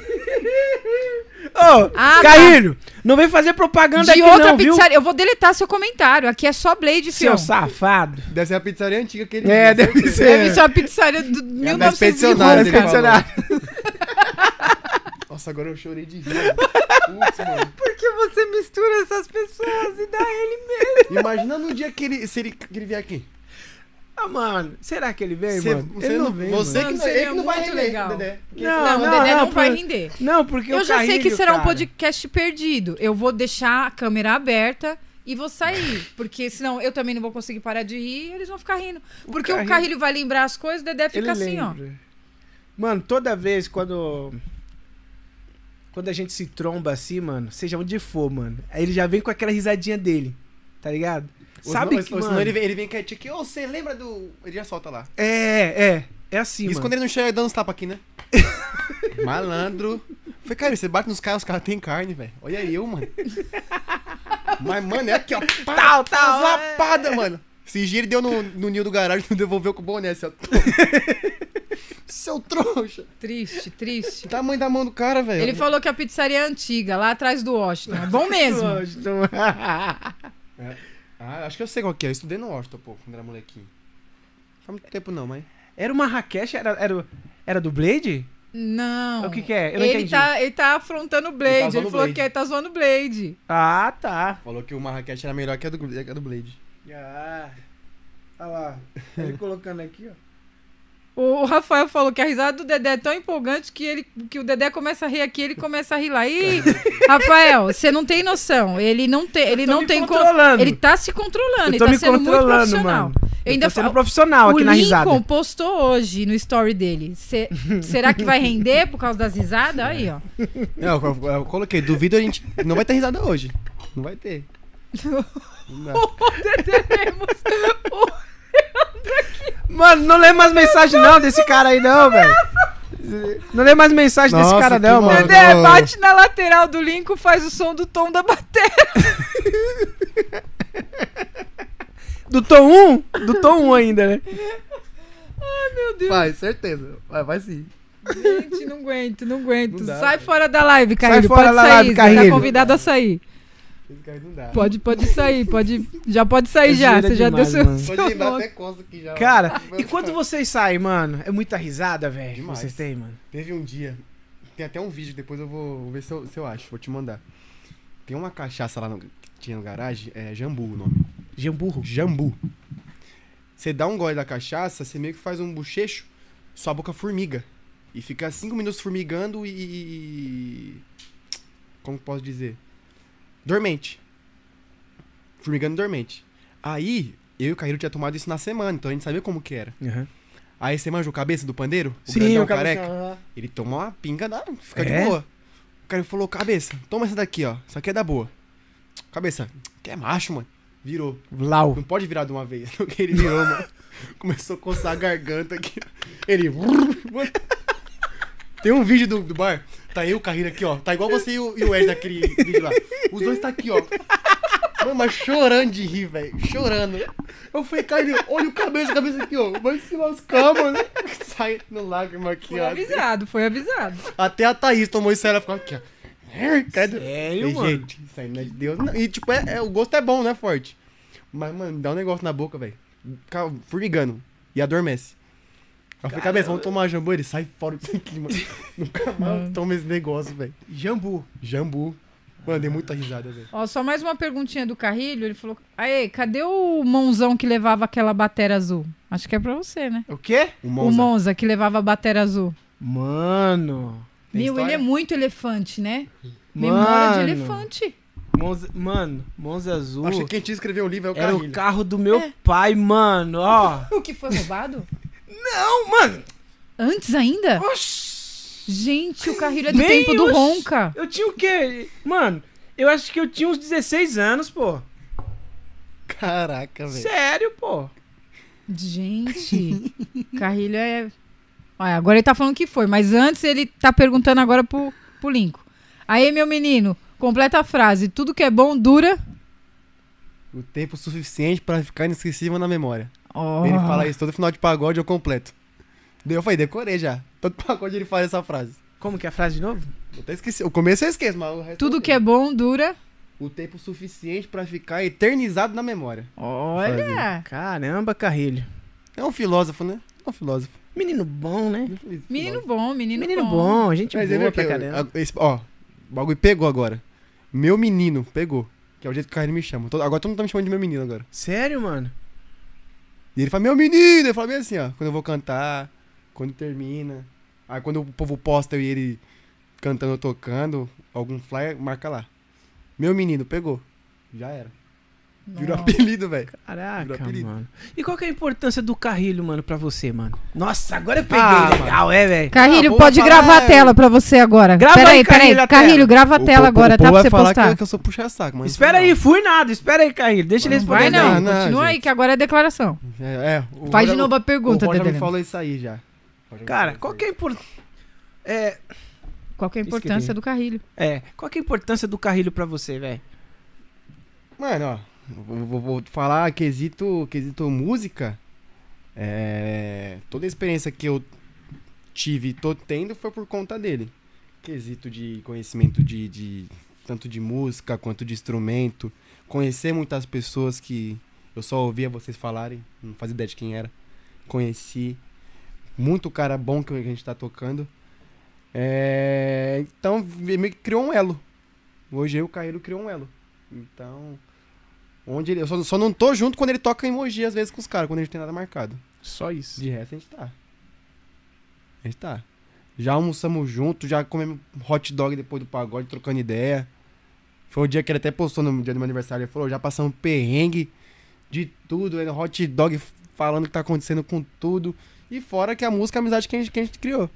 Ô, Ah, tá. Carrilho, não vem fazer propaganda De aqui outra não, viu? pizzaria. Eu vou deletar seu comentário. Aqui é só Blade, Seu filho. safado. Deve ser a pizzaria antiga que ele É, viu, deve ser. Deve ser uma pizzaria do da 1900 expedicionária e cara. [laughs] Nossa, agora eu chorei de rir. Putz, mano. [laughs] Por que você mistura essas pessoas e dá ele mesmo? Imagina no dia que ele, se ele, que ele vier aqui. Ah, mano, será que ele vem, Cê- mano? você ele não não- vem, você mano. Que não, seria ele que não vai muito render, legal. Dedé. Porque Não, Não, o Dedé não, não, vai por- render. Não, porque Eu o já sei que Carrilho, será um cara, podcast perdido. Eu vou deixar a câmera aberta e vou sair. Porque senão eu também não vou conseguir parar de rir e eles vão ficar rindo. Porque o Carrilho- Carrilho vai lembrar as coisas, o Dedé fica Ele assim, ó. lembra. Mano, toda vez quando. Quando a gente se tromba assim, mano, seja onde for, mano. Aí ele já vem com aquela risadinha dele. Tá ligado? Ou Sabe senão, que, ou senão mano, ele, vem, ele vem quietinho aqui. Ô, você lembra do... Ele já solta lá. É, é. É assim, Isso mano. quando ele não chega dando uns tapas aqui, né? [laughs] Malandro. Falei, cara, você bate nos caras, os caras têm carne, velho. Olha eu, mano. Mas, mano, é aqui, ó. Pá, Tal, tal, Zapada, mano. Esse dia ele deu no, no ninho do garagem [laughs] não devolveu com o boné, seu... [laughs] seu trouxa. Triste, triste. Tamanho da mão do cara, velho. Ele falou que a pizzaria é antiga, lá atrás do Washington. É bom mesmo. [laughs] Ah, acho que eu sei qual que é. Eu estudei no Washington, pô, quando era molequinho. Faz muito tempo não, mas... Era uma Rakesh? Era, era, era do Blade? Não. O que que é? Eu não ele entendi. tá, ele tá afrontando o Blade. Ele Ele, tá o falou Blade. que ele tá zoando o Blade. Ah, tá. Falou que o Marrakech era melhor que a do, que a do Blade. Ah. Olha lá. Ele colocando aqui, ó. O Rafael falou que a risada do Dedé é tão empolgante que, ele, que o Dedé começa a rir aqui, ele começa a rir lá. Ih, [laughs] Rafael, você não tem noção. Ele não tem, ele não tem co- controlando. Ele tá se controlando, Eu tô ele me tá sendo muito controlando, profissional. mano. Eu ainda tô sendo profissional o aqui na risada. Lincoln postou hoje no story dele. Cê- será que vai render por causa das risadas? Aí, ó. Não, eu, eu- eu coloquei, duvido a gente. Não vai ter risada hoje. Não vai ter. [laughs] Não. O Dedé Lemos- o- Mano, não lê mais mensagem não desse cara aí não, velho. Não lê mais mensagem desse Nossa, cara que não, mano. Dedé, bate na lateral do Lincoln, faz o som do tom da bateria. Do tom 1? Do tom 1 ainda, né? Meu Deus. Vai, certeza. Vai, vai sim. Gente, não aguento, não aguento. Não dá, Sai velho. fora da live, Carrilho. fora pode da sair. live, Carrilho. tá convidado a sair. Esse cara não dá. Pode, pode sair, pode. Já pode sair É já. Você já demais, deu seu. mano. Pode lembrar [laughs] até costa aqui já. Cara, [laughs] e quando vocês saem, mano? É muita risada, velho, que vocês têm, mano. Teve um dia. Tem até um vídeo, depois eu vou, vou ver se eu, se eu acho. Vou te mandar. Tem uma cachaça lá no, que tinha no garagem, é Jambu o nome. Jamburro. Jambu. Você dá um gole da cachaça, você meio que faz um bochecho, sua boca formiga. E fica cinco minutos formigando e. Como que posso dizer? Dormente. Formigando dormente. Aí, eu e o Caíro tinha tomado isso na semana, então a gente sabia como que era. Uhum. Aí você manja o cabeça do pandeiro? O Sim, grandão o cabeça- careca? Ele toma uma pinga, dá, fica É? de boa. O cara falou, cabeça, toma essa daqui, ó. Isso aqui é da boa. Cabeça, que é macho, mano. Virou. Lau. Não pode virar de uma vez. [laughs] Porque ele virou, mano. Começou a coçar a garganta aqui. Ele. [laughs] Tem um vídeo do, do bar. Tá eu, o Carreira aqui, ó. Tá igual você e o, e o Ed daquele vídeo lá. Os dois tá aqui, ó. Mano, mas chorando de rir, velho. Chorando. Eu falei, Carreira, olha o cabeça, cabeça aqui, ó. Vai se lascar, mano. [laughs] Sai no lágrima aqui, Foi ó. avisado, foi avisado. Até a Thaís tomou isso e ela ficou aqui, ó. Sério, E, mano? Gente, isso aí não é de Deus. Não. E, tipo, é, é- o gosto é bom, né, forte? Mas, mano, dá um negócio na boca, velho. Fica formigando. E adormece. Eu falei, cabeça, vamos tomar jambu. Ele sai fora disso aqui, mano. [laughs] Nunca mais Mano. toma esse negócio, velho. Jambu. Jambu. Mano, dei muita risada, velho. Ó, só mais uma perguntinha do Carrilho. Ele falou: Aê, cadê o mãozão que levava aquela batera azul? Acho que é pra você, né? O quê? O O Monza. Monza que levava a batera azul. Mano. Tem Meu, história? ele é muito elefante, né? Memória de Mano. elefante. Monza, mano, Monza Azul. Acho que quem tinha escrever o livro é o Era o Carrilho. carro do meu É. pai, mano. Ó. [laughs] O que foi roubado? Não, mano. Antes ainda? Oxi. Gente, o Carrilho é do Nem tempo do. Ronca. Eu tinha o quê? Mano, eu acho que eu tinha uns 16 anos, pô. Caraca, velho. Sério, pô. Gente, [laughs] Carrilho é. Olha, agora ele tá falando que foi, mas antes ele tá perguntando agora pro, pro Linco. Aí, meu menino, completa a frase. Tudo que é bom dura. O tempo suficiente pra ficar inesquecível na memória. Oh. Ele fala isso todo final de pagode, eu completo. Daí eu falei, decorei já. Todo pagode ele fala essa frase. Como que é a frase de novo? Eu até esqueci. O começo eu esqueço, mas o resto Tudo que é bom dura. O tempo suficiente pra ficar eternizado na memória. Olha! Caramba, Carrilho. É um filósofo, né? É um filósofo. Menino bom, né? Menino bom, menino, Menino bom. bom, gente Mas boa ele pra caramba. esse- ó, o bagulho pegou agora. Meu menino pegou. Que é o jeito que o Carlinhos me chama. Agora todo mundo tá me chamando de meu menino agora. Sério, mano? E ele fala, meu menino! Ele fala bem assim, ó. Quando eu vou cantar, quando termina. Aí quando o povo posta e ele cantando ou tocando, algum flyer, marca lá. Meu menino, pegou. Já era. Virou Nossa. apelido, velho. Caraca, Virou apelido. mano. E qual que é a importância do Carrilho, mano, pra você, mano? Nossa, agora eu peguei Ah, legal, é, velho. Carrilho, Ah, pode gravar a é. tela pra você agora. Grava peraí, aí, Carrilho, peraí. a tela. Carrilho, grava a tela agora, tá? Pra você falar postar. Que, eu- que eu sou puxa-saco, mas... Espera aí, fui nada. Espera aí, Carrilho. Deixa ele Não vai responder. não, Não, não, continua aí gente. que agora é declaração. É, é, o Faz Roger- de novo a pergunta, o Roger Dedé. me falou isso aí já. O Cara, qual que é a importância... É, Qual que é a importância do Carrilho? é, qual que é a importância do Carrilho pra você, velho? Mano, ó, vou, vou- falar quesito, quesito música. É, toda a experiência que eu tive e tô tendo foi por conta dele. Quesito de conhecimento de, de tanto de música quanto de instrumento. Conhecer muitas pessoas que eu só ouvia vocês falarem, não fazia ideia de quem era. Conheci. Muito cara bom que a gente tá tocando. É, então, meio que criou um elo. Hoje eu o Caíro criou um elo. Então, onde ele, eu só, só não tô junto quando ele toca emoji às vezes com os caras, quando a gente tem nada marcado. Só isso. De resto a gente tá. A gente tá. Já almoçamos junto, já comemos hot dog depois do pagode, trocando ideia. Foi o dia que ele até postou no dia do meu aniversário. Ele falou: já passamos perrengue de tudo, ele, hot dog falando o que tá acontecendo com tudo. E fora que a música é a amizade que a gente, que a gente criou.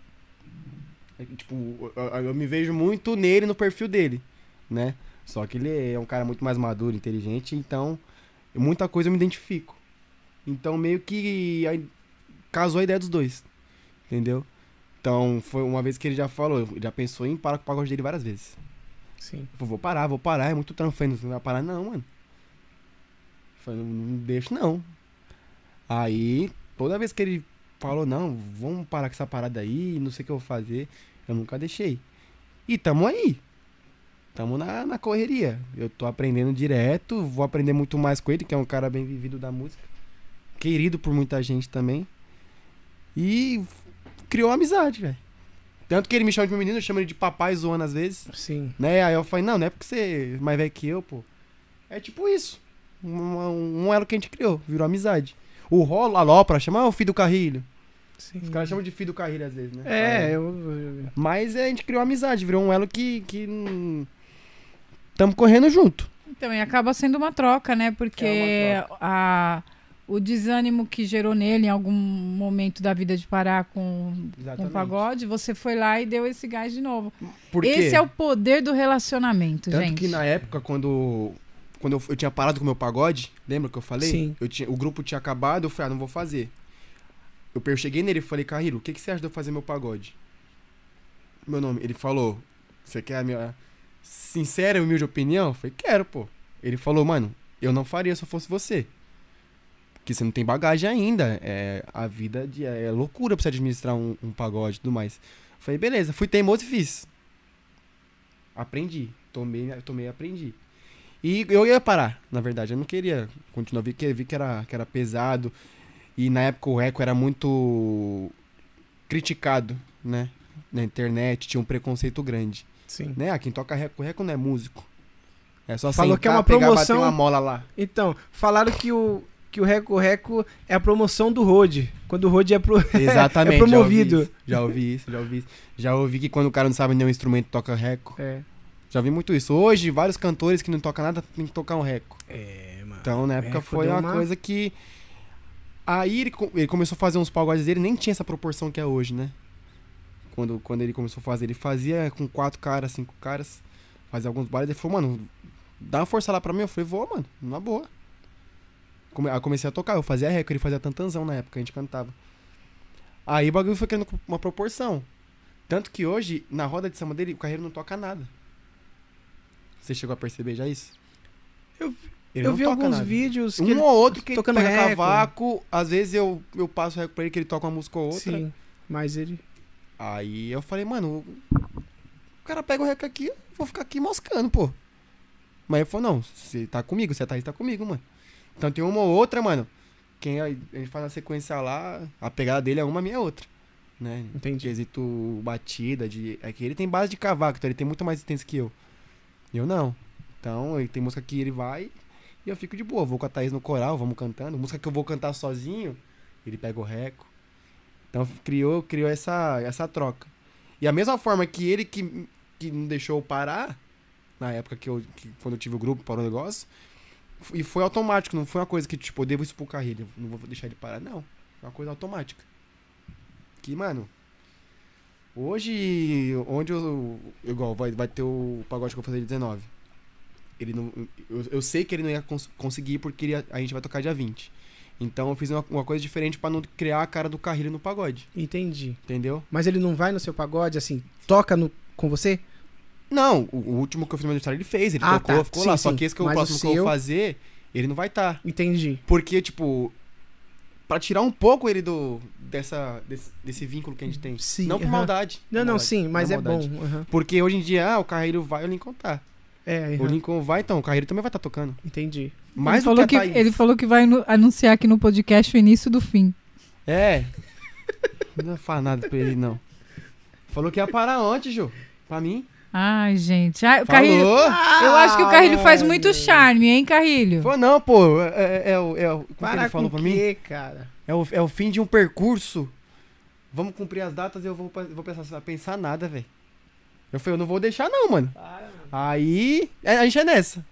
É tipo, eu, eu me vejo muito nele, no perfil dele, né? Só que ele é um cara muito mais maduro, inteligente, então muita coisa eu me identifico. Então meio que aí, casou a ideia dos dois, entendeu? Então foi uma vez que ele já falou, já pensou em parar com o pagode dele várias vezes. Sim. Eu falei, vou parar, vou parar, é muito falei, Não vai parar não, mano. Falei, não, não deixo não. Aí, toda vez que ele falou, não, vamos parar com essa parada aí, não sei o que eu vou fazer, eu nunca deixei. E tamo aí. Tamo na, na correria. Eu tô aprendendo direto, vou aprender muito mais com ele, que é um cara bem vivido da música. Querido por muita gente também. E criou amizade, velho. Tanto que ele me chama de meu menino, eu chamo ele de papai zoando às vezes. Sim. Né? Aí eu falei, não, não é porque você é mais velho que eu, pô. É tipo isso. Um, um elo que a gente criou, virou amizade. O Rolo, a Lopra, chama ah, o filho do Carrilho. Sim. Os caras chamam de filho do Carrilho às vezes, né? É, Aí- eu... eu- Mas é, a gente criou amizade, virou um elo que, que tamo correndo junto. Então, e acaba sendo uma troca, né? Porque É uma a, o desânimo que gerou nele em algum momento da vida de parar com, com o pagode, você foi lá e deu esse gás de novo. Esse é o poder do relacionamento, tanto gente. que na época, quando, quando eu, eu tinha parado com o meu pagode, lembra que eu falei? Sim. Eu tinha, o grupo tinha acabado, eu falei, ah, não vou fazer. Eu, eu cheguei nele e falei, Carriro, o que, que você acha de eu fazer meu pagode? Meu nome, ele falou, você quer a minha sincera e humilde opinião? Eu falei, quero, pô. Ele falou, mano, eu não faria se eu fosse você. Porque você não tem bagagem ainda. É, a vida de, é loucura pra você administrar um, um pagode e tudo mais. Eu falei, beleza, fui teimoso e fiz. Aprendi. Tomei, tomei aprendi. E eu ia parar, na verdade. Eu não queria continuar. Vi que, vi que, era, que era pesado. E na época o Eco era muito criticado, né? Na internet, tinha um preconceito grande. Sim. Né? Ah, quem toca Reco, Reco não é músico. É só Falou sentar, que é uma pegar, promoção- bater uma mola lá. Então, falaram que o, que o Reco Reco é a promoção do Rode. Quando o Rode é, pro, [laughs] Exatamente. é promovido. Já ouvi isso, já ouvi isso. Já ouvi que quando o cara não sabe nenhum instrumento toca Reco. É. Já vi muito isso. Hoje, vários cantores que não tocam nada tem que tocar um Reco. É, mano. Então, na época, É, foi uma uma- coisa que. Aí ele, ele começou a fazer uns pagodes dele, nem tinha essa proporção que é hoje, né? Quando, quando ele começou a fazer, ele fazia com quatro caras, cinco caras, fazia alguns bailes. Ele falou, mano, dá uma força lá pra mim. Eu falei, vou, mano, na boa. Come, aí comecei a tocar, eu fazia recorde, ele fazia tantanzão na época, a gente cantava. Aí o bagulho foi criando uma proporção. Tanto que hoje, na roda de samba dele, o carreiro não toca nada. Você chegou a perceber já isso? Eu- Ele eu vi alguns nada. vídeos Um ele- ou outro que tocando pega reco. cavaco, às vezes eu, eu passo o reco pra ele que ele toca uma música ou outra. Sim, mas ele. Aí eu falei, mano, o cara pega o reco aqui, eu vou ficar aqui moscando, pô. Mas ele falou, não, você tá comigo, você tá aí, tá comigo, mano. Então tem uma ou outra, mano. Quem a, a gente faz a sequência lá, a pegada dele é uma, a minha é outra. Né? Entendi. Quesito batida, de. É que ele tem base de cavaco, então ele tem muito mais existência que eu. Eu não. Então, ele tem música que ele vai e eu fico de boa. Vou com a Thaís no coral, vamos cantando. Música que eu vou cantar sozinho, ele pega o reco. Então criou, criou essa, essa troca. E a mesma forma que ele que, que não deixou parar, na época que eu. que quando eu tive o grupo, parou o negócio. E foi automático, não foi uma coisa que, tipo, eu devo isso pro não vou deixar ele parar, não. Foi uma coisa automática. Que, mano. Hoje, onde eu. Igual, vai, vai ter o pagode que eu vou fazer de 19. Ele não, eu, eu sei que ele não ia cons- conseguir porque ele a gente vai tocar dia 20. Então eu fiz uma, uma coisa diferente pra não criar a cara do carreiro no pagode. Entendi. Entendeu? Mas ele não vai no seu pagode, assim, toca no, com você? Não, o, o último que eu fiz no meu aniversário ele fez, ele Ah, tocou, tá. ficou Sim, lá. Só sim. que esse que é o Mas o próximo que eu seu- vou fazer, ele não vai estar. Entendi. Porque, tipo, pra tirar um pouco ele do dessa, desse, desse vínculo que a gente tem. Sim, não por aham. maldade. Não, não, maldade, sim, mas é maldade. bom. aham. Porque hoje em dia, ah, o carreiro vai, o Lincoln tá. É, O aham. Lincoln vai, então, o carreiro também vai estar tocando. entendi. Mais ele, do falou que a que, ele falou que vai anunciar aqui no podcast o início do fim. É. [laughs] não ia falar nada pra ele, não. Falou que ia parar ontem, Jô. Pra mim. Ai, gente. Ai, o Carrilho, Falou? eu acho que o Carrilho faz mano. muito charme, hein, Carrilho? Falou, não, pô. É, é, é o. É, Para ele falou com pra o mim? quê, cara? É o, é o fim de um percurso. Vamos cumprir as datas e eu vou, vou pensar, pensar nada, velho. Eu falei, eu não vou deixar, não, mano. Aí. é, A gente é nessa.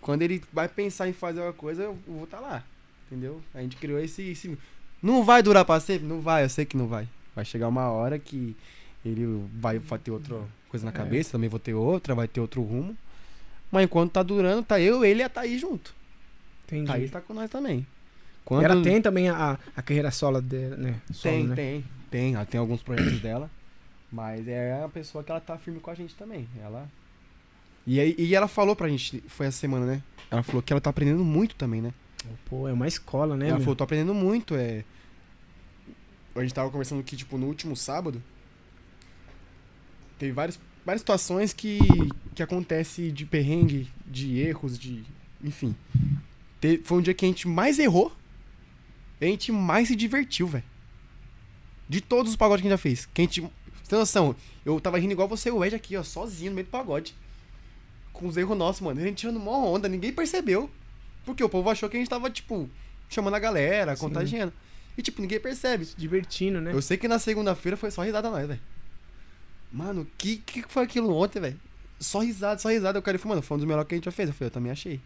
Quando ele vai pensar em fazer uma coisa, eu vou estar lá. Entendeu? A gente criou esse, esse. Não vai durar pra sempre? Não vai, eu sei que não vai. Vai chegar uma hora que ele vai, vai ter outra coisa na É. cabeça, também vou ter outra, vai ter outro rumo. Mas enquanto tá durando, tá eu, ele e a Thaís junto. Entendi. Thaís tá com nós também. Quando... Ela tem também a, a carreira solo dela, né? Solo, Tem, né? tem, tem. Ela tem alguns projetos dela. Mas é a pessoa que ela tá firme com a gente também. Ela. E, aí, e ela falou pra gente, foi essa semana, né? Ela falou que ela tá aprendendo muito também, né? Pô, é uma escola, né? ela meu? falou, tô aprendendo muito. É... A gente tava conversando aqui, tipo, no último sábado. Teve várias, várias situações que, que acontece de perrengue, de erros, de. Enfim. Te- foi um dia que a gente mais errou. E a gente mais se divertiu, velho. De todos os pagodes que a gente já fez. Que a gente. Você tem noção? Eu tava rindo igual você e o Ed aqui, ó, sozinho no meio do pagode. Com os erros nossos, mano. A gente tirando mó onda, ninguém percebeu. Porque o povo achou que a gente tava, tipo, chamando a galera, Sim. contagiando. E, tipo, ninguém percebe. Se divertindo, né? Eu sei que na segunda-feira foi só risada nós, velho. Mano, que que foi aquilo ontem, velho? só risada, só risada. O cara falou, mano, foi um dos melhores que a gente já fez. Eu falei, eu também achei.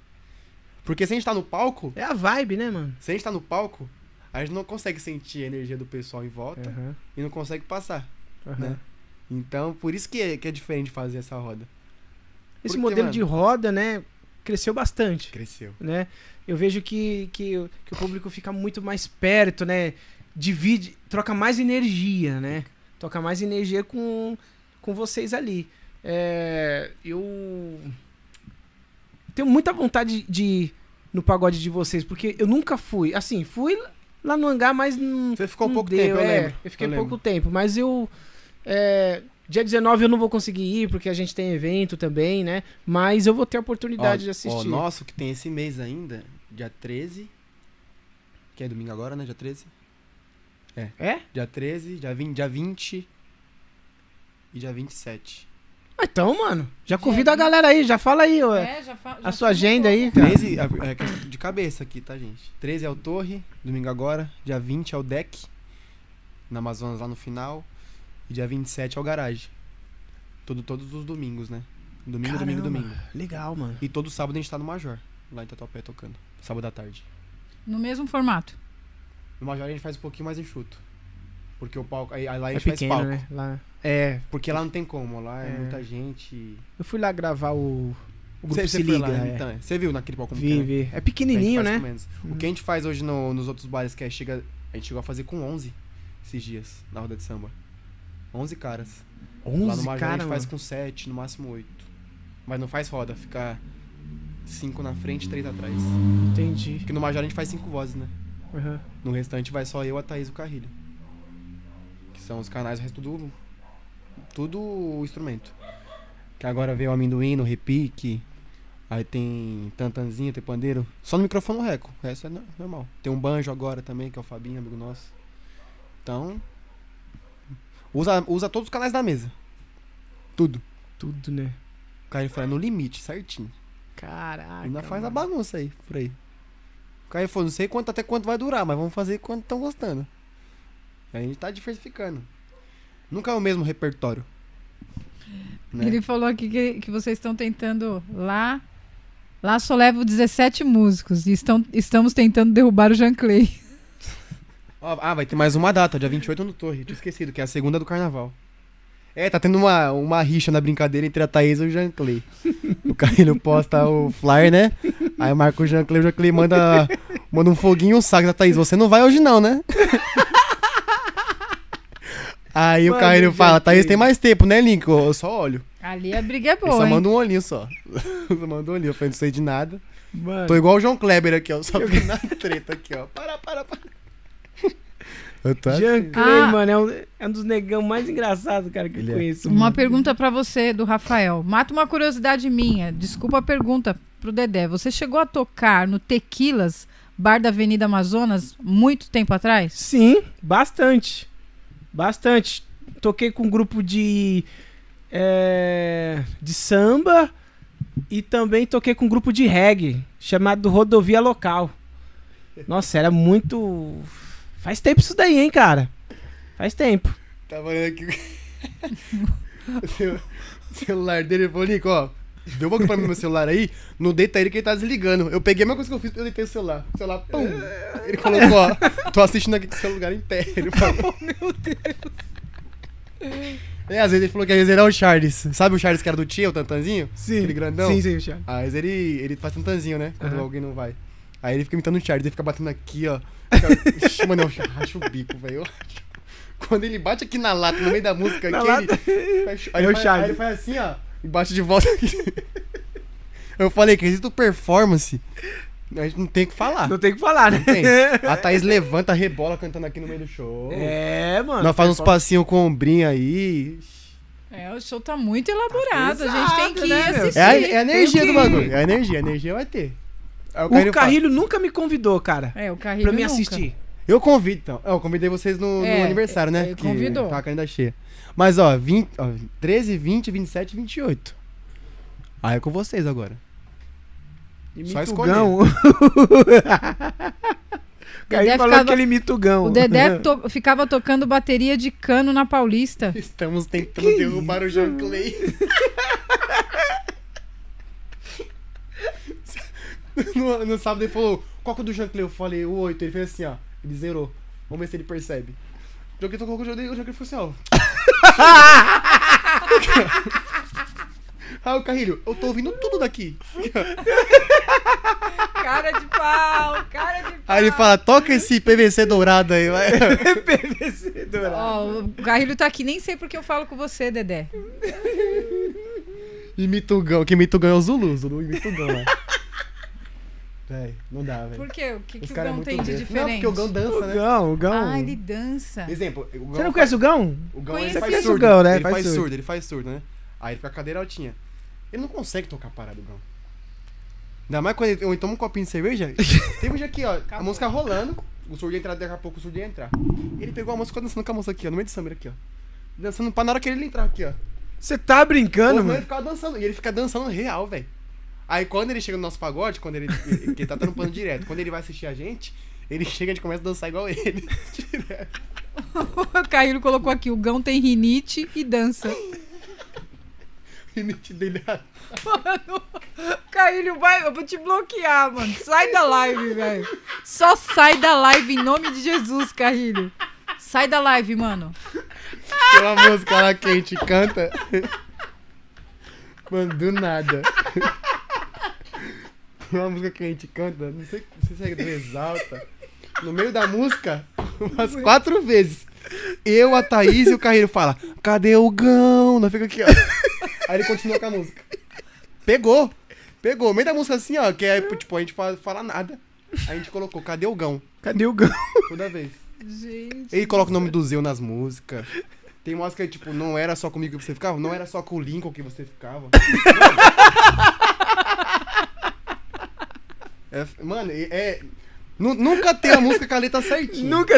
Porque se a gente tá no palco, É a vibe, né, mano? se a gente tá no palco, a gente não consegue sentir a energia do pessoal em volta Aham, e não consegue passar, aham. né? Então, por isso que é, que é diferente fazer essa roda. Esse Porque, modelo mano- de roda, né, cresceu bastante, Cresceu. né? Eu vejo que, que, que o público fica muito mais perto, né? Divide, troca mais energia, né? Troca mais energia com, com vocês ali. É, eu tenho muita vontade de ir no pagode de vocês, porque eu nunca fui. Assim, fui lá no hangar, mas não. Você ficou não pouco deu, tempo, eu é, lembro. Eu fiquei eu pouco lembro. tempo, mas eu. é, dia 19 eu não vou conseguir ir, porque a gente tem evento também, né? Mas eu vou ter a oportunidade Ó, de assistir. Ó, nosso que tem esse mês ainda, dia 13. Que é domingo agora, né? Dia 13. É? Dia 13, dia 20, dia 20 e dia 27. Ah, Então, mano, já convida a galera aí, já fala aí, ó. É, já fa- já a sua agenda aí, cara. 13, é, é questão de cabeça aqui, tá, gente? 13 é o Torre, domingo agora. Dia 20 é o Deck, na Amazonas lá no final. E dia 27 é o Garage. Todo, todos os domingos, né? Domingo, domingo, Caramba, domingo. Legal, mano. E todo sábado a gente tá no Major, lá em Tatuapé tocando. Sábado à tarde. No mesmo formato. No Major a gente faz um pouquinho mais enxuto. Porque o palco. Aí, aí lá a É gente faz pequeno, palco. né? Lá. É, Porque lá não tem como, lá é, É. muita gente. eu fui lá gravar o, o grupo Você Se Liga. lá, é. então, é. Você viu naquele palco é, Vi, né? vi. É pequenininho, né? menos. O que a gente faz hoje no- nos outros bares, que é chega, a gente chegou a fazer com 11 esses dias, na roda de samba. 11 caras. Lá no 11 Major a gente faz mano. com 7, no máximo 8. Mas não faz roda, fica 5 na frente e 3 atrás. Entendi. Porque no Major a gente faz 5 vozes, né? Aham. No restante vai só eu, a Thaís e o Carrilho. Que são os canais, o resto tudo. Tudo o instrumento. Que agora veio o amendoim, no repique. Aí tem tantanzinho, tem pandeiro. Só no microfone o reco. O resto é no- normal. Tem um banjo agora também, que é o Fabinho, amigo nosso. Então. Usa, usa todos os canais da mesa. Tudo. Tudo, né? O falou, é no limite, certinho. Caraca. Ainda faz a mano. bagunça aí, por aí. O Caio falou, não sei quanto, até quanto vai durar, mas vamos fazer quanto estão gostando. A gente tá diversificando. Nunca é o mesmo repertório. Né? Ele falou aqui que, que vocês estão tentando lá. Lá só levo 17 músicos e estão, estamos tentando derrubar o Jean Clay. [laughs] Ó, ah, vai ter mais uma data, dia 28 no Torre. Tinha esquecido, que é a segunda do carnaval. É, tá tendo uma, uma rixa na brincadeira entre a Thaís e o Jean Clay. o Carrilho posta o flyer, né? Aí marca o Jean Clay, o Jean Clay manda, manda um foguinho e um saco da Thaís. Você não vai hoje não, né? Aí Mano, o Carrilho fala, Thaís tem mais tempo, né, Link? Eu só olho. Ali a briga é Ele boa, só hein? manda um olhinho só. [laughs] só manda um olhinho. Eu falei, não sei de nada. Mano. Tô igual o João Kleber aqui, ó. Só [laughs] fico na treta aqui, ó. Para, para, para. Jean assim. Clay, Ah. mano, é um, é um dos negão mais engraçados, cara, que Ele eu é. conheço. Uma mano. pergunta pra você, do Rafael. Mata uma curiosidade minha. Desculpa a pergunta pro Dedé. Você chegou a tocar no Tequilas, bar da Avenida Amazonas, muito tempo atrás? Sim, bastante. Bastante. Toquei com um grupo de. é, de samba e também toquei com um grupo de reggae chamado Rodovia Local. Nossa, era muito. Faz tempo isso daí, hein, cara? Faz tempo. Tava olhando aqui. o [laughs] cel- celular dele falou, Nico, ó. Deu um pouco pra mim meu celular aí, não deita ele que ele tá desligando. Eu peguei a mesma coisa que eu fiz, eu deitei o celular. O celular, pum. Ele colocou, ó. Tô assistindo aqui com o celular em pé. Ele falou. [laughs] Meu Deus. É, às vezes ele falou que às vezes ele é o Charles. Sabe o Charles que era do Tia, o Tantanzinho? Sim. Aquele grandão? Sim, sim, Thiago. Ah, mas ele, ele faz tantanzinho, né? Quando Aham. alguém não vai. Aí ele fica imitando o Charles, ele fica batendo aqui, ó. Ixi, Mano, eu racho o bico, velho. eu racho. Quando ele bate aqui na lata, no meio da música, Na aqui, lata. ele faz, aí, É ele o faz, aí ele faz assim, ó, e bate de volta aqui. [laughs] Eu falei que existe o performance, a gente não tem o que falar. Não tem o que falar, né? Tem. [laughs] A Thaís levanta, rebola cantando aqui no meio do show. É, mano. Nós faz uns passinhos com ombrinho aí. É, o show tá muito elaborado. a gente tem pesado, que né, ir meu? assistir. É a, é a energia Tem do que- bagulho. É a energia, a energia vai ter. Aí O fala- Carrilho nunca me convidou, cara. É, o Carrilho Pra mim nunca. assistir. Eu convido, então. Eu convidei vocês no, no É, aniversário, né? ele Que convidou. Tava ainda cheia. Mas, ó, 20, ó, 13, 20, 27 e 28. Aí é com vocês agora. E Só mitugão. [laughs] o Carrilho Dedé falou ficava- aquele mitugão. O Dedé [laughs] to- ficava tocando bateria de cano na Paulista. Estamos tentando derrubar o Jean Clay. [laughs] [laughs] No, no sábado ele falou, qual que é o do Jean-Claude? Eu falei, o 8. Ele fez assim, ó. Ele zerou. Vamos ver se ele percebe. Joguei, tocou, o Jean-Claude falou assim, ó. [laughs] ah, o Carrilho, eu tô ouvindo tudo daqui. [laughs] Cara de pau, cara de pau. Aí ele fala, toca esse PVC dourado aí, vai. PVC dourado. Ó, o Carrilho tá aqui, nem sei porque eu falo com você, Dedé. Imita o Gão. Quem imita o Gão é o Zulu. O Zulu imita o Gão, né? Véi, não dá, velho. Por quê? O que, Os que o é Gão muito tem de diferente? Não, porque o Gão dança, O né? Gão, o Gão. Ah, ele dança. Exemplo, o Gão Você não conhece o Gão? O Gão ele faz conhece o surdo. Gão, né? Ele Faz faz surdo. surdo. ele faz surdo, né? Aí ele fica com a cadeira altinha. Ele não consegue tocar parado, o Gão. Ainda mais quando ele, ele toma um copinho de cerveja. [laughs] Tem um dia aqui, ó. A Acabou. música rolando. O surdo ia entrar, daqui a pouco o surdo ia entrar. Ele pegou a música e ficou dançando com a moça aqui, ó. No meio de samba aqui, ó. Dançando pra na hora que ele entrar aqui, ó. Você tá brincando, Pô, ele mano? ficava dançando. E ele fica dançando real, velho. Aí quando ele chega no nosso pagode, quando ele. que ele tá dando plano direto, quando ele vai assistir a gente, ele chega e começa a dançar igual ele. [laughs] O Carrilho colocou aqui, o Gão tem rinite e dança. E mente dele. Mano, Carrilho, vai, eu vou te bloquear, mano. Sai da live, velho. Só sai da live em nome de Jesus, Carrilho. Sai da live, mano. Tem uma música lá que a gente canta. Mano, do nada. Uma música que a gente canta, não sei, não sei se é do Exalta. No meio da música, umas quatro vezes. Eu, a Thaís e o Carreiro fala, cadê o Gão? Nós fica aqui, ó. Aí ele continua com a música. Pegou. Pegou. No meio da música assim, ó, que é, tipo, a gente fala, fala nada. A gente colocou, cadê o Gão? Cadê o Gão? Toda vez. Gente. Ele coloca o nome do Zeu nas músicas. Tem música que, tipo, não era só comigo que você ficava, não era só com o Lincoln que você ficava. É, mano, é. é- nu- nunca tem a música com a letra certinha. Nunca.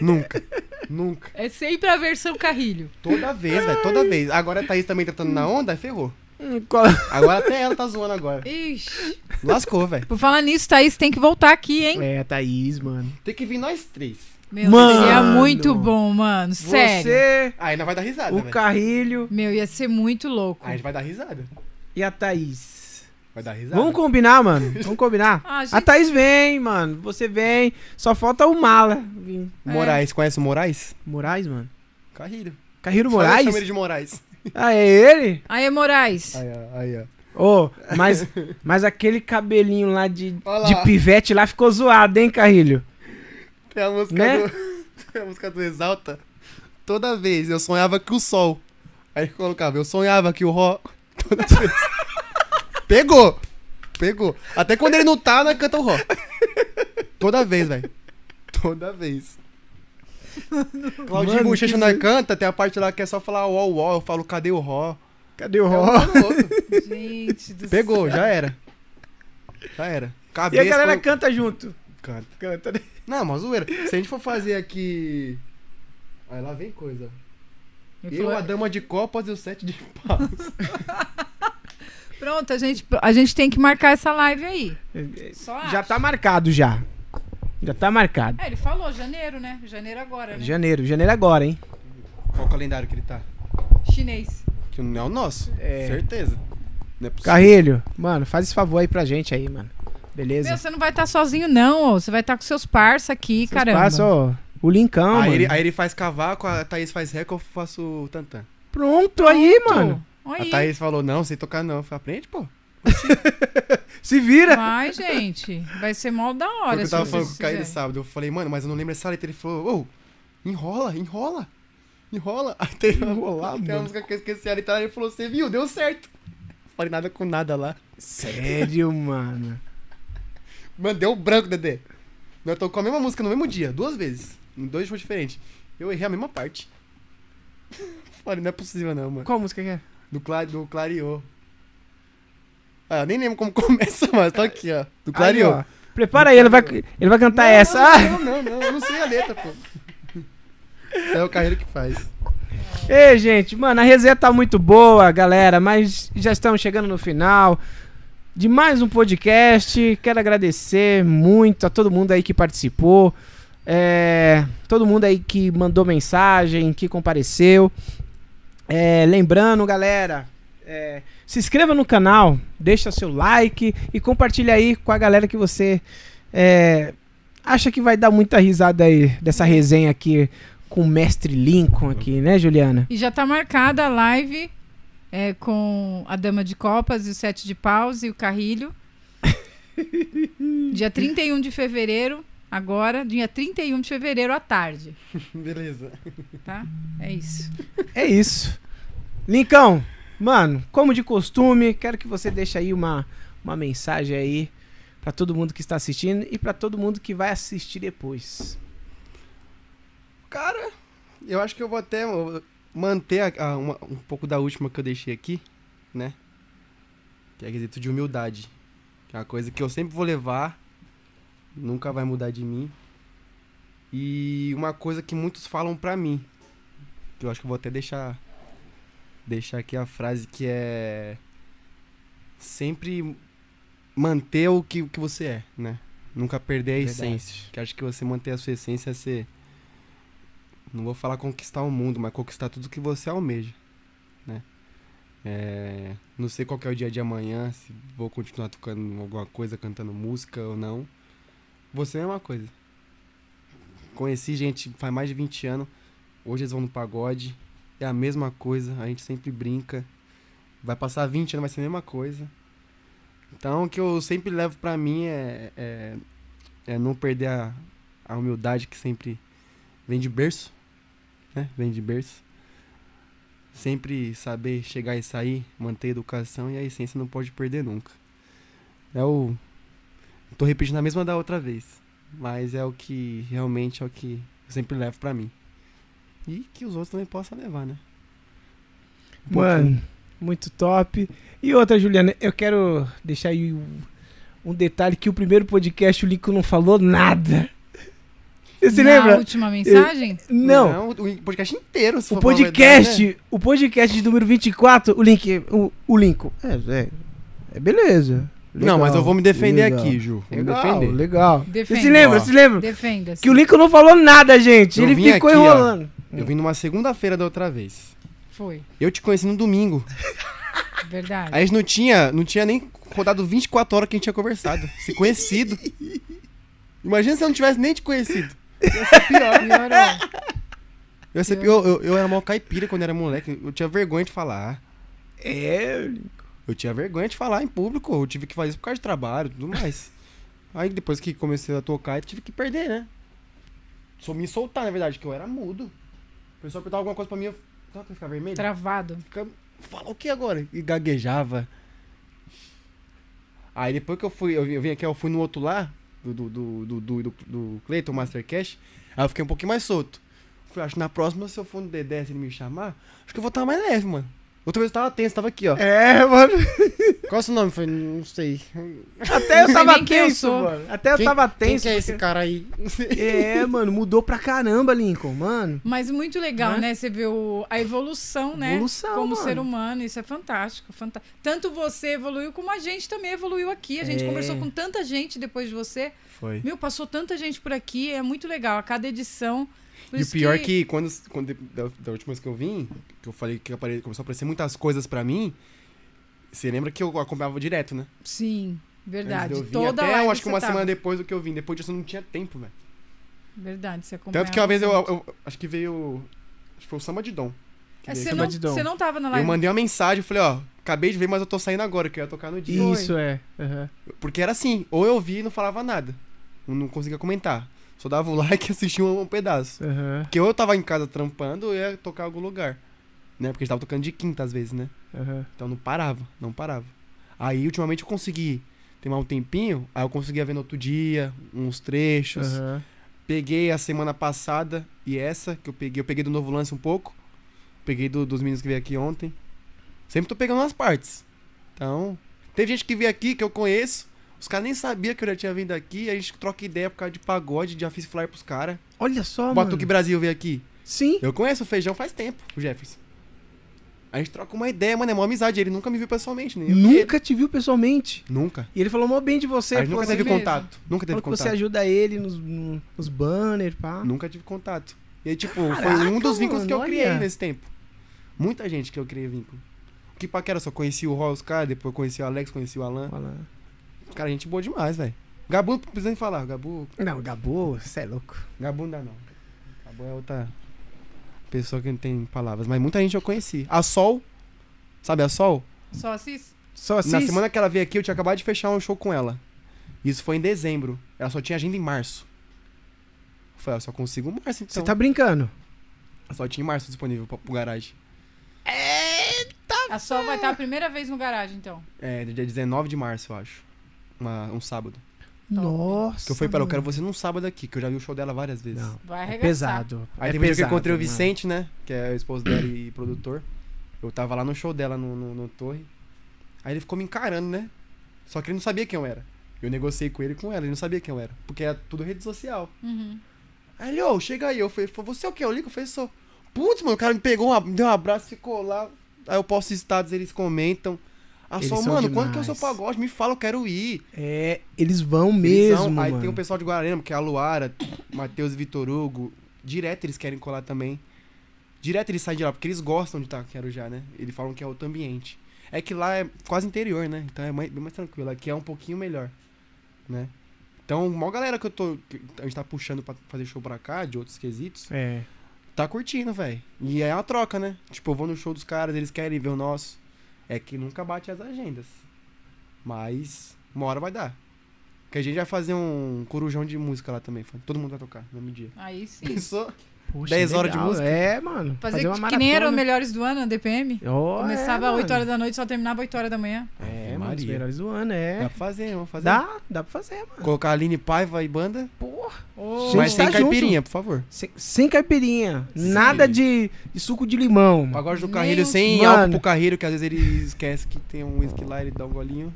Nunca. Nunca. É sempre a versão Carrilho. Toda vez, velho. Toda vez. Agora a Thaís também tratando na onda, ferrou. Hum, qual- Agora até ela tá zoando agora. Ixi. Lascou, velho. Por falar nisso, Thaís tem que voltar aqui, hein? É, Thaís, mano. Tem que vir nós três. Meu, Mano. seria muito bom, mano. Sério. Você, Aí nós vai dar risada, o velho. Carrilho Meu, ia ser muito louco. Aí a gente vai dar risada. e a Thaís. Vai dar risada. Vamos combinar, mano. Vamos combinar. [laughs] Ah, gente- A Thaís vem, mano. Você vem. Só falta o Mala. vir. Moraes, conhece o Moraes? Moraes, mano. Carrilho. Carrilho Chama Moraes? ele de Moraes. Ah, é ele? Aí, Moraes. Aí, ó. Aí, ó. Ô, mas, mas aquele cabelinho lá de, de pivete lá ficou zoado, hein, Carrilho? Tem a música Né? do. [laughs] Tem a música do Exalta. Toda vez eu sonhava que o sol. Aí ele colocava, eu sonhava que o Ró. [laughs] Toda vez. Pegou! Pegou. Até quando ele não tá, nós canta o Ró. Toda vez, velho. Toda vez. Claudinho Bochecha nós canta, tem a parte lá que é só falar uó, uó. Eu falo, cadê o Ró? Cadê o É Ró? Gente do Pegou, céu. já era. Já era. E Cabeça. a galera canta junto. Canta. Canta, né? Não, mas zoeira. Se a gente for fazer aqui. Aí lá vem coisa. Eu, falou- a dama de copas e o sete de paus. [laughs] Pronto, a gente, a gente tem que marcar essa live aí. Só Já acho. tá marcado já. Já tá marcado. É, ele falou janeiro, né? Janeiro agora, né? Janeiro, janeiro agora, hein? Qual calendário que ele tá? Chinês. Que não é o nosso. É. Certeza. Não é possível. Carrilho, mano, faz esse favor aí pra gente aí, mano. Beleza? Meu, você não vai estar sozinho, não, ô. Você vai estar com seus parça aqui, Seus caramba. parça, ó, o Lincão, aí, mano. ele, aí ele faz cavaco, a Thaís faz rec, eu faço o tantã. Pronto, aí, mano. Aí. A Thaís falou, não, sem tocar não. Eu falei, aprende, pô. [laughs] Se vira. Vai, gente. Vai ser mal da hora eu tava falando com o Caio sábado. Eu falei, mano, mas eu não lembro essa letra. Ele falou, ô, enrola, enrola. Enrola. [laughs] Aí Enrolar, tem uma mano. música que eu esqueci a letra. Ele falou, você viu, deu certo. Falei nada com nada lá. Sério, mano. Mano, deu branco, Dedé. Nós tocou a mesma música no mesmo dia, duas vezes. Em dois shows diferentes. Eu errei a mesma parte. [laughs] Falei, não é possível não, mano. Qual música que é? Do, Cla do Clareou. Ah, eu nem lembro como [laughs] começa, mas tô aqui, ó. Do Aí, Clareou. ó. Prepara aí, ele vai, ele vai cantar essa. Ah! Não, não, não, eu não sei a letra, pô. [laughs] É o Carreiro que faz. Ei, gente, mano, a resenha tá muito boa, galera, mas já estamos chegando no final de mais um podcast. Quero agradecer muito a todo mundo aí que participou, é, todo mundo aí que mandou mensagem, que compareceu. É, lembrando, galera, É, se inscreva no canal, deixa seu like e compartilha aí com a galera que você é, acha que vai dar muita risada aí dessa resenha aqui com o mestre Lincoln aqui, né, Juliana? E já tá marcada a live é, com a Dama de Copas e o Sete de Paus e o Carrilho. [laughs] dia 31 de fevereiro, agora, dia 31 de fevereiro à tarde, [laughs] Beleza. tá? É isso. É isso. Lincão, mano, como de costume, quero que você deixe aí uma, uma mensagem aí pra todo mundo que está assistindo e pra todo mundo que vai assistir depois. Cara, eu acho que eu vou até manter a- a- uma- um pouco da última que eu deixei aqui, né? Que é quesito de humildade. Que é uma coisa que eu sempre vou levar, nunca vai mudar de mim. E uma coisa que muitos falam pra mim, que eu acho que eu vou até deixar deixar aqui a frase que é sempre manter o que, o que você é, né? Nunca perder a Verdade. essência. Que acho que você manter a sua essência é ser não vou falar conquistar o mundo, mas conquistar tudo que você almeja, né? É, não sei qual que é o dia de amanhã, se vou continuar tocando alguma coisa, cantando música ou não. Você é uma coisa. Conheci gente faz mais de 20 anos, hoje eles vão no pagode, é a mesma coisa, a gente sempre brinca. Vai passar 20 anos, vai ser a mesma coisa. Então, o que eu sempre levo pra mim é, é, é não perder a, a humildade que sempre vem de berço, né? Vem de berço. Sempre saber chegar e sair, manter a educação e a essência não pode perder nunca. É o. Tô repetindo a mesma da outra vez. Mas é o que realmente é o que eu sempre levo pra mim. E que os outros também possam levar, né? Um Mano, muito top. E outra, Juliana, eu quero deixar aí um, detalhe que o primeiro podcast o Lincoln não falou nada. Você se Na lembra? última mensagem? Não. o podcast inteiro, se O a podcast, verdade, né? o podcast de número 24, o link, o, o Lincoln. É, é, é beleza. Não, mas eu vou me defender legal. aqui, Ju. Vou Legal, me defender. legal. Você Defenda. se lembra, Ó. se lembra? Defenda-se. Que o Lincoln não falou nada, gente. Eu Ele ficou aqui, ó. enrolando. Eu vim numa segunda-feira da outra vez. Foi, Eu te conheci no domingo. verdade. Aí a gente não tinha, não tinha nem rodado 24 horas que a gente tinha conversado. Se conhecido. Imagina se eu não tivesse nem te conhecido. Ia ser pior. Piorou. Eu, ia ser pior. Eu, eu era mal caipira quando era moleque. Eu tinha vergonha de falar. É, Eu tinha vergonha de falar em público. Eu tive que fazer isso por causa de trabalho e tudo mais. [laughs] Aí depois que comecei a tocar, eu tive que perder, né? Só me soltar, na verdade, que eu era mudo. O pessoal perguntava alguma coisa pra mim, eu Sabe quando fica vermelho? Travado. Fica, fala o que agora? E gaguejava. Aí depois que eu fui, eu vim, aqui, eu fui no outro lá, do, do, do, do, do, do, Cleiton Mastercash, aí eu fiquei um pouquinho mais solto. Falei, acho que na próxima, se eu for no Dedé, se ele me chamar, acho que eu vou estar mais leve, mano. Outra vez eu tava tenso, tava aqui, ó. É, mano. [laughs] Qual é o seu nome? Eu falei, não sei. Até eu sei tava quem eu tenso, sou. mano. Até eu Quem- tava Quem tenso. que é esse porque- cara aí? [laughs] É, mano, mudou pra caramba, Lincoln, mano. Mas muito legal, Né? né? Você vê o- a evolução, né? Evolução, como mano. ser humano. Isso é fantástico, fanta- Tanto você evoluiu, como a gente também evoluiu aqui. A gente É. conversou com tanta gente depois de você. Foi. Meu, passou tanta gente por aqui. É muito legal. A cada edição. Por E o pior é que quando, quando da, da última vez que eu vim, que eu falei que apare- começou a aparecer muitas coisas pra mim, você lembra que eu acompanhava direto, né? Sim, verdade. Eu vir, Toda até live eu acho que uma tava. semana depois do que eu vim. Depois disso eu não tinha tempo, velho. Verdade, você acompanhava. Tanto que uma vez eu, bastante. eu- acho que veio. Acho que foi o Samba de Dom. que É, você, não, você não tava na Eu live. mandei uma mensagem, eu falei, ó, acabei de ver, mas eu tô saindo agora, que eu ia tocar no dia. Foi. Isso, é. aham. Porque era assim, ou eu vi e não falava nada. Eu não conseguia comentar. Só dava o [laughs] like e assistia um, um pedaço. Aham, Porque ou eu tava em casa trampando ou eu ia tocar em algum lugar. Né? Porque a gente tava tocando de quinta às vezes, né? aham. Então não parava, não parava. Aí ultimamente eu consegui ter mais um tempinho, aí eu conseguia ver no outro dia, uns trechos. aham. Peguei a semana passada e essa que eu peguei, eu peguei do novo lance um pouco. Peguei do- dos meninos que veio aqui ontem. Sempre tô pegando umas partes. Então, teve gente que veio aqui que eu conheço. Os caras nem sabiam que eu já tinha vindo aqui. A gente troca ideia por causa de pagode, já fiz flyer pros caras. Olha só, O mano. Batuque Brasil veio aqui. Sim. Eu conheço o Feijão faz tempo, o Jefferson. A gente troca uma ideia, mano, é uma amizade. Ele nunca me viu pessoalmente, vi Nunca te viu pessoalmente. ele. Nunca. E ele falou mó bem de você. a gente nunca teve assim, mesmo. contato. Nunca teve falou que você contato. ajuda ele nos, no- nos banners, pá. Nunca tive contato. E aí, tipo, Caraca, foi um dos vínculos que eu mano, criei olha. nesse tempo. Muita gente que eu criei vínculo. que paquera, só conheci o Roy, os caras, depois conheci o Alex, conheci o Alan. Fala. Cara, gente boa demais, velho. Gabu, não precisa nem falar. Gabu, Não, Gabu, você é louco. Gabu não dá não. Gabu é outra pessoa que não tem palavras. Mas muita gente eu conheci. A Sol, sabe a Sol? Só assiste? Só assim. Na semana que ela veio aqui, eu tinha acabado de fechar um show com ela. Isso foi em dezembro. Ela só tinha agenda em março. Eu falei, eu só consigo março, então. Você tá brincando? Só tinha em março disponível pro, pro garagem. A Sol vai estar a primeira vez no garagem, então. É, dia 19 de março, eu acho. Uma- um sábado. Nossa. Que eu pra ela, eu quero mano. você num sábado aqui, que eu já vi o show dela várias vezes. Não. Vai É arregaçar. pesado. Aí é teve que eu encontrei o mano. Vicente, né? Que é o esposo dela e produtor. Eu tava lá no show dela no, no, no Torre. Aí ele ficou me encarando, né? Só que ele não sabia quem eu era. Eu negociei com ele e com ela, ele não sabia quem eu era. Porque é tudo rede social. Uhum. Aí ele, ô, chega aí. Eu falei, "Falei, você é o quê? Eu ligo, eu falei, sou. Putz, mano, o cara me pegou, me deu um abraço, ficou lá. Aí eu posto status, eles comentam. Ah, só, mano, quando que é o seu demais. pagode? Me fala, eu quero ir. É, eles vão Eles mesmo, são- Aí tem o pessoal de Guararema, que é a Luara, [coughs] Matheus e Vitor Hugo. Direto eles querem colar também. Direto eles saem de lá, porque eles gostam de estar aqui em Arujá, né? Eles falam que é outro ambiente. É que lá é quase interior, né? Então é mais- bem mais tranquilo. Aqui é um pouquinho melhor, né? Então, uma galera que eu tô. que a gente tá puxando pra fazer show pra cá, de outros quesitos, É. tá curtindo, velho. E é uma troca, né? Tipo, eu vou no show dos caras, eles querem ver o nosso. É que nunca bate as agendas. Mas uma hora vai dar. Que a gente vai fazer um corujão de música lá também. Todo mundo vai tocar no mesmo dia. Aí sim. [laughs] Pensou? Poxa, 10 horas de legal. música. É, mano. Fazer uma que nem era o maratona. Melhores do Ano, a DPM. Oh, Começava é, às 8 mano. horas da noite, só terminava 8 horas da manhã. É, mano, os Maria. melhores do ano, Dá é. pra fazer, vamos fazer. Dá, dá pra fazer, mano. Colocar a Aline Paiva e banda. Porra. Ô, mas tá sem caipirinha, por favor. Sem, sem caipirinha. Nada de, de suco de limão. Pagode do carreiro sem Mano. álcool pro carreiro, que às vezes ele esquece que tem um whisky lá, ele dá um golinho.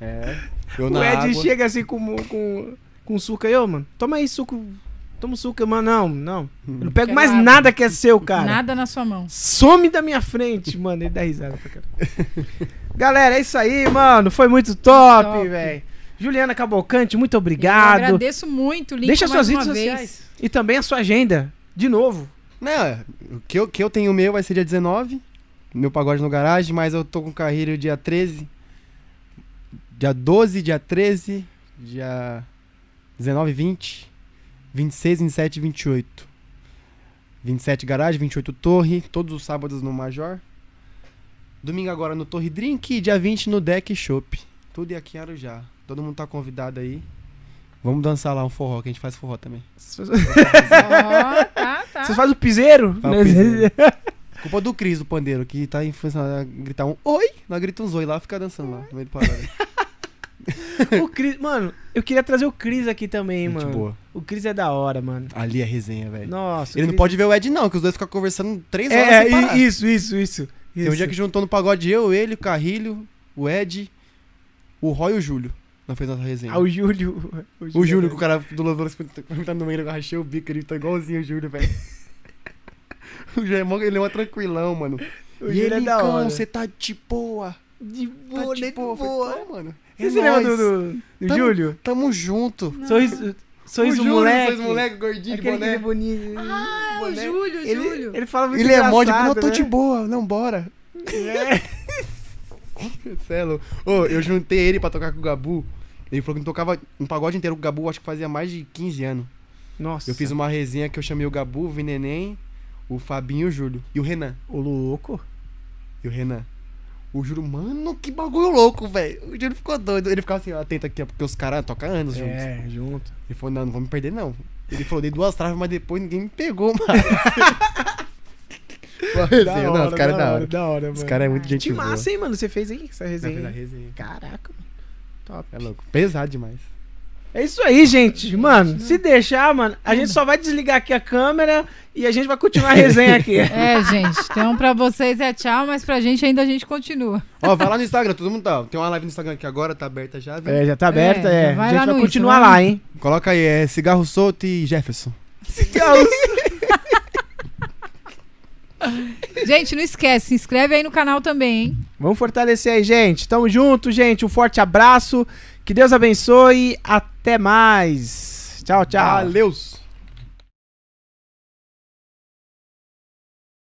É. Eu O na Ed água. chega assim com, com, com suco aí, ô, mano. Toma aí suco. Toma um suco, mano. Não, não. Eu não pego mais água. nada que é seu, cara. Nada na sua mão. Some da minha frente, mano. Ele dá risada pra caralho. [laughs] Galera, é isso aí, mano. Foi muito top, Top. velho. Juliana Cavalcante, muito Eu obrigado. agradeço muito, link Deixa mais suas redes sociais. vez. E também a sua agenda. De novo. Não, o que eu, que eu tenho meu vai ser dia 19. Meu pagode no garagem, mas eu tô com carreiro dia 13. Dia 12, dia 13. Dia 19 e 20. 26, 27 e 28. 27 garagem, 28 torre. Todos os sábados no Major. Domingo agora no Torre Drink. E dia 20 no Deck Shop. Tudo aqui em Arujá. Todo mundo tá convidado aí. Vamos dançar lá um forró, que a gente faz forró também. Vocês Ó, tá, tá. fazem o piseiro? Faz o piseiro. Culpa do Cris, do pandeiro, que tá influenciando a gritar um oi, nós grita uns oi lá, fica dançando lá, no meio do parada. [laughs] o Cris, mano, eu queria trazer o Cris aqui também, Gente mano. boa. O Cris é da hora, mano. Ali é resenha, velho. Nossa. Ele o não pode ver o Ed não, que os dois ficam conversando três horas É, sem parar. é, isso, isso, isso. Tem um dia que juntou no pagode eu, ele, o Carrilho, o Ed, o Roy e o Júlio. Nós fez nossa resenha. Ah, o Júlio. o Júlio, que o cara do Louvor tá no meio, eu rachei o bico, ele tá igualzinho o Júlio, velho. [laughs] o Júlio é mó- ele é uma tranquilão, mano. O e Júlio ele, é da hora. você tá de boa. De Tá boa, de de boa. boa. Falei, "Pô, mano. Você é se lembra nóis. do, do, do Tamo- Júlio? Tamo junto. Sorriso, sorriso o Júlio, moleque. Sorriso moleque, gordinho Aquele boné. que é bonito. Ah, o boné. Júlio, o Ele, Júlio. ele fala muito Ele é mó de boa, engraçado, não, tô né? de boa, não, bora. É. [laughs] Celo. Ô, eu juntei ele pra tocar com o Gabu. Ele falou que não tocava um pagode inteiro com o Gabu, acho que fazia mais de 15 anos. Nossa. Eu fiz uma resenha que eu chamei o Gabu, o Vineném, o Fabinho e o Júlio. E o Renan. O louco. E o Renan. O Júlio, mano, que bagulho louco, velho. O Júlio ficou doido. Ele ficava assim, ó, atento aqui, ó, porque os caras tocam anos juntos. É, junto. Ele falou, não, não vou me perder, não. Ele falou, dei duas traves, mas depois ninguém me pegou, mano. [laughs] Uma resenha, não, os caras é da hora. da hora, Os mano. caras é muito gente Que boa. massa, hein, mano? Você fez aí essa resenha. fez a resenha. Caraca, mano. Top. É louco. Pesado demais. É isso aí, gente. Mano, se deixar, mano, a gente só vai desligar aqui a câmera e a gente vai continuar a resenha aqui. [laughs] É, gente. Então, pra vocês é tchau, mas pra gente ainda a gente continua. Ó, vai lá no Instagram, todo mundo tá. Tem uma live no Instagram que agora tá aberta já, viu? É, já tá aberta, É, é. vai a gente lá vai no continuar Insta, lá, hein? Coloca aí, é cigarro solto e Jefferson. [laughs] Gente, não esquece, se inscreve aí no canal também, hein? Vamos fortalecer aí, gente. Tamo junto, gente. Um forte abraço. Que Deus abençoe. Até mais. Tchau, tchau. Valeus!